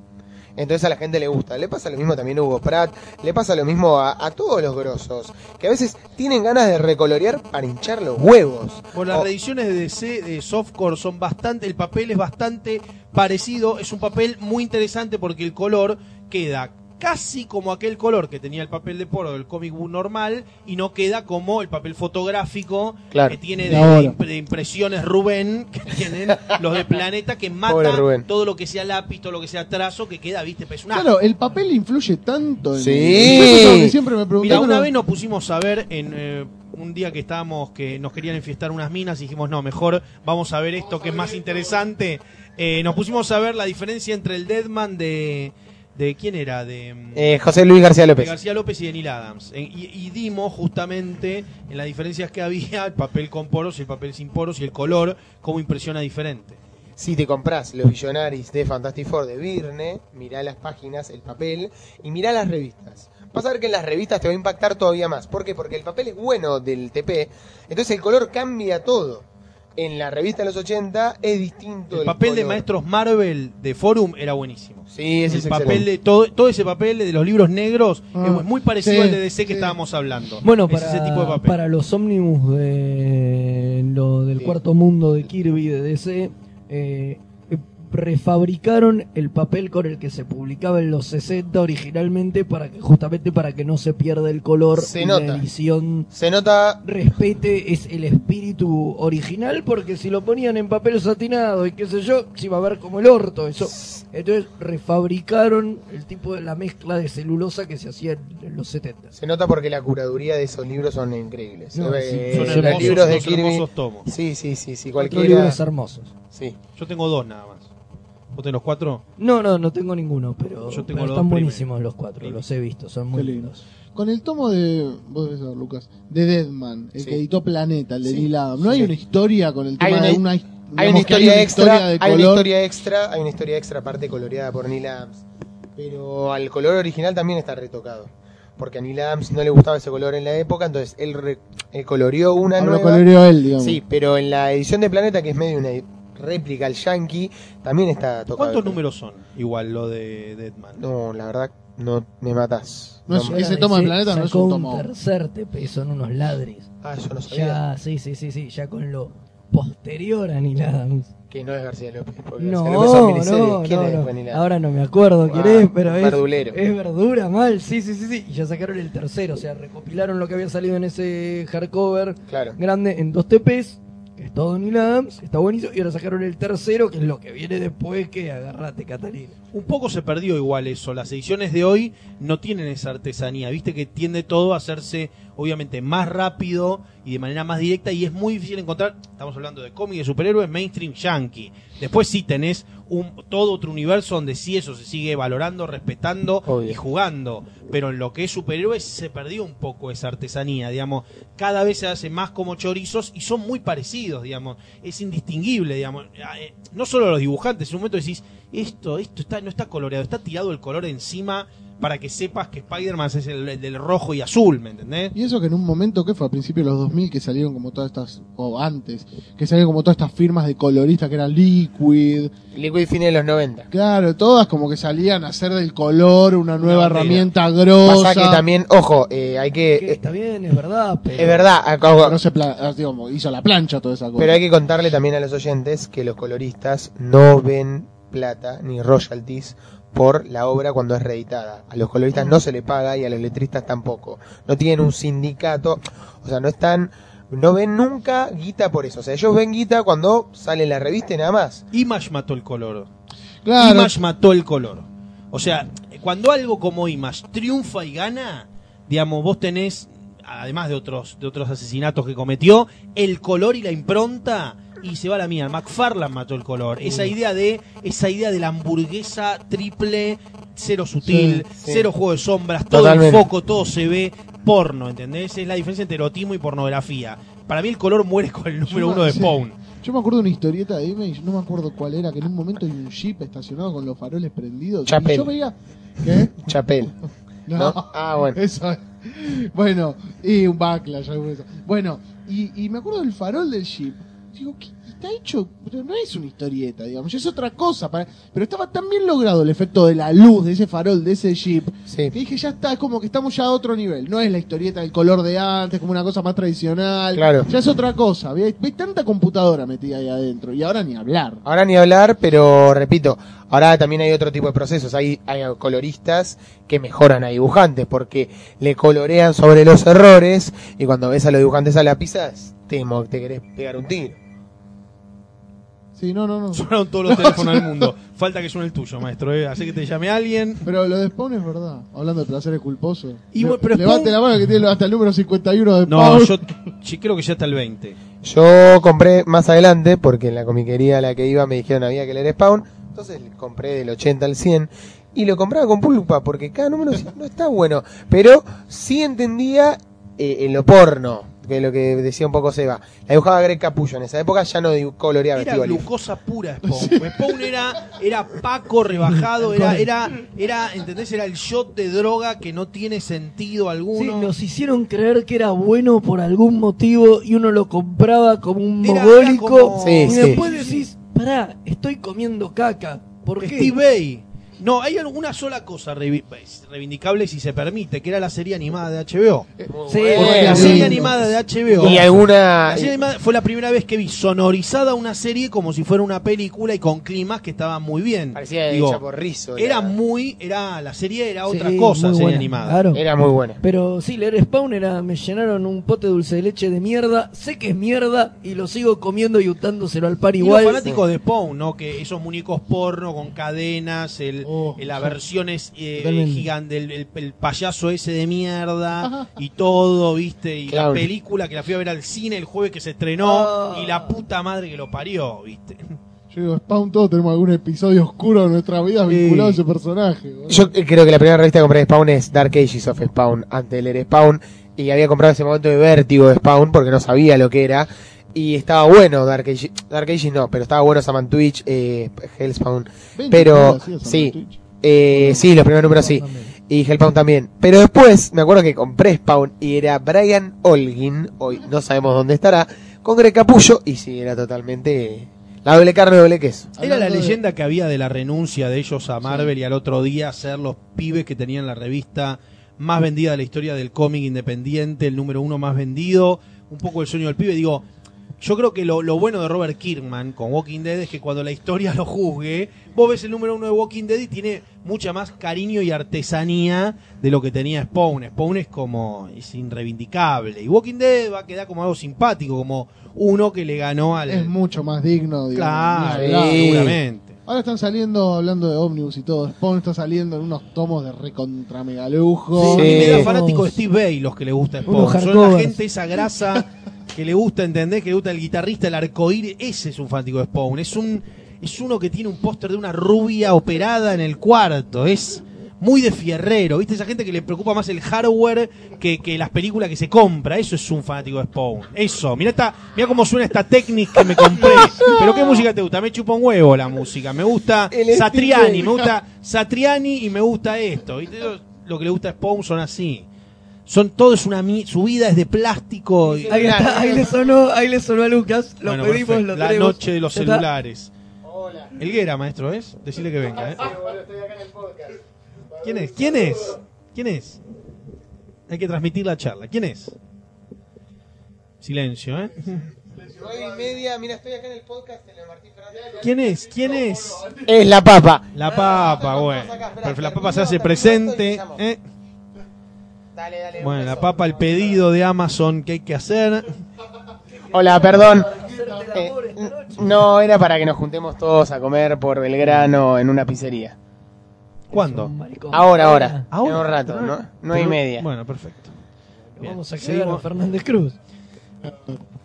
Entonces a la gente le gusta. Le pasa lo mismo también a Hugo Pratt, le pasa lo mismo a, a todos los grosos, que a veces tienen ganas de recolorear para hinchar los huevos. Bueno, las O- reediciones de DC de softcore son bastante, el papel es bastante parecido, es un papel muy interesante porque el color queda casi como aquel color que tenía el papel de poro del comic book normal y no queda como el papel fotográfico Claro. que tiene De impresiones Rubén que tienen los de Planeta que mata todo lo que sea lápiz, todo lo que sea trazo que queda, viste, es una Claro, el papel influye tanto en Sí. Que siempre me pregunté. Mira, una vez nos pusimos a ver en eh, un día que estábamos que nos querían enfiestar unas minas y dijimos, no, mejor vamos a ver esto que es más interesante. Eh, nos pusimos a ver la diferencia entre el Deadman de... ¿De quién era? De, mm, Eh, José Luis García de López. García López y de Neil Adams. Y, y dimos justamente en las diferencias que había el papel con poros y el papel sin poros y el color, cómo impresiona diferente. Si te compras los Visionaries de Fantastic Four de Virne, mirá las páginas, el papel y mirá las revistas. Vas a ver que en las revistas te va a impactar todavía más. ¿Por qué? Porque el papel es bueno del TP, entonces el color cambia todo. En la revista de los 80 es distinto. El papel de. Maestros Marvel de Forum era buenísimo. Sí, ese el es papel excelente. de todo, todo ese papel de los libros negros Ah, es muy parecido sí, al de DC que sí. estábamos hablando. Bueno, Es para, ese tipo de papel. para los ómnibus de lo del Sí. cuarto mundo de Kirby de DC, eh, eh, refabricaron el papel con el que se publicaba en los 60 originalmente para que justamente para que no se pierda el color Se nota. la edición Se nota respete es el espíritu original porque si lo ponían en papel satinado y qué sé yo se iba a ver como el orto eso entonces refabricaron el tipo de la mezcla de celulosa que se hacía en, los 70 Se nota porque la curaduría de esos libros son increíbles. No, Son los hermosos, libros de unos Kirby. hermosos tomos. Sí, sí, sí, sí, cualquiera. libros hermosos Sí. Yo tengo dos nada más. ¿Vos tenés los cuatro? no no no tengo ninguno pero, Yo tengo pero los están buenísimos los cuatro Sí. los he visto son muy Qué lindo. lindos Con el tomo de. Vos debes saber, Lucas. De Deadman, el Sí. que editó Planeta, el de Sí. Neil Adams. ¿No hay una historia con el Hay tema una- de una. Hay digamos una que historia extra, de hay una color? historia extra, hay una historia extra aparte coloreada por Neil Adams. Pero al color original también está retocado. Porque a Neil Adams no le gustaba ese color en la época, entonces él, re- él coloreó una Ah, lo nueva. coloreó él, digamos. Sí, pero en la edición de Planeta, que es medio una réplica al Yankee, también está tocado. ¿Cuántos números son? Igual lo de Deadman. No, la verdad, no me matás. No es- me- ese tomo de Planeta no es un tomo. tercer TP son unos ladris Ah, yo no sabía. ya sí sí sí sí ya con lo posterior a Neil Adams. Que no es García López. porque No, García López son miniseries. no, ¿Quién no, es no. Ahora no me acuerdo quién Ah, es, pero es, verdulero. es verdura mal, sí, sí, sí, sí. Y ya sacaron el tercero, o sea, recopilaron lo que había salido en ese hardcover Claro. grande en dos TPs, todo Neil Adams, está buenísimo, y ahora sacaron el tercero, que es lo que viene después, que agarrate, Catalina. Un poco se perdió igual eso. Las ediciones de hoy no tienen esa artesanía. Viste que tiende todo a hacerse, obviamente, más rápido y de manera más directa. Y es muy difícil encontrar. Estamos hablando de cómic de superhéroes mainstream yankee. Después sí tenés un, todo otro universo donde sí eso se sigue valorando, respetando Obvio. y jugando. Pero en lo que es superhéroes se perdió un poco esa artesanía. Digamos, cada vez se hace más como chorizos y son muy parecidos. Digamos, es indistinguible. Digamos, Eh, no solo los dibujantes. En un momento decís esto, esto está, no está coloreado, está tirado el color encima para que sepas que Spider-Man es el, el del rojo y azul, ¿me entendés? Y eso que en un momento, que fue? A principios de los 2000 que salieron como todas estas, o antes, que salieron como todas estas firmas de coloristas que eran Liquid. Liquid fines de los 90. Claro, todas como que salían a hacer del color una nueva herramienta grosa. Pasa que también, ojo, eh, hay que... Eh, está bien, es verdad, pero... es verdad, acá- Pero se pla- ah, digamos, hizo la plancha toda esa cosa. pero hay que contarle también a los oyentes que los coloristas no ven plata ni royalties por la obra cuando es reeditada. A los coloristas no se le paga y a los letristas tampoco. No tienen un sindicato, o sea, no están, no ven nunca guita por eso. O sea, ellos ven guita cuando sale la revista y nada más. Image mató el color. claro, Image mató el color. O sea, cuando algo como Image triunfa y gana, digamos, vos tenés, además de otros, de otros asesinatos que cometió, el color y la impronta y se va a la mía. McFarlane mató el color. Esa idea de, esa idea de la hamburguesa triple, cero sutil, Sí, sí. cero juego de sombras, todo Totalmente. el foco, todo se ve porno, ¿entendés? Es la diferencia entre erotismo y pornografía. Para mí el color muere con el número uno de sí. Spawn. Yo me acuerdo de una historieta de Image, no me acuerdo cuál era, que en un momento hay un jeep estacionado con los faroles prendidos. Chapel. Y yo veía. ¿Qué? Chapel. ¿No? Ah, bueno. Eso es. Bueno, y un backlash, algo de eso. Bueno, y, y me acuerdo del farol del jeep. Digo, ¿qué? Está hecho, pero no es una historieta, digamos, es otra cosa. para- Pero estaba tan bien logrado el efecto de la luz de ese farol, de ese jeep, Sí. que dije, ya está, es como que estamos ya a otro nivel. No es la historieta del color de antes, como una cosa más tradicional. Claro. Ya es otra cosa. Ves ves tanta computadora metida ahí adentro, y ahora ni hablar. Ahora ni hablar, pero repito, ahora también hay otro tipo de procesos. Hay, hay coloristas que mejoran a dibujantes porque le colorean sobre los errores y cuando ves a los dibujantes a lápiz, te, mo- te querés pegar un tiro. Sí, no, no, no. Sonaron todos los teléfonos del mundo. Falta que suene el tuyo, maestro. ¿eh? Así que te llame alguien. Pero lo de Spawn es verdad, hablando de placeres culposos. Y Le- bueno, pero levante Spawn- la mano que tiene hasta el número 51 de No, Spawn. yo sí, creo que ya está el 20. Yo compré más adelante porque en la comiquería a la que iba me dijeron había que leer Spawn, entonces compré del 80 al 100 y lo compraba con pulpa porque cada número no está bueno, pero sí entendía eh, en lo porno, que lo que decía un poco Seba. La dibujaba Greg Capullo en esa época, ya no coloreaba Era glucosa pura Spawn. Spawn era, era Paco rebajado, era, era, era, ¿entendés? Era el shot de droga que no tiene sentido Sí, alguno. nos hicieron creer que era bueno por algún motivo y uno lo compraba como un Era- mogólico. era como- Sí, y sí. después decís, pará, estoy comiendo caca. ¿Por qué? Steve Bay. No, hay una sola cosa reivindicable si se permite, que era la serie animada de HBO. Sí, Porque la sí. serie animada de HBO. Y alguna... La serie animada fue la primera vez que vi sonorizada una serie como si fuera una película y con climas que estaban muy bien. Parecía Digo, hecha por Rizzo. Era la- muy, era la serie era Sí, otra cosa, muy serie buena, animada. claro. Era muy buena. Pero sí, leer Spawn era, me llenaron un pote de dulce de leche de mierda, sé que es mierda y lo sigo comiendo y untándoselo al par Y igual. los fanáticos de Spawn, ¿no? Que esos muñecos porno con cadenas, el, Oh, el- las versiones eh, Totalmente. gigantes, el, el- el payaso ese de mierda y todo, ¿viste? Y Claro. la película que la fui a ver al cine el jueves que se estrenó Ah. y la puta madre que lo parió, ¿viste? Yo digo, Spawn, todos tenemos algún episodio oscuro de nuestra vida vinculado a ese personaje. Yo eh, creo que la primera revista que compré de Spawn es Dark Ages of Spawn, antes de leer Spawn, y había comprado ese momento de vértigo de Spawn porque no sabía lo que era, y estaba bueno Dark Ages, Dark Ages no, pero estaba bueno Saman Twitch, eh, Hellspawn, pero ¿no hacías en sí, eh, sí, los primeros números sí, y Hellspawn también, pero después me acuerdo que compré Spawn y era Brian Holguin, hoy no sabemos dónde estará, con Greg Capullo, y sí, era totalmente la doble carne, doble queso. Era la leyenda que había de la renuncia de ellos a Marvel y al otro día ser los pibes que tenían la revista más vendida de la historia del cómic independiente, el número uno más vendido, un poco el sueño del pibe. Digo, yo creo que lo, lo bueno de Robert Kirkman con Walking Dead es que cuando la historia lo juzgue, vos ves el número uno de Walking Dead y tiene mucha más cariño y artesanía de lo que tenía Spawn. Spawn es como, es irreivindicable. Y Walking Dead va a quedar como algo simpático, como uno que le ganó al... Es mucho más digno, digamos. Claro, seguramente. Ahora están saliendo, hablando de Omnibus y todo, Spawn está saliendo en unos tomos de recontra mega lujo. A mí Sí. me da fanático de Steve Bay los que le gusta Spawn. Son la gente esa grasa que le gusta entender, que le gusta el guitarrista, el arcoíris. Ese es un fanático de Spawn. Es un es uno que tiene un póster de una rubia operada en el cuarto. Es muy de fierrero. ¿Viste? Esa gente que le preocupa más el hardware que, que las películas que se compra. Eso es un fanático de Spawn. Eso. Mira esta, mira cómo suena esta técnica que me compré. Pero qué música te gusta? Me chupa un huevo la música. Me gusta El Satriani, me gusta Satriani y me gusta esto. ¿Viste? Lo que le gusta a Spawn son así. Son todo es una mi- su vida es de plástico. y- Ahí, está, ahí le sonó, ahí le sonó a Lucas, lo Bueno, pedimos, perfecto. lo La tenemos. noche de los celulares. Elguera, maestro, ¿es? Decirle que venga, ¿eh? ¿Quién es? ¿Quién es? ¿Quién es? Hay que transmitir la charla. ¿Quién es? Silencio, ¿eh? Nueve y media, mira, estoy acá en el podcast de Martín Fernández. ¿Quién es? ¿Quién es? Es la papa. La papa, bueno. Pero la papa se hace presente. ¿eh? Dale, dale. Bueno, la papa, el pedido de Amazon que hay que hacer. Hola, perdón. Eh, no, era para que nos juntemos todos a comer por Belgrano en una pizzería. ¿Cuándo? Ahora, ahora. Ahora. En un rato, ¿no? Nueve y media. Bueno, perfecto. Bien. Vamos a Seguimos. a Fernández Cruz.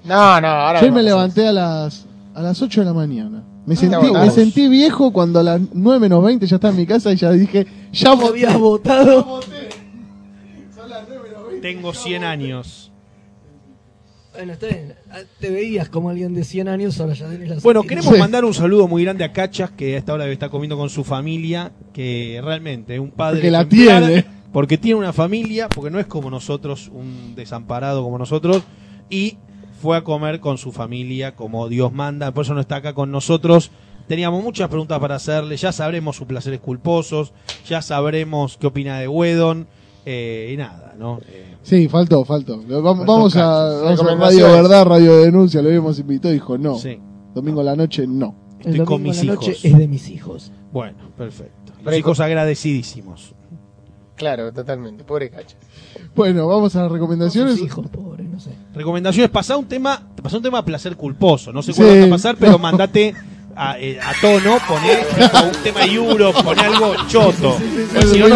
No, no, ahora. Yo me levanté a las a las 8 de la mañana. Me te sentí, me viejo cuando a las 9 menos 20 ya estaba en mi casa y ya dije, ya ¿Cómo voté. habías votado? Tengo 100 años. Bueno, está bien. Ah, Te veías como alguien de 100 años, ahora ya tenés las Bueno, queremos Sí. mandar un saludo muy grande a Cachas, que a esta hora debe estar comiendo con su familia, que realmente es un padre Porque la tiene. porque tiene una familia, porque no es como nosotros, un desamparado como nosotros, y fue a comer con su familia como Dios manda, por eso no está acá con nosotros. Teníamos muchas preguntas para hacerle, ya sabremos sus placeres culposos, ya sabremos qué opina de Wedon, eh, y nada, ¿no? Eh, Sí, faltó, faltó. Vamos, Faltó vamos a, Cachas. vamos a Recomendaciones. Radio Verdad, Radio Denuncia, lo habíamos invitado y dijo no. sí, Domingo a la noche, no. El estoy con domingo mis a la noche hijos. es de mis hijos. Bueno, perfecto. Los Pero- hijos agradecidísimos. Claro, totalmente. Pobre cacho. Bueno, vamos a las recomendaciones. Hijos, pobre, no sé. Recomendaciones, pasá un tema, pasá un tema placer culposo, no sé Sí. cuál vas a pasar, pero mandate a, eh, a tono, poné un tema Euro, poné algo choto. Pues Es si no, no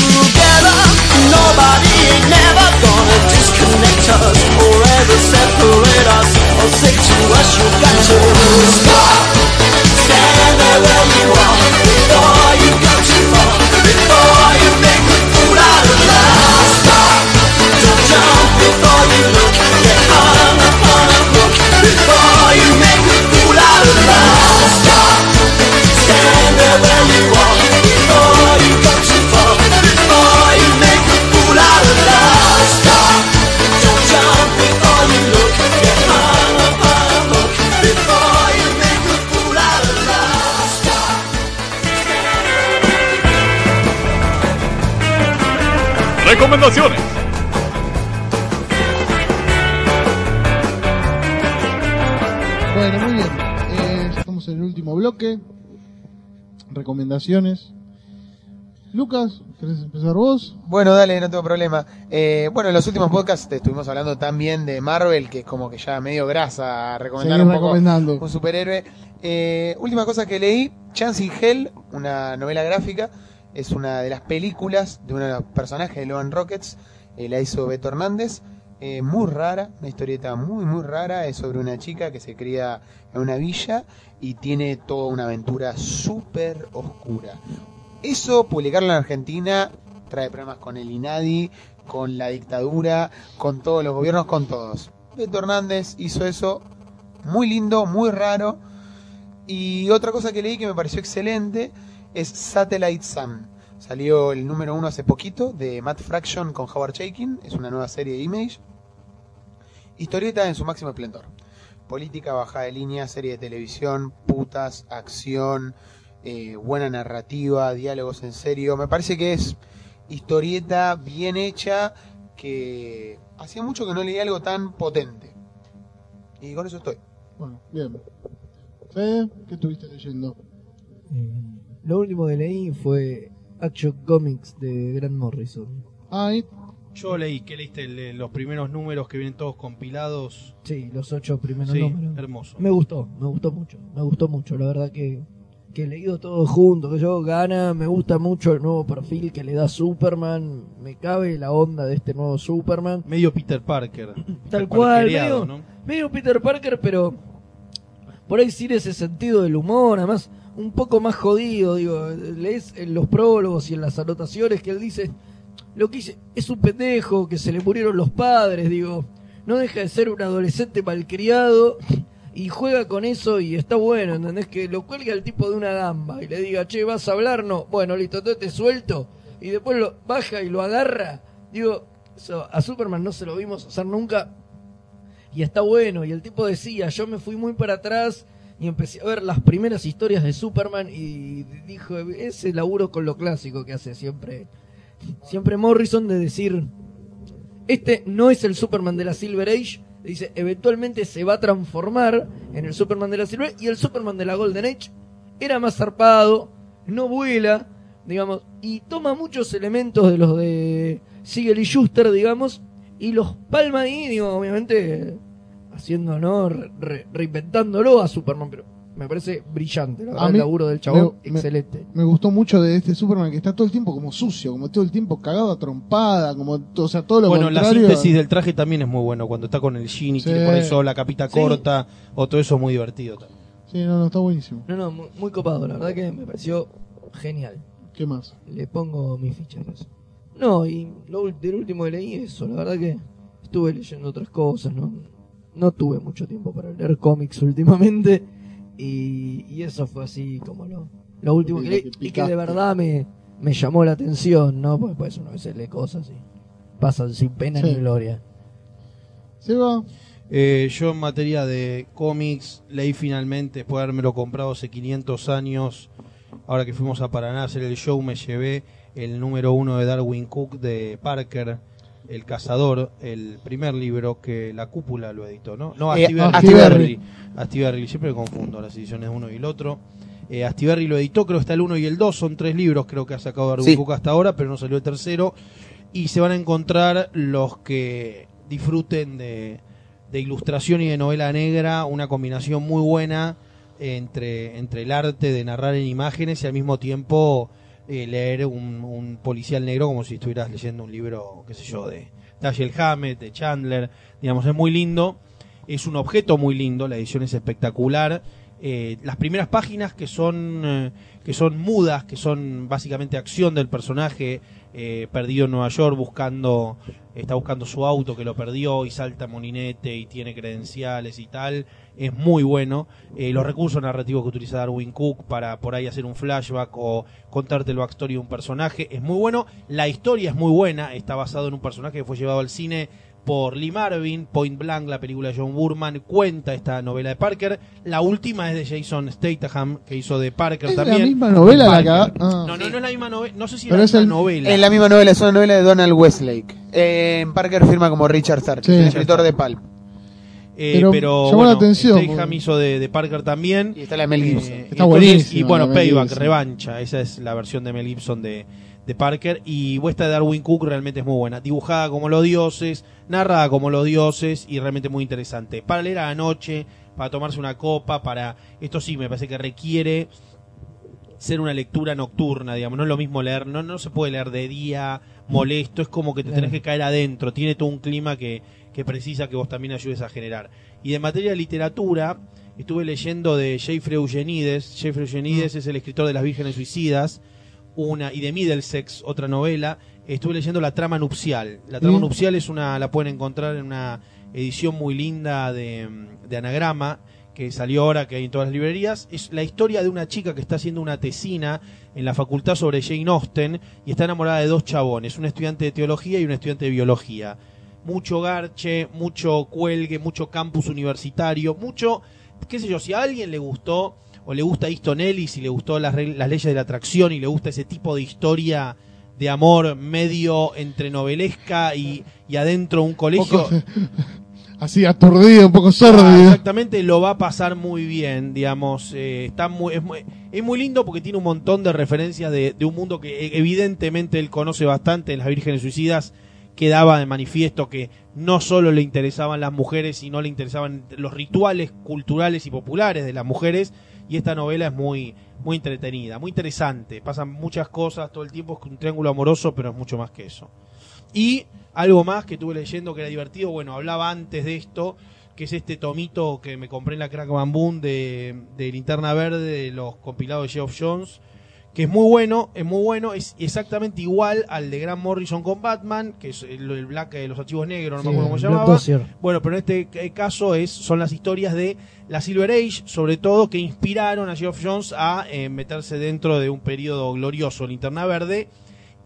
together. Nobody ain't never gonna disconnect us or ever separate us or say to us you got to Recomendaciones. Lucas, ¿querés empezar vos? Bueno, dale, no tengo problema. Eh, bueno, en los últimos podcasts te estuvimos hablando también de Marvel, que es como que ya medio grasa recomendar Seguir un poco recomendando. un superhéroe. Eh, última cosa que leí, Chance in Hell, una novela gráfica, es una de las películas de uno de los personajes de Logan Rockets, eh, la hizo Beto Hernández, eh, muy rara, una historieta muy muy rara, es sobre una chica que se cría en una villa y tiene toda una aventura súper oscura. Eso, publicarlo en Argentina, trae problemas con el INADI, con la dictadura, con todos los gobiernos, con todos. Beto Hernández hizo eso, muy lindo, muy raro. Y otra cosa que leí que me pareció excelente es Satellite Sun. Salió el número uno hace poquito de Matt Fraction con Howard Chaykin. Es una nueva serie de Image. Historieta en su máximo esplendor. Política baja de línea, serie de televisión, putas, acción, eh, buena narrativa, diálogos en serio. Me parece que es historieta bien hecha que hacía mucho que no leía algo tan potente. Y con eso estoy. Bueno, bien. Fede, ¿qué estuviste leyendo? Eh, Lo último que leí fue Action Comics de Grant Morrison. Ah, y Yo leí, que leíste el los primeros números que vienen todos compilados. Sí, los ocho primeros Sí, números. hermoso. Me gustó, me gustó mucho, me gustó mucho, la verdad que, que he leído todo junto, que yo gana, me gusta mucho el nuevo perfil que le da Superman, me cabe la onda de este nuevo Superman. Medio Peter Parker. Tal cual, medio, ¿no? medio Peter Parker, pero por ahí sin ese sentido del humor, además un poco más jodido, digo, lees en los prólogos y en las anotaciones que él dice, lo que dice, es un pendejo, que se le murieron los padres, digo, no deja de ser un adolescente malcriado y juega con eso y está bueno, ¿entendés? Que lo cuelga el tipo de una gamba y le diga, che, ¿vas a hablar? No, bueno, listo, entonces te suelto y después lo baja y lo agarra, digo, eso a Superman no se lo vimos hacer nunca y está bueno. Y el tipo decía, yo me fui muy para atrás y empecé a ver las primeras historias de Superman y dijo, ese laburo con lo clásico que hace siempre, siempre Morrison de decir, este no es el Superman de la Silver Age. Dice, eventualmente se va a transformar en el Superman de la Silver y el Superman de la Golden Age era más zarpado, no vuela, digamos, y toma muchos elementos de los de Siegel y Schuster, digamos, y los palma ahí, obviamente haciendo, ¿no? Re- re- reinventándolo a Superman, pero me parece brillante, la verdad, el laburo del chabón, me- excelente. me gustó mucho de este Superman que está todo el tiempo como sucio, como todo el tiempo cagado a trompada, como, o sea, todo lo Bueno, la contrario. síntesis del traje también es muy bueno. Cuando está con el jean y Sí. tiene por eso la capita Sí. corta, o todo eso es muy divertido también. Sí, no, no, está buenísimo. No, no, muy, muy copado, la verdad que me pareció genial. ¿Qué más? Le pongo mis fichas. No, y lo del último que leí eso, la verdad que estuve leyendo otras cosas, ¿no? No tuve mucho tiempo para leer cómics últimamente y, y eso fue así como lo, lo último que leí y que de verdad me, me llamó la atención, ¿no? Porque pues uno a veces lee cosas y pasan sin pena Sí. ni gloria. Seba, Eh, yo en materia de cómics leí finalmente, después de haberme comprado hace 500 años, ahora que fuimos a Paraná a hacer el show, me llevé el número uno de Darwin Cook de Parker, El Cazador, el primer libro que la cúpula lo editó, ¿no? No, Eh, Astiberri. Astiberri. Siempre me confundo las ediciones de uno y el otro. Eh, Astiberri lo editó, creo que está el 1 y el 2, son tres libros creo que ha sacado Sí. Cook hasta ahora, pero no salió el tercero. Y se van a encontrar los que disfruten de, de ilustración y de novela negra, una combinación muy buena entre, entre el arte de narrar en imágenes y al mismo tiempo eh, leer un, un policial negro como si estuvieras leyendo un libro, qué sé yo, de Dashiell Hammett, de Chandler, digamos, es muy lindo, es un objeto muy lindo, la edición es espectacular. Eh, las primeras páginas que son eh, que son mudas, que son básicamente acción del personaje eh, perdido en Nueva York buscando está buscando su auto que lo perdió y salta a molinete y tiene credenciales y tal es muy bueno. Eh, los recursos narrativos que utiliza Darwin Cook para por ahí hacer un flashback o contarte el backstory de un personaje es muy bueno. La historia es muy buena está basado en un personaje que fue llevado al cine por Lee Marvin, Point Blank, la película de John Burman, cuenta esta novela de Parker. La última es de Jason Statham, que hizo de Parker ¿Es la también. misma novela la que ah. No, no, no es la misma novela. No sé si Pero es es la el- misma novela. Es la misma novela, es una novela de Donald Westlake. Eh, en Parker firma como Richard Starkey, Sí. el escritor de Pulp. Eh, Pero pero llamó bueno, la atención, Statham porque- hizo de, de Parker también. Y está la Mel Gibson. Eh, Está entonces- buenísima Y bueno, Payback, revancha. Esa es la versión de Mel Gibson de, de Parker. Y esta de Darwin Cook realmente es muy buena. Dibujada como los dioses, narrada como los dioses y realmente muy interesante. Para leer a la noche, para tomarse una copa, para... Esto sí, me parece que requiere ser una lectura nocturna, digamos. No es lo mismo leer, no, no se puede leer de día molesto, es como que te tenés que caer adentro. Tiene todo un clima que, que precisa que vos también ayudes a generar. Y de materia de literatura, estuve leyendo de Jeffrey Eugenides. Jeffrey Eugenides es el escritor de Las Vírgenes Suicidas una y de Middlesex, otra novela. Estuve leyendo La Trama Nupcial. La Trama Mm. Nupcial es una, la pueden encontrar en una edición muy linda de, de Anagrama que salió ahora, que hay en todas las librerías. Es la historia de una chica que está haciendo una tesina en la facultad sobre Jane Austen y está enamorada de dos chabones, un estudiante de teología y un estudiante de biología. Mucho garche, mucho cuelgue, mucho campus universitario, mucho, qué sé yo, si a alguien le gustó o le gusta Easton Ellis y le gustó las, las leyes de la atracción y le gusta ese tipo de historia de amor medio entre novelesca y, y adentro un colegio. Poco- así aturdido, un poco Ah, sordo. exactamente, lo va a pasar muy bien, digamos. eh, está muy, es, muy, es muy lindo porque tiene un montón de referencias de, de un mundo que eh, evidentemente él conoce bastante. En las Vírgenes Suicidas quedaba de manifiesto que no solo le interesaban las mujeres, sino le interesaban los rituales culturales y populares de las mujeres. Y esta novela es muy, muy entretenida, muy interesante. Pasan muchas cosas todo el tiempo, es un triángulo amoroso, pero es mucho más que eso. Y algo más que estuve leyendo que era divertido, bueno, hablaba antes de esto, que es este tomito que me compré en la Crack Bamboo de, de Linterna Verde, de los compilados de Geoff Jones, que es muy bueno, es muy bueno, es exactamente igual al de Grant Morrison con Batman, que es el, el Black de los archivos negros, no me acuerdo cómo se llamaba. Dossier. Bueno, pero en este ca- caso es, son las historias de la Silver Age, sobre todo, que inspiraron a Geoff Jones a eh, meterse dentro de un periodo glorioso, Linterna Verde.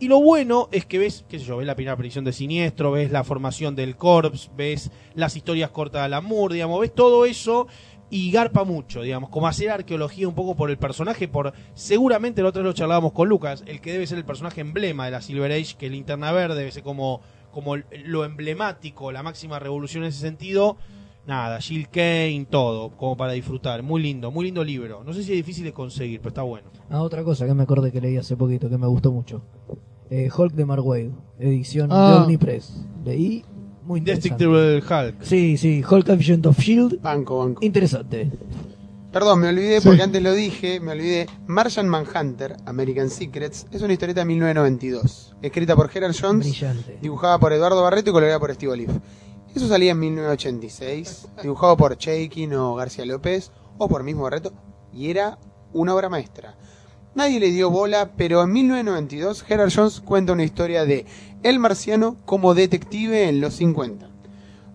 Y lo bueno es que ves, qué sé yo, ves la primera aparición de Siniestro, ves la formación del Corps, ves las historias cortas de Alan Moore, digamos, ves todo eso y garpa mucho, digamos, como hacer arqueología un poco por el personaje, por seguramente el otro lo charlábamos con Lucas, el que debe ser el personaje emblema de la Silver Age, que es Linterna Verde, debe ser como, como lo emblemático, la máxima revolución en ese sentido. Nada, Jill Kane, todo, como para disfrutar. Muy lindo, muy lindo libro. No sé si es difícil de conseguir, pero está bueno. Ah, otra cosa que me acordé que leí hace poquito, que me gustó mucho. Eh, Hulk de Mark Wade, edición Ah. de Omnipress. Leí muy interesante. Indestructible Hulk. Sí, sí, Hulk Agent of Shield. Banco, banco. Interesante. Perdón, me olvidé Sí. porque antes lo dije, me olvidé. Martian Manhunter, American Secrets, es una historieta de 1992, escrita por Gerard Jones, Brillante. dibujada por Eduardo Barreto y coloreada por Steve Olive. Eso salía en 1986, dibujado por Chaikin o García López, o por mismo Barreto, y era una obra maestra. Nadie le dio bola, pero en 1992 Gerard Jones cuenta una historia de El Marciano como detective en los 50.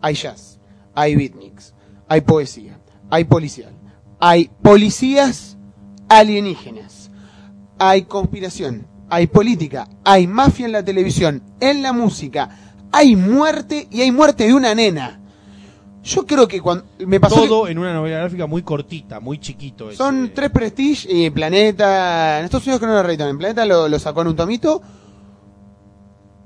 Hay jazz, hay beatniks, hay poesía, hay policial, hay policías alienígenas, hay conspiración, hay política, hay mafia en la televisión, en la música, hay muerte y hay muerte de una nena. Yo creo que cuando me pasó que- Todo en una novela gráfica muy cortita, muy chiquito. ese. son tres Prestige y Planeta. En Estados Unidos que no lo reeditan. En Planeta lo, lo sacó en un tomito.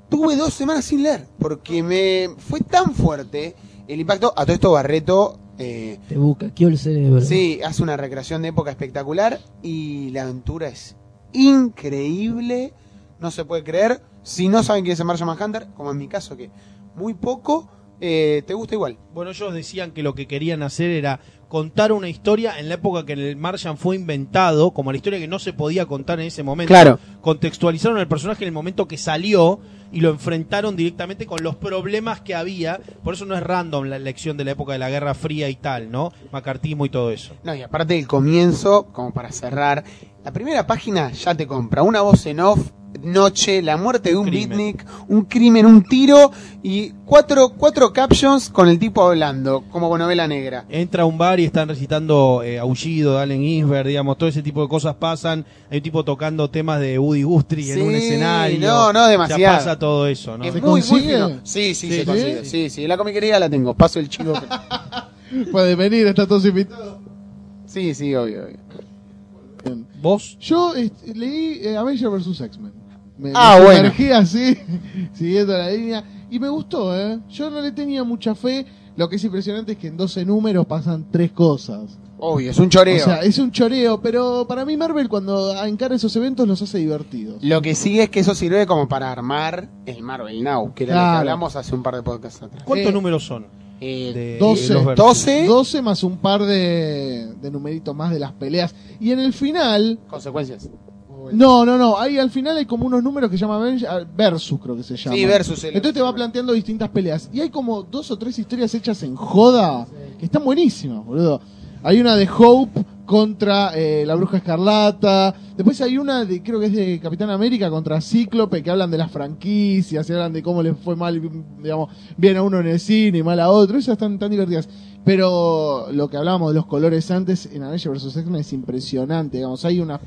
Tuve dos semanas sin leer. Porque me fue tan fuerte el impacto. A todo esto Barreto. eh, Te bucaqueó el cerebro. sí, hace una recreación de época espectacular. Y la aventura es increíble. No se puede creer. Si no saben quién es el Martian Manhunter, como en mi caso, que muy poco, eh, te gusta igual. Bueno, ellos decían que lo que querían hacer era contar una historia en la época que el Martian fue inventado, como la historia que no se podía contar en ese momento. Claro. Contextualizaron el personaje en el momento que salió y lo enfrentaron directamente con los problemas que había. Por eso no es random la elección de la época de la Guerra Fría y tal, ¿no? Macartismo y todo eso. No, y aparte del comienzo, como para cerrar, la primera página ya te compra una voz en off noche, la muerte de un Crimen. beatnik, un crimen, un tiro y cuatro, cuatro captions con el tipo hablando, como con novela negra. Entra a un bar y están recitando eh, Aullido de Allen Ginsberg, digamos, todo ese tipo de cosas pasan. Hay un tipo tocando temas de Woody Guthrie en un escenario. no, no, Ya demasiado. pasa todo eso, ¿no? Es ¿Se muy, muy fino. Sí, sí, Sí, se sí, consigue. sí. Sí, sí, la comiquería la tengo. Paso el chivo. Puede venir, está todos invitados. sí, sí, obvio, obvio. ¿Vos? Yo este, leí eh, Avenger vs. X-Men. Me, Ah, me bueno. así, siguiendo la línea. Y me gustó, ¿eh? Yo no le tenía mucha fe. Lo que es impresionante es que en 12 números pasan tres cosas. Obvio, es un choreo. O sea, es un choreo, pero para mí Marvel cuando encara esos eventos los hace divertidos. Lo que sí es que eso sirve como para armar el Marvel Now, que era lo que hablamos hace un par de podcasts atrás. ¿Cuántos Eh, números son? Eh, De 12. los versos? 12 12 más un par de, de numeritos más de las peleas. Y en el final, consecuencias. no, no, no, ahí al final hay como unos números que se llaman Avenger- Versus, creo que se llama. Sí, versus el- Entonces te va planteando distintas peleas. Y hay como dos o tres historias hechas en joda que están buenísimas, boludo. Hay una de Hope contra eh, la Bruja Escarlata. Después hay una de, creo que es de Capitán América contra Cíclope, que hablan de las franquicias, y hablan de cómo les fue mal, digamos, bien a uno en el cine y mal a otro. Esas están tan divertidas. Pero lo que hablábamos de los colores antes en Avenger vs. X-Men es impresionante. Digamos, hay una,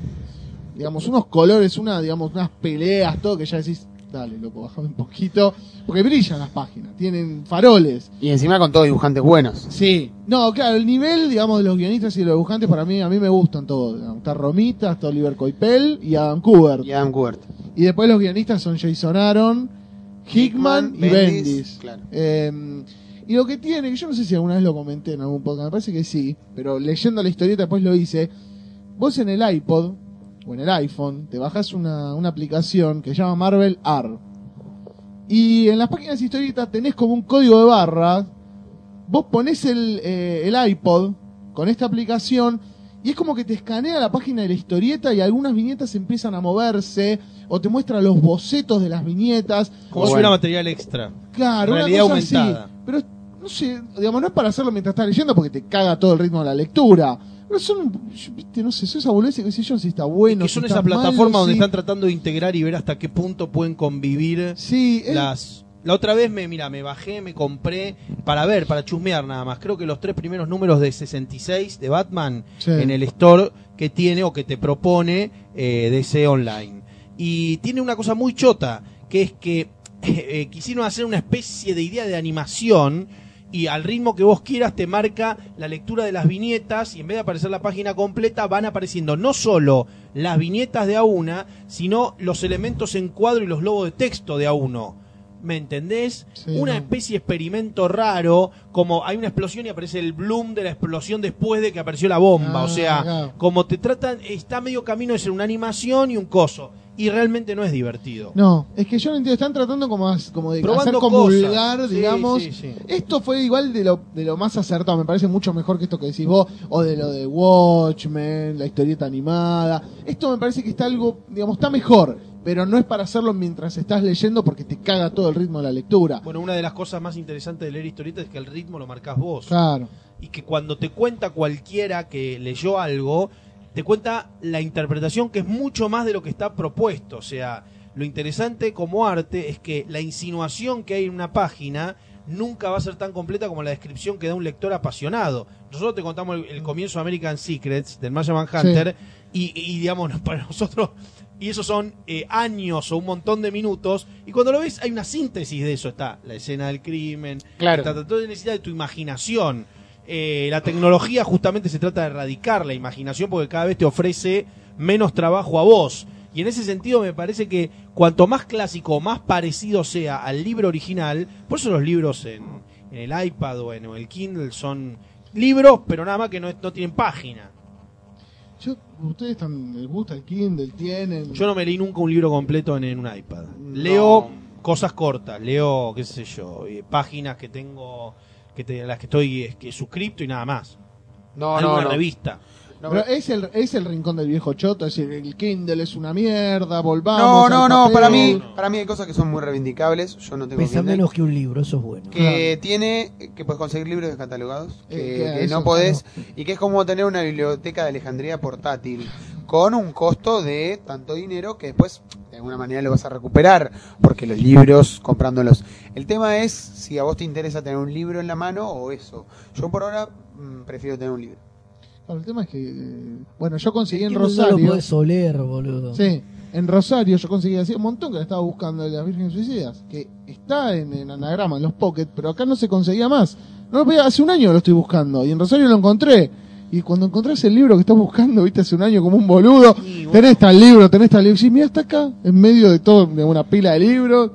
digamos, unos colores, una, digamos, unas peleas, todo que ya decís, dale, loco, bajame un poquito. Porque brillan las páginas, tienen faroles. Y encima con todos dibujantes buenos. Sí. No, claro, el nivel, digamos, de los guionistas y de los dibujantes, para mí, a mí me gustan todos. digamos. Está Romita, está Oliver Coipel y Adam Kubert. Y Adam Kubert. Y después los guionistas son Jason Aaron, Hickman, Hickman, y Bendis, Bendis. claro. Eh, y lo que tiene, que yo no sé si alguna vez lo comenté en algún podcast, me parece que sí, pero leyendo la historieta después lo hice. Vos en el iPod o en el iPhone te bajás una, una aplicación que se llama Marvel R. Y en las páginas de historietas tenés como un código de barras. Vos ponés el, eh, el iPod con esta aplicación y es como que te escanea la página de la historieta y algunas viñetas empiezan a moverse o te muestra los bocetos de las viñetas. Como o si hubiera material extra. Claro, Realidad una cosa aumentada. así. Pero no sé, digamos, no es para hacerlo mientras estás leyendo porque te caga todo el ritmo de la lectura. Pero son, yo, no sé, son esa boludez que sé yo si está bueno. que si son está esas plataformas donde sí. están tratando de integrar y ver hasta qué punto pueden convivir Sí, es- las la otra vez me mira me bajé me compré para ver para chusmear nada más creo que los tres primeros números de 66 de Batman Sí. en el store que tiene o que te propone eh, DC Online y tiene una cosa muy chota que es que eh, quisieron hacer una especie de idea de animación y al ritmo que vos quieras te marca la lectura de las viñetas y en vez de aparecer la página completa van apareciendo no solo las viñetas de a una, sino los elementos en cuadro y los logos de texto de a uno. ¿Me entendés? Sí, una especie de experimento raro, como hay una explosión y aparece el bloom de la explosión después de que apareció la bomba. Ah, o sea, claro. como te tratan, está medio camino de ser una animación y un coso. Y realmente no es divertido. No, es que yo no entiendo, están tratando como, como de Probando hacer cosas. comulgar, Sí, digamos. sí, sí. Esto fue igual de lo, de lo más acertado, me parece mucho mejor que esto que decís vos, o de lo de Watchmen, la historieta animada. Esto me parece que está algo, digamos, está mejor, pero no es para hacerlo mientras estás leyendo porque te caga todo el ritmo de la lectura. Bueno, una de las cosas más interesantes de leer historietas es que el ritmo lo marcás vos. Claro. y que cuando te cuenta cualquiera que leyó algo, te cuenta la interpretación que es mucho más de lo que está propuesto. O sea, lo interesante como arte es que la insinuación que hay en una página nunca va a ser tan completa como la descripción que da un lector apasionado. Nosotros te contamos el, el comienzo de American Secrets del Maya Manhunter y, y, digamos, para nosotros, y esos son eh, años o un montón de minutos, y cuando lo ves hay una síntesis de eso, está la escena del crimen, Claro. está, está todo necesita de tu imaginación. Eh, la tecnología justamente se trata de erradicar la imaginación porque cada vez te ofrece menos trabajo a vos. Y en ese sentido me parece que cuanto más clásico, más parecido sea al libro original, por eso los libros en, en el iPad o en el Kindle son libros, pero nada más que no, no tienen página. Yo, ustedes están, les gusta el Kindle, tienen. Yo no me leí nunca un libro completo en, en un iPad. Leo cosas cortas, leo, qué sé yo, eh, páginas que tengo, que te- a las que estoy eh, que suscripto y nada más. No, Alguna no, no. revista. No, Pero es el, es el rincón del viejo choto, es decir, el Kindle es una mierda, volvamos. No, no, no, para mí, para mí hay cosas que son muy reivindicables. Yo no tengo Pesa Kindle. menos que un libro, eso es bueno. que tiene que puedes conseguir libros descatalogados que, Eh, que que eso, no podés y que es como tener una biblioteca de Alejandría portátil con un costo de tanto dinero que después de alguna manera lo vas a recuperar, porque los libros comprándolos. El tema es si a vos te interesa tener un libro en la mano o eso. Yo por ahora mm, prefiero tener un libro. Claro, el tema es que, eh, bueno, yo conseguí en Kindle No lo Rosario. podés oler, boludo. Sí, en Rosario yo conseguí hacía un montón que la estaba buscando de las Virgen Suicidas, que está en, en anagrama, en los pocket, pero acá no se conseguía más. No lo podía, hace un año lo estoy buscando y en Rosario lo encontré. Y cuando encontrás el libro que estás buscando, viste, hace un año como un boludo, bueno. tenés tal libro, tenés tal libro. Sí, mira, está acá, en medio de todo, de una pila de libros.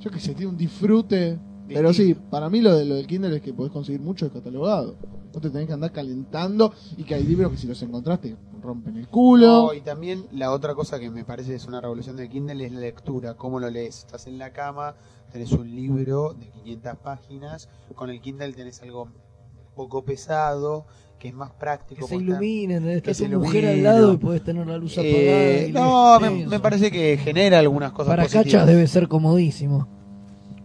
Yo que sé, tiene un disfrute. Pero sí, para mí lo, de, lo del Kindle es que podés conseguir mucho descatalogado. No te tenés que andar calentando y que hay libros que si los encontraste rompen el culo. No, y también la otra cosa que me parece es una revolución del Kindle es la lectura, cómo lo lees. Estás en la cama, tenés un libro de 500 páginas, con el Kindle tenés algo poco pesado, que es más Que práctico. se porque está- iluminen, que se tu mujer al lado no. y podés tener la luz apagada. Eh, y no, me, parece que genera algunas cosas Para positivas. cachas debe ser comodísimo.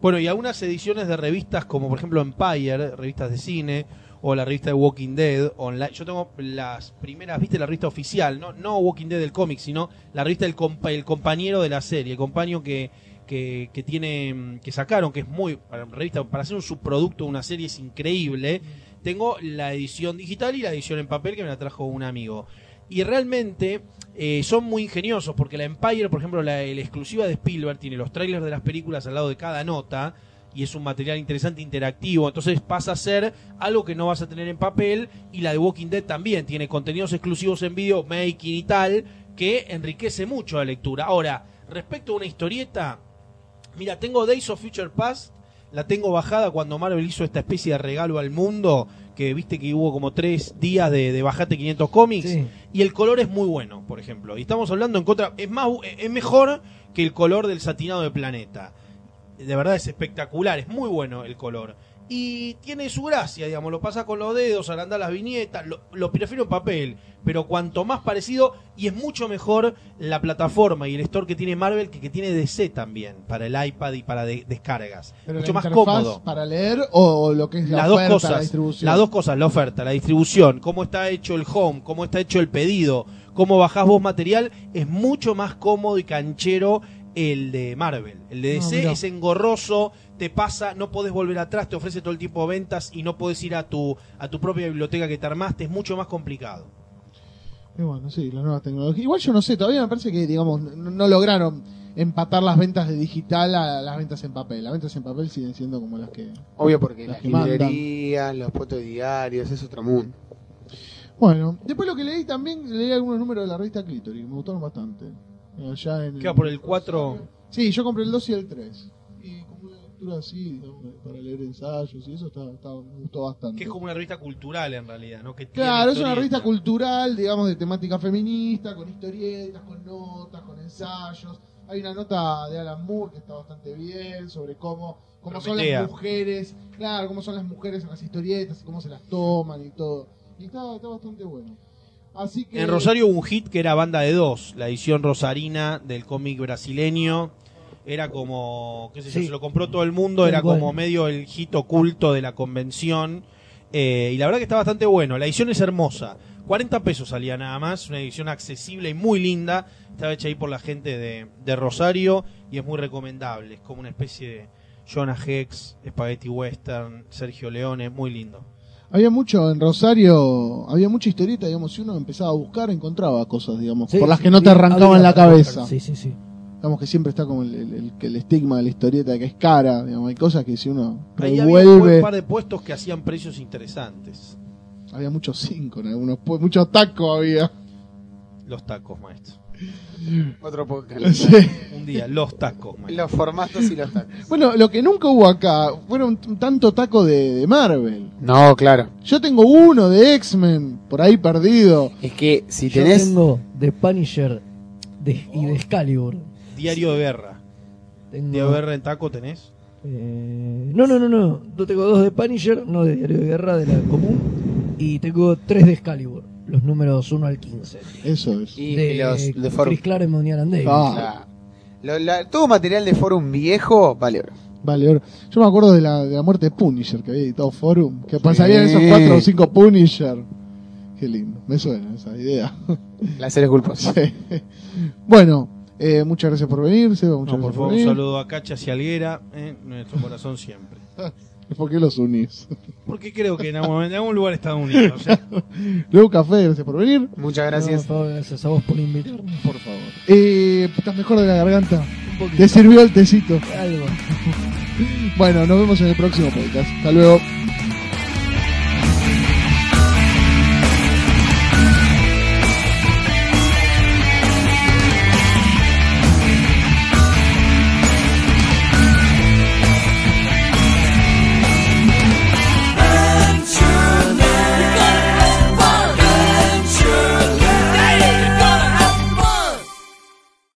Bueno, y algunas ediciones de revistas como por ejemplo Empire, revistas de cine, o la revista de Walking Dead online. Yo tengo las primeras, viste, la revista oficial, no, no Walking Dead del cómic, sino la revista del compa- el compañero de la serie, el compañero que, que, que tiene, que sacaron, que es muy, para, revista, para hacer un subproducto de una serie es increíble. Tengo la edición digital y la edición en papel que me la trajo un amigo. Y realmente eh, son muy ingeniosos porque la Empire, por ejemplo, la, la exclusiva de Spielberg tiene los trailers de las películas al lado de cada nota y es un material interesante interactivo, entonces pasa a ser algo que no vas a tener en papel y la de Walking Dead también tiene contenidos exclusivos en video, making y tal, que enriquece mucho la lectura. Ahora, respecto a una historieta, mira, tengo Days of Future Past, la tengo bajada cuando Marvel hizo esta especie de regalo al mundo, que viste que hubo como tres días de, de bajate 500 cómics, Sí. y el color es muy bueno, por ejemplo. Y estamos hablando en contra, es más, es mejor que el color del satinado de Planeta. De verdad es espectacular, es muy bueno el color. Y tiene su gracia, digamos, lo pasa con los dedos, agranda las viñetas, lo, lo prefiero en papel, pero cuanto más parecido, y es mucho mejor la plataforma y el store que tiene Marvel que que tiene DC también, para el iPad y para de- descargas. Pero mucho más cómodo para leer o, lo que es la las dos oferta, cosas, la distribución. las dos cosas, la oferta, la distribución, cómo está hecho el home, cómo está hecho el pedido, cómo bajás vos material, es mucho más cómodo y canchero el de Marvel. El de DC es engorroso, te pasa, no podés volver atrás, te ofrece todo el tipo de ventas y no podés ir a tu a tu propia biblioteca que te armaste, es mucho más complicado. Y bueno, sí, las nuevas tecnologías. Igual yo no sé, todavía me parece que, digamos, no, no lograron empatar las ventas de digital a las ventas en papel. Las ventas en papel siguen siendo como las que... Obvio porque Las las librerías, los fotos diarios, es otro mundo. Bueno, después lo que leí también, leí algunos números de la revista Clitoris, me gustaron bastante. Allá en ¿Qué va por el 4? Sí, yo compré el 2 y el 3. Para leer ensayos y eso, está, está- me gustó bastante. Que es como una revista cultural en realidad, ¿no? Que Claro, es una revista cultural, digamos, de temática feminista, con historietas, con notas, con ensayos. Hay una nota de Alan Moore que está bastante bien sobre cómo, cómo son las mujeres, claro, cómo son las mujeres en las historietas y cómo se las toman y todo. Y está, está bastante bueno. Así que En Rosario hubo un hit que era Banda de Dos, la edición rosarina del cómic brasileño. Era como, qué sé yo, Sí. se lo compró todo el mundo, era como medio el hit oculto de la convención. Eh, y la verdad que está bastante bueno. La edición es hermosa. 40 pesos salía nada más, una edición accesible y muy linda. Estaba hecha ahí por la gente de, de Rosario y es muy recomendable. Es como una especie de Jonah Hex, Spaghetti Western, Sergio Leone, muy lindo. había mucho en Rosario, había mucha historieta, digamos, si uno empezaba a buscar encontraba cosas, digamos, Sí, por las sí, que no te arrancaban la cabeza. Sí, sí, sí. Digamos que siempre está como el, el- el- que el estigma de la historieta de que es cara, digamos, hay cosas que si uno Ahí había un revuelve, par de puestos que hacían precios interesantes. había muchos cinco en algunos, pu- muchos tacos había. Los tacos, maestro. Otro podcast. Sí. Un día, los tacos, maestro. Los formatos y los tacos. Bueno, lo que nunca hubo acá fueron tanto taco de, de Marvel. No, claro. Yo tengo uno de X-Men por ahí perdido. Es que si Yo tenés. tengo de Punisher de- y de Excalibur. Diario de guerra. Tengo, Diario de guerra en taco tenés. eh, no, no, no, no. Yo tengo dos de Punisher, no de Diario de Guerra, de la común. Y tengo tres de Excalibur, los números 1 al 15. Eso es. Y de los de Forum. Chris Claremont y Alan Davis. Ah. Claro. Lo- la- todo material de Forum viejo, vale oro. Vale, ahora, yo me acuerdo de la, de la muerte de Punisher que había editado Forum. Que pasarían esos cuatro o cinco Punisher. Qué lindo. Me suena esa idea. La serie culposa. Sí. Bueno, eh, muchas gracias por venir, Seba. Muchas No, por gracias favor, por un saludo a Cacha y Alguera, eh, nuestro corazón siempre. ¿Por qué los unís? Porque creo que en algún, momento- en algún lugar están unidos. o sea, Luego Café, gracias por venir. Muchas No, gracias. por favor, gracias a vos por invitarme. Por favor. Eh, ¿Estás mejor de la garganta? Un poquito. ¿Te sirvió el tecito? Algo. Bueno, nos vemos en el próximo podcast. Hasta luego.